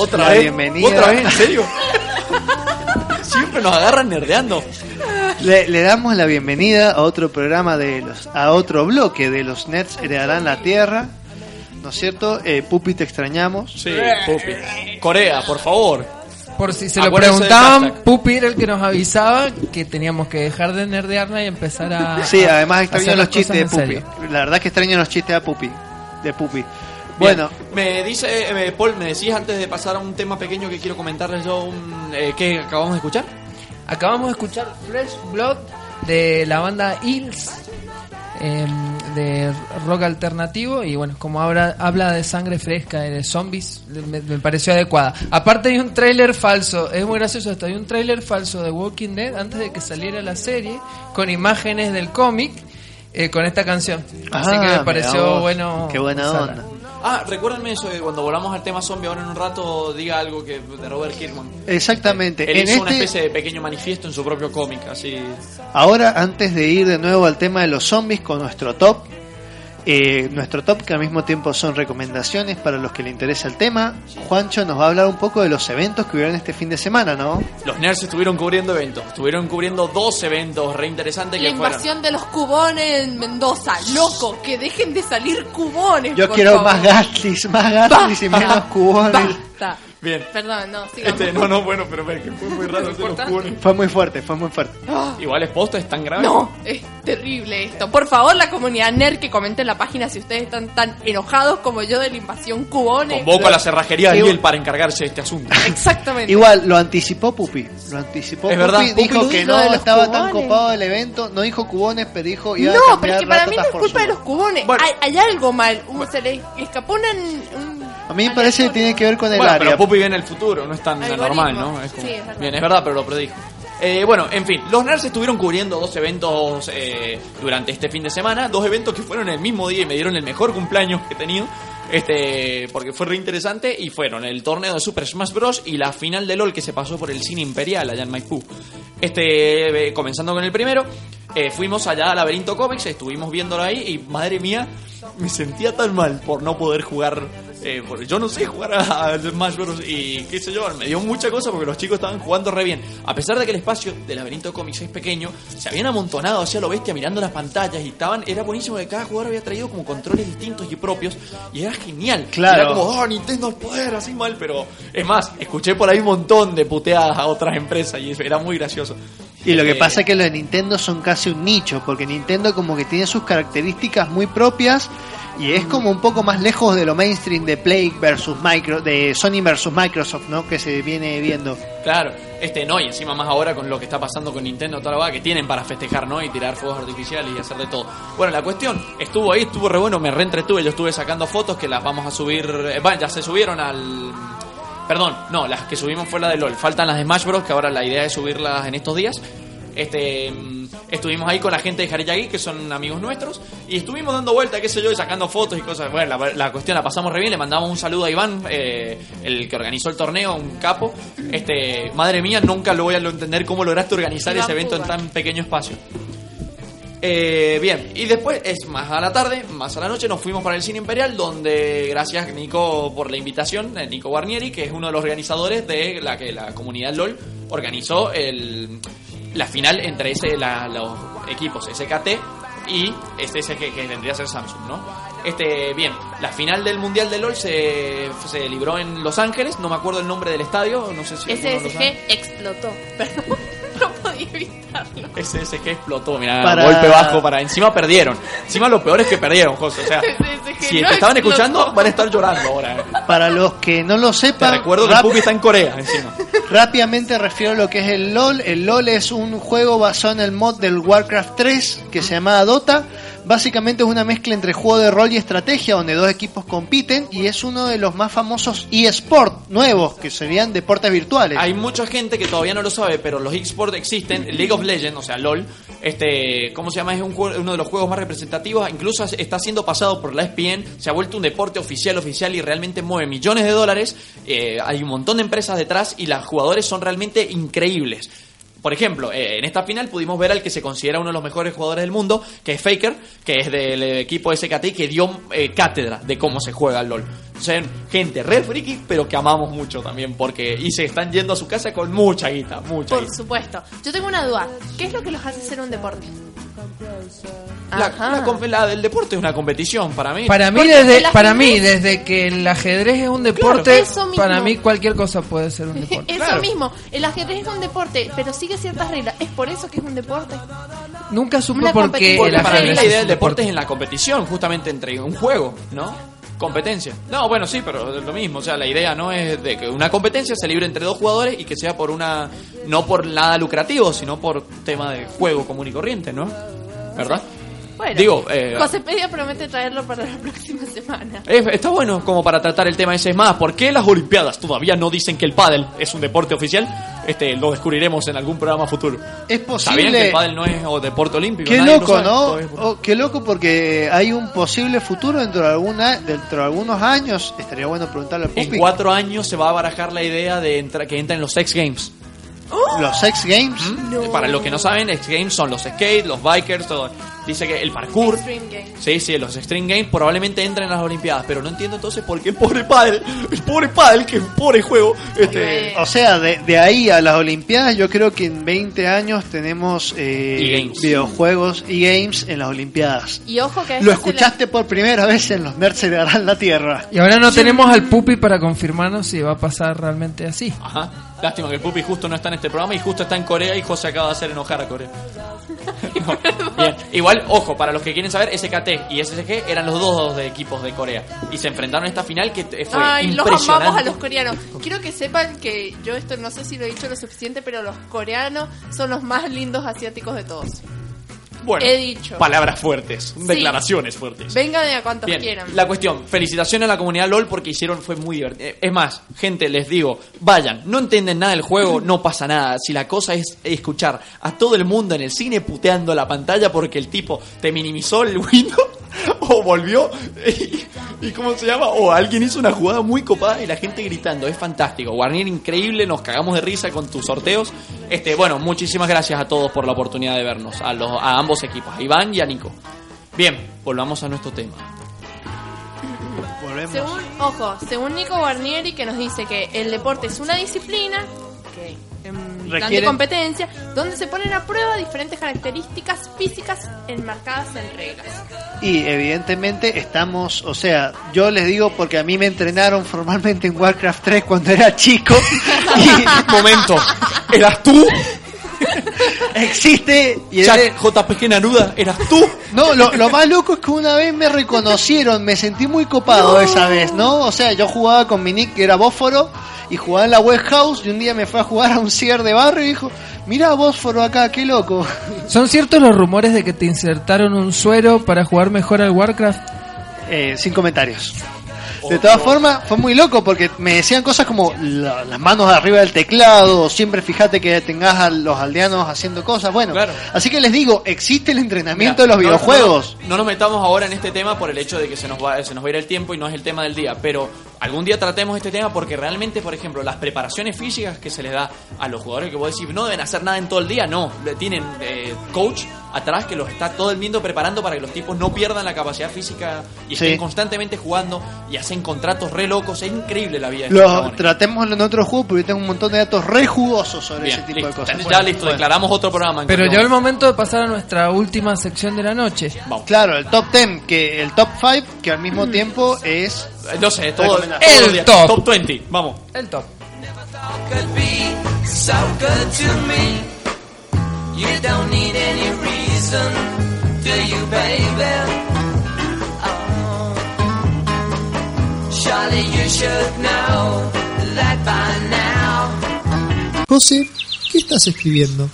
¿Otra la vez? bienvenida. ¿Otra vez? ¿En serio? Siempre nos agarran nerdeando. Le, le damos la bienvenida a otro programa de los, a otro bloque de los Nerds heredarán la Tierra. ¿No es cierto? Eh, Pupi, te extrañamos. Sí, Pupi. Corea, por favor. Por si se lo Acuérdense preguntaban. Pupi era el que nos avisaba que teníamos que dejar de nerdearla y empezar a. Sí, a- además a extraño los chistes de Pupi. La verdad que extraño los chistes de Pupi. De Pupi. Bien, Bueno, me dice eh, Paul, me decías antes de pasar a un tema pequeño que quiero comentarles yo, un, eh, ¿qué acabamos de escuchar? Acabamos de escuchar Fresh Blood de la banda Hills em, de rock alternativo y bueno, como habla, habla de sangre fresca y de zombies, me, me pareció adecuada. Aparte hay un tráiler falso, es muy gracioso esto, hay un tráiler falso de Walking Dead antes de que saliera la serie con imágenes del cómic eh, con esta canción. Así Ah, que me pareció vos, bueno. qué buena usarla. onda. Ah, recuérdenme eso, de cuando volvamos al tema zombie ahora en un rato, diga algo que de Robert Kirkman. exactamente. Él En hizo una este, especie de pequeño manifiesto en su propio cómic, así... Ahora, antes de ir de nuevo al tema de los zombies con nuestro top, eh, nuestro top que al mismo tiempo son recomendaciones para los que le interesa el tema, Juancho nos va a hablar un poco de los eventos que hubieron este fin de semana, ¿no? Los nerds estuvieron cubriendo eventos, estuvieron cubriendo dos eventos re interesantes La que fueron... invasión de los cubones en Mendoza. Loco, que dejen de salir cubones. Yo por quiero favor. más Gatlis, más Gatlis y menos cubones. Basta. Bien. Perdón, no, sigamos. Este, no, no, bueno, pero ve que fue muy raro hacer los cubones. Fue muy fuerte, fue muy fuerte. Ah, Igual es posta, es tan grave. No, es terrible esto. Por favor, la comunidad nerd que comente en la página si ustedes están tan enojados como yo de la invasión cubones. Convoco a la cerrajería de Igual- Ariel para encargarse de este asunto. Exactamente. Igual, lo anticipó Pupi. Lo anticipó Es Pupi. verdad, Pupi dijo que no estaba tan cubones. copado el evento. No dijo cubones, pero dijo iba a No, cambiar pero es que para mí no es culpa de los cubones. Hay, hay algo mal. Un- se le escapó una, un A mí me parece que tiene que ver con el Bueno, área. pero Pupi viene el futuro, no es tan Algoritmo. normal, ¿no? Es como- Sí, es verdad. Bien, es verdad, pero lo predijo. Eh, bueno, en fin, los nerds estuvieron cubriendo dos eventos eh, durante este fin de semana, dos eventos que fueron el mismo día y me dieron el mejor cumpleaños que he tenido, este, porque fue re interesante y fueron el torneo de Super Smash Bros. y la final de LOL que se pasó por el cine imperial allá en Maipú. Este, eh, comenzando con el primero, eh, fuimos allá a Laberinto Comics, estuvimos viéndolo ahí y madre mía, me sentía tan mal por no poder jugar, eh, porque yo no sé jugar a, a Smash Bros. y qué sé yo, me dio mucha cosa porque los chicos estaban jugando re bien. A pesar de que el espacio del Laberinto Comics es pequeño, se habían amontonado hacia lo bestia mirando las pantallas y estaban, era buenísimo que cada jugador había traído como controles distintos y propios y era genial. Claro. Era como, oh, Nintendo al poder, así mal, pero es más, escuché por ahí un montón de puteadas a otras empresas y era muy gracioso. Y lo que Eh, pasa es que los de Nintendo son casi un nicho, porque Nintendo como que tiene sus características muy propias y es como un poco más lejos de lo mainstream de Play versus Micro, de Sony versus Microsoft, ¿no? Que se viene viendo. Claro, este no, y encima más ahora con lo que está pasando con Nintendo, toda la vaga que tienen para festejar, ¿no? Y tirar fuegos artificiales y hacer de todo. Bueno, la cuestión, estuvo ahí, estuvo re bueno, me reentretuve, yo estuve sacando fotos que las vamos a subir, eh, bueno, ya se subieron al... Perdón, no, las que subimos fue la de LOL, faltan las de Smash Bros, que ahora la idea es subirlas en estos días. Este, mm, estuvimos ahí con la gente de Jariyagi, que son amigos nuestros, y estuvimos dando vuelta, qué sé yo, y sacando fotos y cosas. Bueno, la, la cuestión la pasamos re bien, le mandamos un saludo a Iván, eh, el que organizó el torneo, un capo. Este, madre mía, nunca lo voy a entender cómo lograste organizar Iván ese evento en tan pequeño espacio. Eh, bien, y después es más a la tarde, más a la noche, nos fuimos para el Cine Imperial, donde gracias Nico por la invitación, eh, Nico Guarnieri, que es uno de los organizadores de la que la comunidad LOL organizó el, la final entre ese, la- los equipos SKT y este ese que, que vendría a ser Samsung, ¿no? Este, bien, la final del Mundial de LOL se, se libró en Los Ángeles, no me acuerdo el nombre del estadio, no sé si. SSG explotó. Perdón, no podía evitarlo. SSG explotó, mira, Para- golpe bajo para encima perdieron. Encima lo peor es que perdieron, José. O sea, SSG si no te estaban explotó. escuchando, van a estar llorando ahora. eh. Para los que no lo Te sepan, recuerdo que Pupi está en Corea encima. Rápidamente refiero a lo que es el LOL. El LOL es un juego basado en el mod del Warcraft 3 que se llama Dota. Básicamente es una mezcla entre juego de rol y estrategia donde dos equipos compiten y es uno de los más famosos eSport nuevos que serían deportes virtuales. Hay mucha gente que todavía no lo sabe, pero los eSports existen. League of Legends, o sea, LOL, este, ¿cómo se llama? Es un uno de los juegos más representativos. Incluso está siendo pasado por la ESPN. Se ha vuelto un deporte oficial, oficial y realmente mueve millones de dólares. Eh, hay un montón de empresas detrás y los jugadores son realmente increíbles. Por ejemplo, eh, en esta final pudimos ver al que se considera uno de los mejores jugadores del mundo, que es Faker, que es del equipo SKT y que dio eh, cátedra de cómo se juega el LOL. Son gente re friki, pero que amamos mucho también, porque y se están yendo a su casa con mucha guita, mucha Por guita. supuesto. Yo tengo una duda. ¿Qué es lo que los hace ser un deporte? La, la la del deporte es una competición para mí. Para mí, Porque desde, para ajedrez- mí, desde que el ajedrez es un deporte, para mí cualquier cosa puede ser un deporte. Eso mismo. El ajedrez es un deporte, pero sigue ciertas reglas. ¿Es por eso que es un deporte? Nunca supe por qué Porque el para mí ajedrez la idea del deporte es en la competición, justamente entre un juego, ¿no? Competencia. No, bueno, sí, pero es lo mismo. O sea, la idea no es de que una competencia se libre entre dos jugadores y que sea por una. No por nada lucrativo, sino por tema de juego común y corriente, ¿no? ¿Verdad? Bueno, Digo, eh, Josepedia promete traerlo para la próxima semana. Es- está bueno como para tratar el tema ese Es más. ¿Por qué las Olimpiadas todavía no dicen que el pádel es un deporte oficial? Este, lo descubriremos en algún programa futuro. Es ¿Sabían que el posible. pádel no es o deporte olímpico? Qué Nadie lo loco. ¿no? Es- Oh, qué loco porque hay un posible futuro dentro de alguna, dentro de algunos años. Estaría bueno preguntarle al En Pupi. cuatro años se va a barajar la idea de entra- que entren los X Games. Los X Games. Para los que no saben, X Games son los skate, los bikers, todo. Dice que el parkour. Extreme Games. Sí, sí, los Extreme Games probablemente entren en las Olimpiadas, pero no entiendo entonces por qué el pobre padre, el pobre padre, que es un pobre juego, este, O sea, de, de ahí a las Olimpiadas, yo creo que en 20 años tenemos eh, videojuegos y games en las Olimpiadas. Y ojo que a Lo escuchaste por primera vez en los Nerds harán la Tierra. Y ahora no tenemos al Pupi para confirmarnos si va a pasar realmente así. Ajá. Lástima que el Pupi justo no está en este programa y justo está en Corea y José acaba de hacer enojar a Corea. No, Bien. Igual, ojo, para los que quieren saber, SKT y SSG eran los dos de equipos de Corea. Y se enfrentaron en esta final que fue Ay, los impresionante. amamos a los coreanos. Quiero que sepan que yo esto no sé si lo he dicho lo suficiente, pero los coreanos son los más lindos asiáticos de todos. Bueno, He dicho. palabras fuertes, declaraciones fuertes. Venga de a cuantos Bien, quieran. la cuestión, felicitaciones a la comunidad LOL porque hicieron, fue muy divertido. Eh, Es más, gente, les digo, vayan, no entienden nada del juego, no pasa nada. Si la cosa es escuchar a todo el mundo en el cine puteando la pantalla porque el tipo te minimizó el window o volvió y, y ¿cómo se llama? O alguien hizo una jugada muy copada y la gente gritando, es fantástico. Warnier increíble, nos cagamos de risa con tus sorteos. Este, bueno, muchísimas gracias a todos por la oportunidad de vernos, a los a ambos equipos, a Iván y a Nico. Bien, volvamos a nuestro tema. Volvemos. Según, ojo, según Nico Guarnieri que nos dice que el deporte es una disciplina que de Requiere- competencia donde se ponen a prueba diferentes características físicas enmarcadas en reglas. Y evidentemente estamos, o sea, yo les digo porque a mí me entrenaron formalmente en Warcraft 3 cuando era chico. y Momento, ¿eras tú? Existe y Chat JPG Naruda, ¿eras tú? No, lo, lo más loco es que una vez me reconocieron, me sentí muy copado esa vez, ¿no? O sea, yo jugaba con mi nick que era Bósforo y jugaba en la web house y un día me fue a jugar a un cier de barrio y dijo, mira Bósforo acá, qué loco. ¿Son ciertos los rumores de que te insertaron un suero para jugar mejor al Warcraft? Eh, sin comentarios. De todas formas, fue muy loco porque me decían cosas como la- las manos arriba del teclado, siempre fíjate que tengas a los aldeanos haciendo cosas. Bueno, así que les digo, existe el entrenamiento de los Mira, no- videojuegos. No, no nos metamos ahora en este tema por el hecho de que se nos, va, se nos va a ir el tiempo y no es el tema del día, pero algún día tratemos este tema porque realmente, por ejemplo, las preparaciones físicas que se les da a los jugadores que vos decís no deben hacer nada en todo el día, no, le- tienen eh, coach atrás que los está todo el mundo preparando para que los tipos no pierdan la capacidad física y Sí. estén constantemente jugando y hacen contratos re locos, es increíble la vida de estos Lo, chabones. tratémoslo en otro juego porque tengo un montón de datos re jugosos sobre Bien, ese tipo listo. de cosas. Ya Bueno, listo, bueno. declaramos otro programa. Pero llegó el momento. de pasar a nuestra última sección de la noche. Claro, el top 10, que el top 5, que al mismo tiempo es... Eh, No sé, todo, El top. Top 20, vamos. El top. could be so good to me. You don't need any reason, do you, baby? Surely you should know that by now. José, ¿qué estás escribiendo?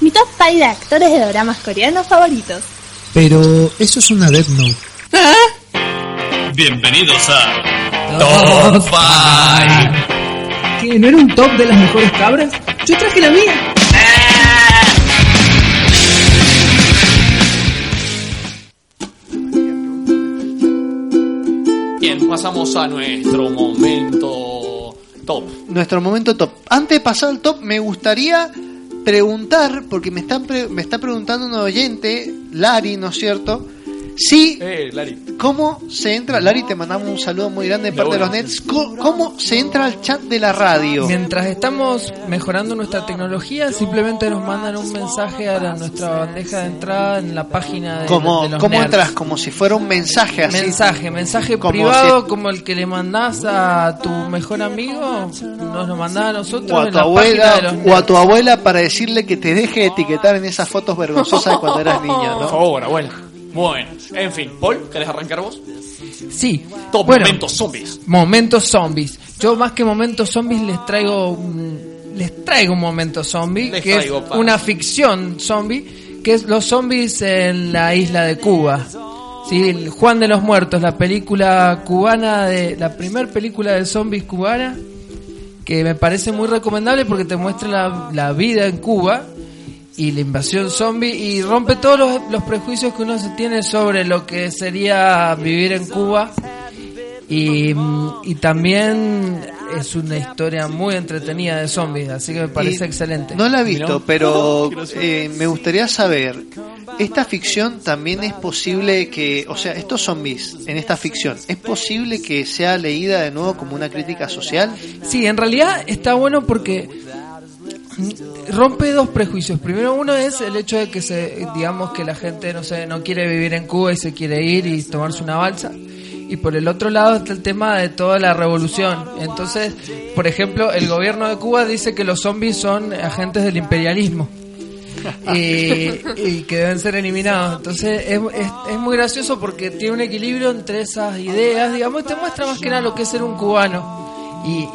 Mi top 5 de actores de dramas coreanos favoritos. Pero eso es una Death Note. Bienvenidos a Top Five. ¿Qué? ¿No era un top de las mejores cabras? Yo traje la mía. Bien, pasamos a nuestro momento top. Nuestro momento top. Antes de pasar al top, me gustaría preguntar, porque me está, pre- me está preguntando un oyente, Lari, ¿no es cierto? Sí, Eh, Lari. ¿cómo se entra? Lari, te mandamos un saludo muy grande de parte de los Nets. ¿Cómo se entra al chat de la radio? Mientras estamos mejorando nuestra tecnología, simplemente nos mandan un mensaje a la- nuestra bandeja de entrada en la página de, ¿Cómo, de los cómo nerds. entras? Como si fuera un mensaje así. Mensaje, mensaje Como privado si- como el que le mandás a tu mejor amigo, nos lo mandás a nosotros o a en tu la página de abuela los o a tu abuela para decirle que te deje de etiquetar en esas fotos vergonzosas de cuando eras niña, Por ¿no? favor, abuela. Bueno, en fin, Paul, ¿querés arrancar vos? Sí. Top Bueno. momentos zombies. Momentos zombies. Yo más que momentos zombies les traigo un- les traigo un momento zombie Les que traigo, es pa. una ficción zombie que es los zombies en la isla de Cuba. Sí, el Juan de los Muertos, la película cubana de la primera película de zombies cubana que me parece muy recomendable porque te muestra la, la vida en Cuba y la invasión zombie y rompe todos los, los prejuicios que uno se tiene sobre lo que sería vivir en Cuba y, y también es una historia muy entretenida de zombies, así que me parece Y excelente. No la he visto, pero eh, me gustaría saber, ¿esta ficción también es posible que, o sea, estos zombies en esta ficción, ¿es posible que sea leída de nuevo como una crítica social? Sí, en realidad está bueno porque rompe dos prejuicios. Primero uno es el hecho de que se, digamos que la gente no sé, no quiere vivir en Cuba y se quiere ir y tomarse una balsa. Y por el otro lado está el tema de toda la revolución. Entonces, por ejemplo, el gobierno de Cuba dice que los zombies son agentes del imperialismo. y, que deben ser eliminados. Entonces es, es, es muy gracioso porque tiene un equilibrio entre esas ideas, digamos, y te muestra más que nada lo que es ser un cubano. Y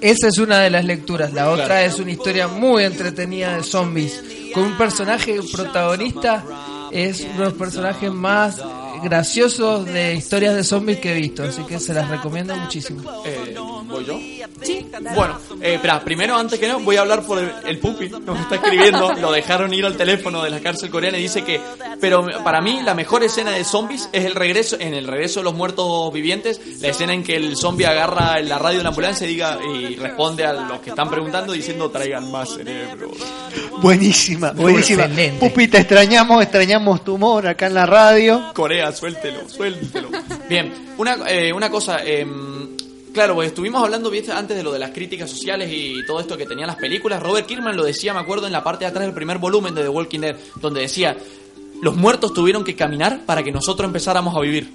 esa es una de las lecturas. La otra Claro. es una historia muy entretenida de zombies, con un personaje protagonista, es uno de los personajes más graciosos de historias de zombies que he visto, así que se las recomiendo muchísimo. Eh, ¿Voy yo? Sí. Bueno, eh, espera, primero, antes que nada, voy a hablar por el, el Pupi. Nos está escribiendo, lo dejaron ir al teléfono de la cárcel coreana y dice que, pero para mí, la mejor escena de zombies es el regreso, en el regreso de los muertos vivientes, la escena en que el zombie agarra la radio de una ambulancia y, diga, y responde a los que están preguntando diciendo traigan más cerebros. Buenísima, buenísima. Excelente. Pupi, te extrañamos, extrañamos tu humor acá en la radio. Corea, suéltelo, suéltelo. Bien, una, eh, una cosa, em, claro, pues estuvimos hablando ¿viste? antes de lo de las críticas sociales y todo esto que tenían las películas. Robert Kirkman lo decía, me acuerdo, en la parte de atrás del primer volumen de The Walking Dead, donde decía, los muertos tuvieron que caminar para que nosotros empezáramos a vivir.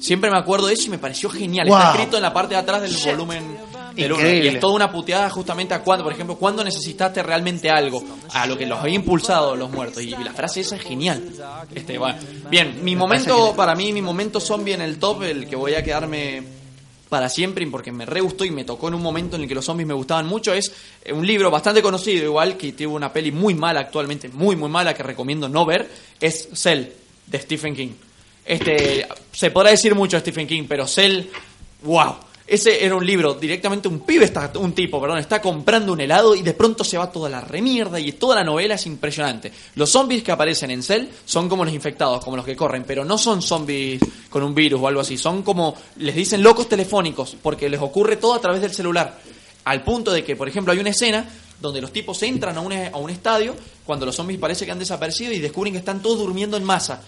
Siempre me acuerdo de eso y me pareció genial. Está escrito en la parte de atrás del volumen del uno. Y es toda una puteada justamente a cuando, por ejemplo, cuando necesitaste realmente algo, a lo que los había impulsado los muertos. Y la frase esa es genial. Este, bueno. Bien, mi momento, para mí, mi momento zombie en el top, el que voy a quedarme para siempre, y porque me re gustó y me tocó en un momento en el que los zombies me gustaban mucho, es eh, un libro bastante conocido, igual que tuvo una peli muy mala actualmente, muy muy mala, que recomiendo no ver, es Cell, de Stephen King. Este, se podrá decir mucho de Stephen King, pero Cell, wow. Ese era un libro, directamente un pibe, está, un tipo, perdón, está comprando un helado y de pronto se va toda la remierda y toda la novela es impresionante. Los zombies que aparecen en Cell son como los infectados, como los que corren, pero no son zombies con un virus o algo así, son como, les dicen locos telefónicos, porque les ocurre todo a través del celular. Al punto de que, por ejemplo, hay una escena donde los tipos entran a un, a un estadio cuando los zombies parece que han desaparecido y descubren que están todos durmiendo en masa.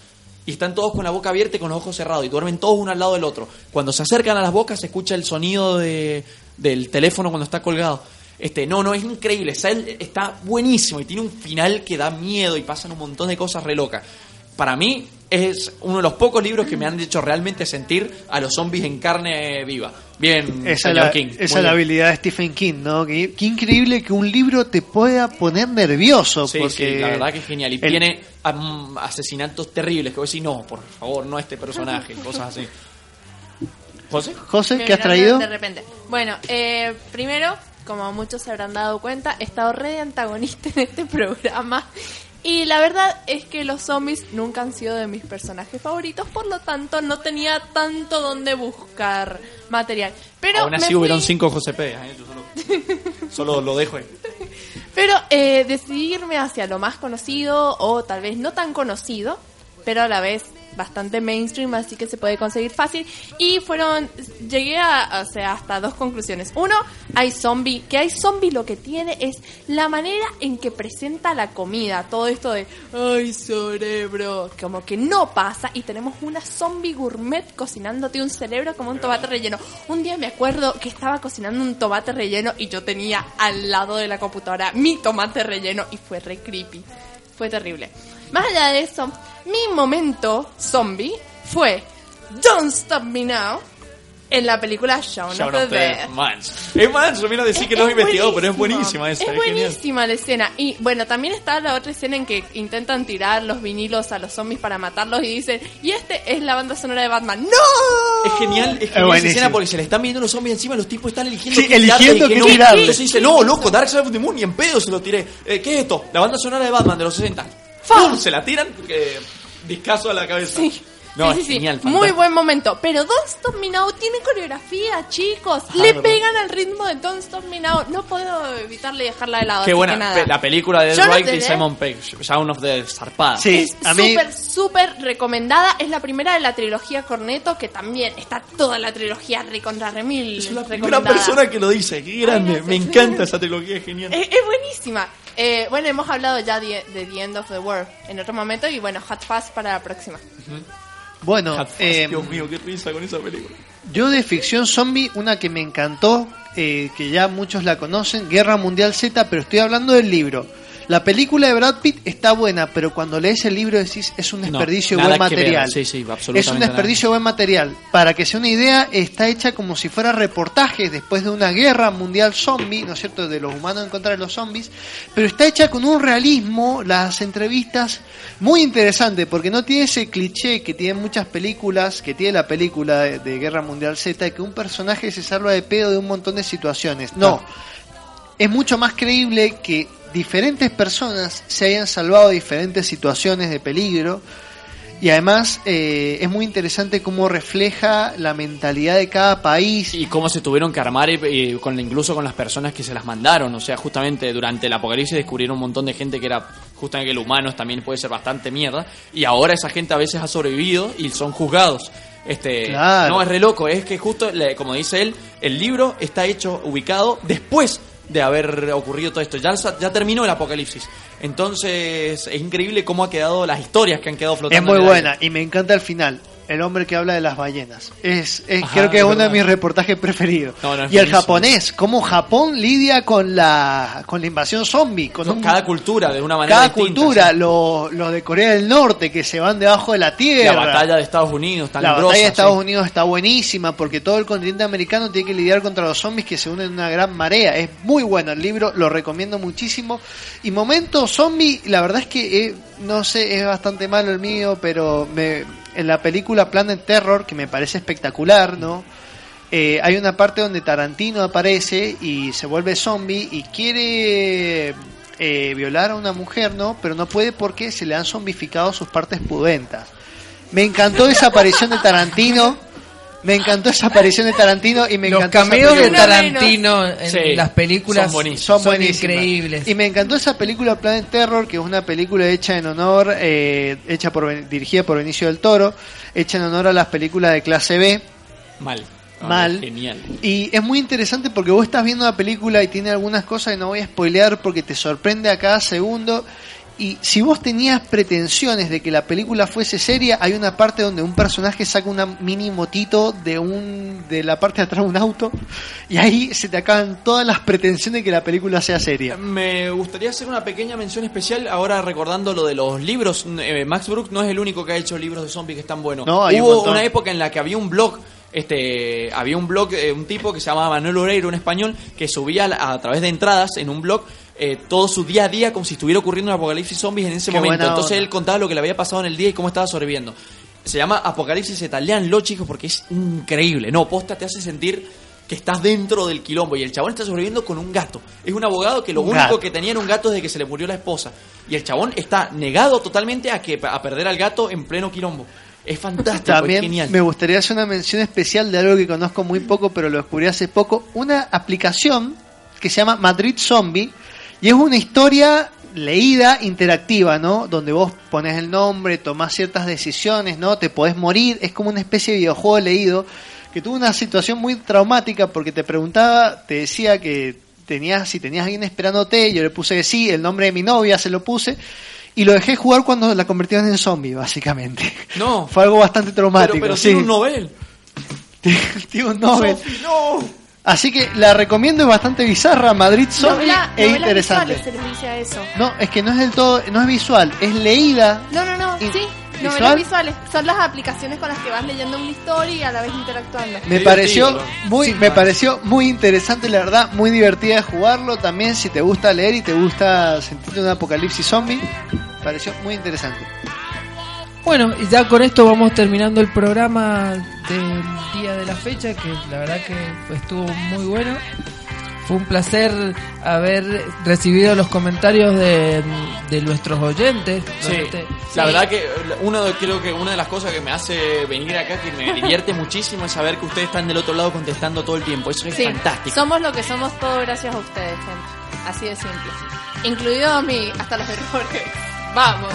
Y están todos con la boca abierta y con los ojos cerrados y duermen todos uno al lado del otro. Cuando se acercan a las bocas se escucha el sonido de, del teléfono cuando está colgado. Este, no, no, es increíble. Está buenísimo y tiene un final que da miedo y pasan un montón de cosas re locas. Para mí es uno de los pocos libros que me han hecho realmente sentir a los zombies en carne viva. Bien, Esa es señor la, King. esa es la habilidad de Stephen King, ¿no? Qué, qué increíble que un libro te pueda poner nervioso. Sí, porque sí, la verdad que es genial. Y el- tiene asesinatos terribles que vos decís, no, por favor, no este personaje, cosas así. ¿José? José, ¿qué has traído? De repente. Bueno, eh, primero, como muchos se habrán dado cuenta, he estado re de antagonista en este programa. Y la verdad es que los zombies nunca han sido de mis personajes favoritos, por lo tanto no tenía tanto donde buscar material. Pero Aún así fui- hubieron cinco José P. ¿eh? Yo solo, solo lo dejo ahí. Pero eh, decidí irme hacia lo más conocido o tal vez no tan conocido, pero a la vez bastante mainstream, así que se puede conseguir fácil. Y fueron, llegué a, o sea, hasta dos conclusiones. Uno, hay zombie, que hay zombie lo que tiene es la manera en que presenta la comida, todo esto de, ay, cerebro, como que no pasa y tenemos una zombie gourmet cocinándote un cerebro como un tomate relleno. Un día me acuerdo que estaba cocinando un tomate relleno y yo tenía al lado de la computadora mi tomate relleno y fue re creepy. Fue terrible. Más allá de eso, mi momento zombie fue Don't Stop Me Now en la película Shaun, Shaun of of the Dead. Es manso, vino a decir que no has Es investigado, pero es buenísima esa. Es Es, genial. buenísima la escena. Y bueno, también está la otra escena en que intentan tirar los vinilos a los zombies para matarlos y dicen, y este es la banda sonora de Batman. ¡No! Es genial, es Es genial esa buenísimo. escena porque se le están viendo los zombies encima, los tipos están eligiendo Sí, qué eligiendo no. tirarle. Entonces dice, no, loco, Dark Side of the Moon y en pedo se lo tiré. Eh, ¿Qué es esto? La banda sonora de Batman de los 60. ¡Pum! Se la tiran, eh, discazo a la cabeza. Es sí, sí. genial, Muy buen momento. Pero Don't Stop Me Now tiene coreografía, chicos. Ah, Le verdad. pegan al ritmo de Don't Stop Me Now. No puedo evitarle dejarla de lado. Qué así buena, que nada. pe- la película de Wright Dead Simon Pegg, Sound of the Zarpada. es súper, súper recomendada. Es la primera de la trilogía Corneto, que también está toda la trilogía recontra remil. Es la primera persona que lo dice, qué grande, me encanta esa trilogía, es genial. Es, es buenísima. Eh, bueno, hemos hablado ya de, de The End of the World en otro momento y bueno, Hot Fast para la próxima. Fuzz, eh, Dios mío, qué risa con esa película. yo de ficción zombie, una que me encantó, eh, que ya muchos la conocen, Guerra Mundial Z, pero estoy hablando del libro. La película de Brad Pitt está buena, pero cuando lees el libro decís es un desperdicio de buen material. sí, sí, es un desperdicio de buen material. Para que sea una idea, está hecha como si fuera reportajes después de una guerra mundial zombie, ¿no es cierto?, de los humanos en contra de los zombies, pero está hecha con un realismo, las entrevistas, muy interesante, porque no tiene ese cliché que tienen muchas películas, que tiene la película de, de Guerra Mundial Z, que un personaje se salva de pedo de un montón de situaciones. No, es mucho más creíble que diferentes personas se hayan salvado de diferentes situaciones de peligro. Y además eh, es muy interesante cómo refleja la mentalidad de cada país. Y cómo se tuvieron que armar y, y con incluso con las personas que se las mandaron. O sea justamente durante el apocalipsis descubrieron un montón de gente que era justamente que el humano también puede ser bastante mierda. Y ahora esa gente a veces ha sobrevivido y son juzgados. Este Claro. no es re loco es que justo como dice él el libro está hecho ubicado después de haber ocurrido todo esto. Ya, ya terminó el apocalipsis. Entonces es increíble cómo ha quedado las historias que han quedado flotando es muy buena y me encanta el final el hombre que habla de las ballenas es, es- Ajá, creo que es uno de mis reportajes preferidos No, no, es y el buenísimo. japonés cómo Japón lidia con la con la invasión zombie con un- cada cultura de una manera cada distinta, cultura sí. los de Corea del Norte que se van debajo de la tierra la batalla de Estados Unidos tan La grosa, batalla de Estados sí. Unidos está buenísima porque todo el continente americano tiene que lidiar contra los zombies que se unen en una gran marea. Es muy bueno el libro, lo recomiendo muchísimo. Y momento zombie, la verdad es que eh, no sé, es bastante malo el mío, pero me, en la película Planet Terror, que me parece espectacular, ¿no? Eh, hay una parte donde Tarantino aparece y se vuelve zombie y quiere eh, violar a una mujer, ¿no? Pero no puede porque se le han zombificado sus partes pudentas. Me encantó esa aparición de Tarantino. Me encantó esa aparición de Tarantino y me Los encantó esa cameos de. Tarantino en Sí, las películas son son, buenísimos. Son increíbles. Y me encantó esa película Planet Terror, que es una película hecha en honor, eh, hecha por dirigida por Benicio del Toro, hecha en honor a las películas de clase B. mal Mal. genial Y es muy interesante porque vos estás viendo la película y tiene algunas cosas que no voy a spoilear porque te sorprende a cada segundo. Y si vos tenías pretensiones de que la película fuese seria, hay una parte donde un personaje saca una mini motito de un de la parte de atrás de un auto y ahí se te acaban todas las pretensiones de que la película sea seria. Me gustaría hacer una pequeña mención especial ahora recordando lo de los libros. Eh, Max Brooks no es el único que ha hecho libros de zombies que están buenos. No, un Hubo una época en la que había un blog. Este, había un blog, eh, un tipo que se llamaba Manuel Oreiro, un español, que subía a, a través de entradas en un blog eh, todo su día a día como si estuviera ocurriendo un apocalipsis zombies en ese Qué momento. Entonces onda. él contaba lo que le había pasado en el día y cómo estaba sobreviviendo. Se llama Apocalipsis Z. Leanlo, chicos, porque es increíble. No, posta te hace sentir que estás dentro del quilombo y el chabón está sobreviviendo con un gato. Es un abogado que lo Un único gato. que tenía era un gato desde que se le murió la esposa. Y el chabón está negado totalmente a que a perder al gato en pleno quilombo. Es fantástico, es También genial. me gustaría hacer una mención especial de algo que conozco muy poco, pero lo descubrí hace poco. Una aplicación que se llama Madrid Zombie y es una historia leída interactiva, ¿no? Donde vos pones el nombre, tomás ciertas decisiones, ¿no? Te podés morir, es como una especie de videojuego leído que tuvo una situación muy traumática porque te preguntaba, te decía que tenías, si tenías alguien esperándote, yo le puse que sí, el nombre de mi novia se lo puse y lo dejé jugar cuando la convertían en zombie, básicamente. No. Fue algo bastante traumático. Pero, pero sí. tiene un Nobel. Tiene un Nobel. Sofi, no. Así que la recomiendo, es bastante bizarra, Madrid Zombie Novela- e interesante. visuales se les dice a eso. No, es que no es del todo, no es visual, es leída. No, no, no, sí. ¿Visual? Novelas visuales son las aplicaciones con las que vas leyendo una historia y a la vez interactuando. Me pareció muy, me pareció muy interesante, la verdad, muy divertida de jugarlo. También si te gusta leer y te gusta sentir un apocalipsis zombie, pareció muy interesante. Bueno, y ya con esto vamos terminando el programa del día de la fecha, que la verdad que estuvo muy bueno. Fue un placer haber recibido los comentarios de, de nuestros oyentes. Sí, la verdad que uno de- creo que una de las cosas que me hace venir acá, que me divierte muchísimo, es saber que ustedes están del otro lado contestando todo el tiempo. Eso es Sí, fantástico. somos lo que somos todo gracias a ustedes, gente. Así de simple. Incluido a mí, hasta los errores. Vamos.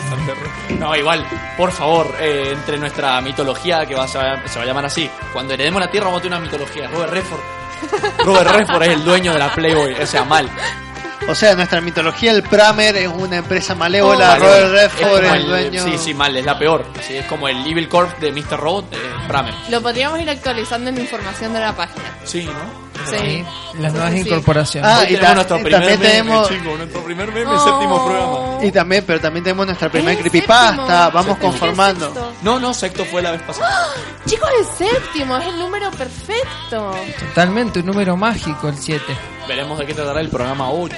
No, igual, por favor, eh, entre nuestra mitología, que va a, se va a llamar así, cuando heredemos la Tierra vamos a tener una mitología. Robert Redford. Robert Redford es el dueño de la Playboy, o sea, mal. O sea, nuestra mitología, el Pramer es una empresa malévola, Oh, Robert es Redford como es el dueño. Sí, sí, mal, es la peor. Sí, es como el Evil Corp de Mr. Robot, eh, Bramer. Lo podríamos ir actualizando en la información de la página. Sí, ¿no? Sí. Las nuevas Sí, sí. incorporaciones. Ah, y, tenemos ta- nuestro y primer también meme, tenemos chico, nuestro primer meme, séptimo programa. y también, pero también tenemos nuestra primera creepypasta, séptimo. vamos Séptimo. conformando. No, no, sexto fue la vez pasada. Chicos, el séptimo es el número perfecto. Totalmente, un número mágico el 7. Veremos de qué tratará el programa 8.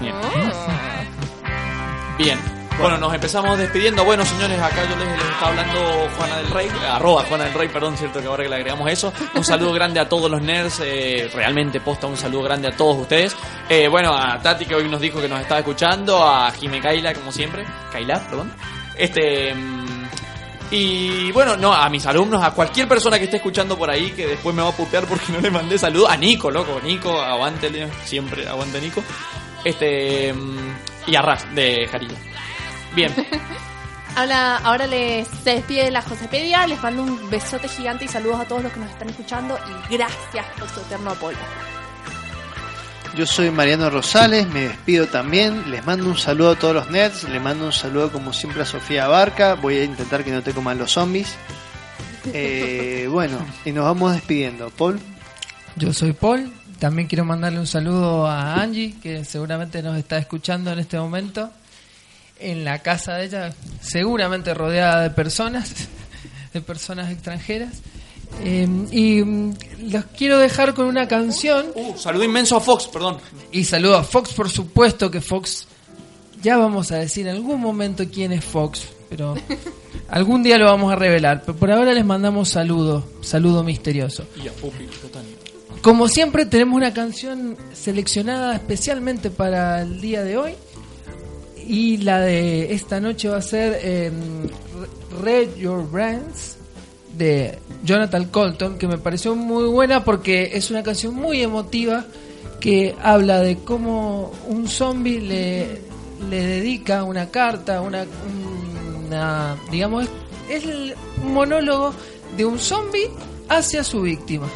Bien. Oh. Bien. Bueno, nos empezamos despidiendo. Bueno, señores, acá yo les, les estaba hablando Juana del Rey, arroba Juana del Rey, perdón, cierto que ahora que le agregamos eso. Un saludo grande a todos los nerds, eh, realmente posta un saludo grande a todos ustedes. Eh, bueno, a Tati que hoy nos dijo que nos estaba escuchando, a Jime Kaila, como siempre, Kaila, perdón. Este. mm, Y bueno, no, a mis alumnos, a cualquier persona que esté escuchando por ahí, que después me va a putear porque no le mandé saludo. A Nico, loco, Nico, aguante, siempre aguante Nico. Este. mm, Y a Raz, de Jarilla. Bien. Ahora, ahora les se despide la Josepedia, les mando un besote gigante y saludos a todos los que nos están escuchando y gracias por su eterno apoyo. Yo soy Mariano Rosales, me despido también, les mando un saludo a todos los nerds, les mando un saludo como siempre a Sofía Barca, voy a intentar que no te coman los zombies. Eh, bueno, y nos vamos despidiendo. Paul, Yo soy Paul. También quiero mandarle un saludo a Angie, que seguramente nos está escuchando en este momento. En la casa de ella, seguramente rodeada de personas, de personas extranjeras. Eh, y mm, los quiero dejar con una canción. Uh, saludo inmenso a Fox, perdón. Y saludo a Fox, por supuesto que Fox. Ya vamos a decir en algún momento quién es Fox, pero algún día lo vamos a revelar. Pero por ahora les mandamos saludo, saludo misterioso. Y a Pupi. Como siempre tenemos una canción seleccionada especialmente para el día de hoy y la de esta noche va a ser eh, Read Your Brands de Jonathan Colton que me pareció muy buena porque es una canción muy emotiva que habla de cómo un zombie le, le dedica una carta, una, una digamos, es el monólogo de un zombie hacia su víctima.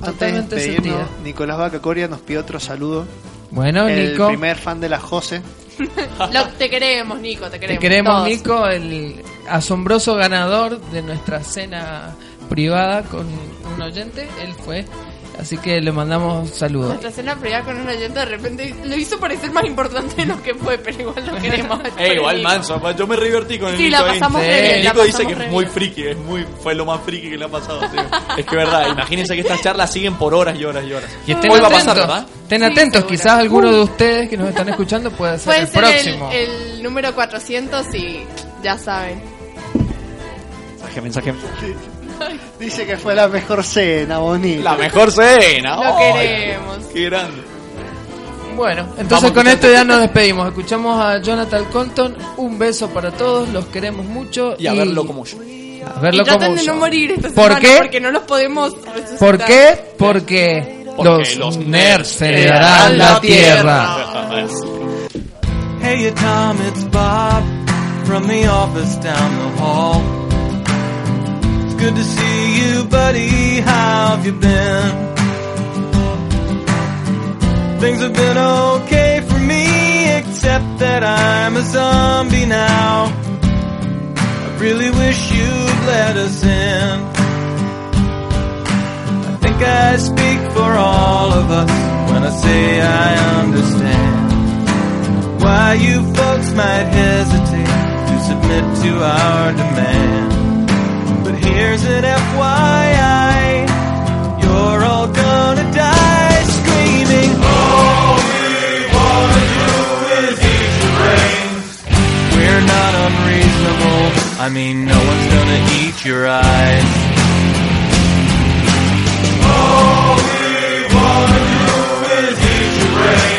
antes de Totalmente despedirnos, sentida. Nicolás Vacacoria nos pidió otro saludo. Bueno, el Nico. primer fan de la Jose. Lo- te queremos, Nico, te Te queremos. queremos, todos. Nico, el asombroso ganador de nuestra cena privada con un oyente. Él fue. Así que le mandamos saludos. Nuestra cena privada con un oyente de repente lo hizo parecer más importante de lo que fue, pero igual lo queremos. Eh, igual manso, pa- yo me divertí con el Sí, Nico la ahí. pasamos re bien, la Nico dice pasamos que re es muy friki, es muy, fue lo más friki que le ha pasado. tío. es que verdad, imagínense que estas charlas siguen por horas y horas y horas. Y estén Hoy va a atentos, pasar, ¿verdad? estén atentos, quizás alguno de ustedes que nos están escuchando puede ser Puede el ser próximo. el, el número 400 y ya saben. Mensaje, mensaje. Dice que fue la mejor cena, bonita. La mejor cena. Lo ¡Ay! queremos. Qué grande. Bueno, entonces Vamos con esto ya nos despedimos. Escuchamos a Jonathan Colton. Un beso para todos, los queremos mucho. Y a verlo como yo. A verlo y como de no morir esta ¿Por semana qué? porque no los podemos resucitar. ¿Por qué? Porque, Porque los, los nerds heredarán la tierra. tierra. Hey, Tom, it's Bob from the office down the hall. Good to see you, buddy. How have you been? Things have been okay for me, except that I'm a zombie now. I really wish you'd let us in. I think I speak for all of us when I say I understand why you folks might hesitate to submit to our demand here's an FYI. You're all gonna die screaming. All we wanna do is eat your brains. We're not unreasonable. I mean, no one's gonna eat your eyes. All we wanna do is eat your brains.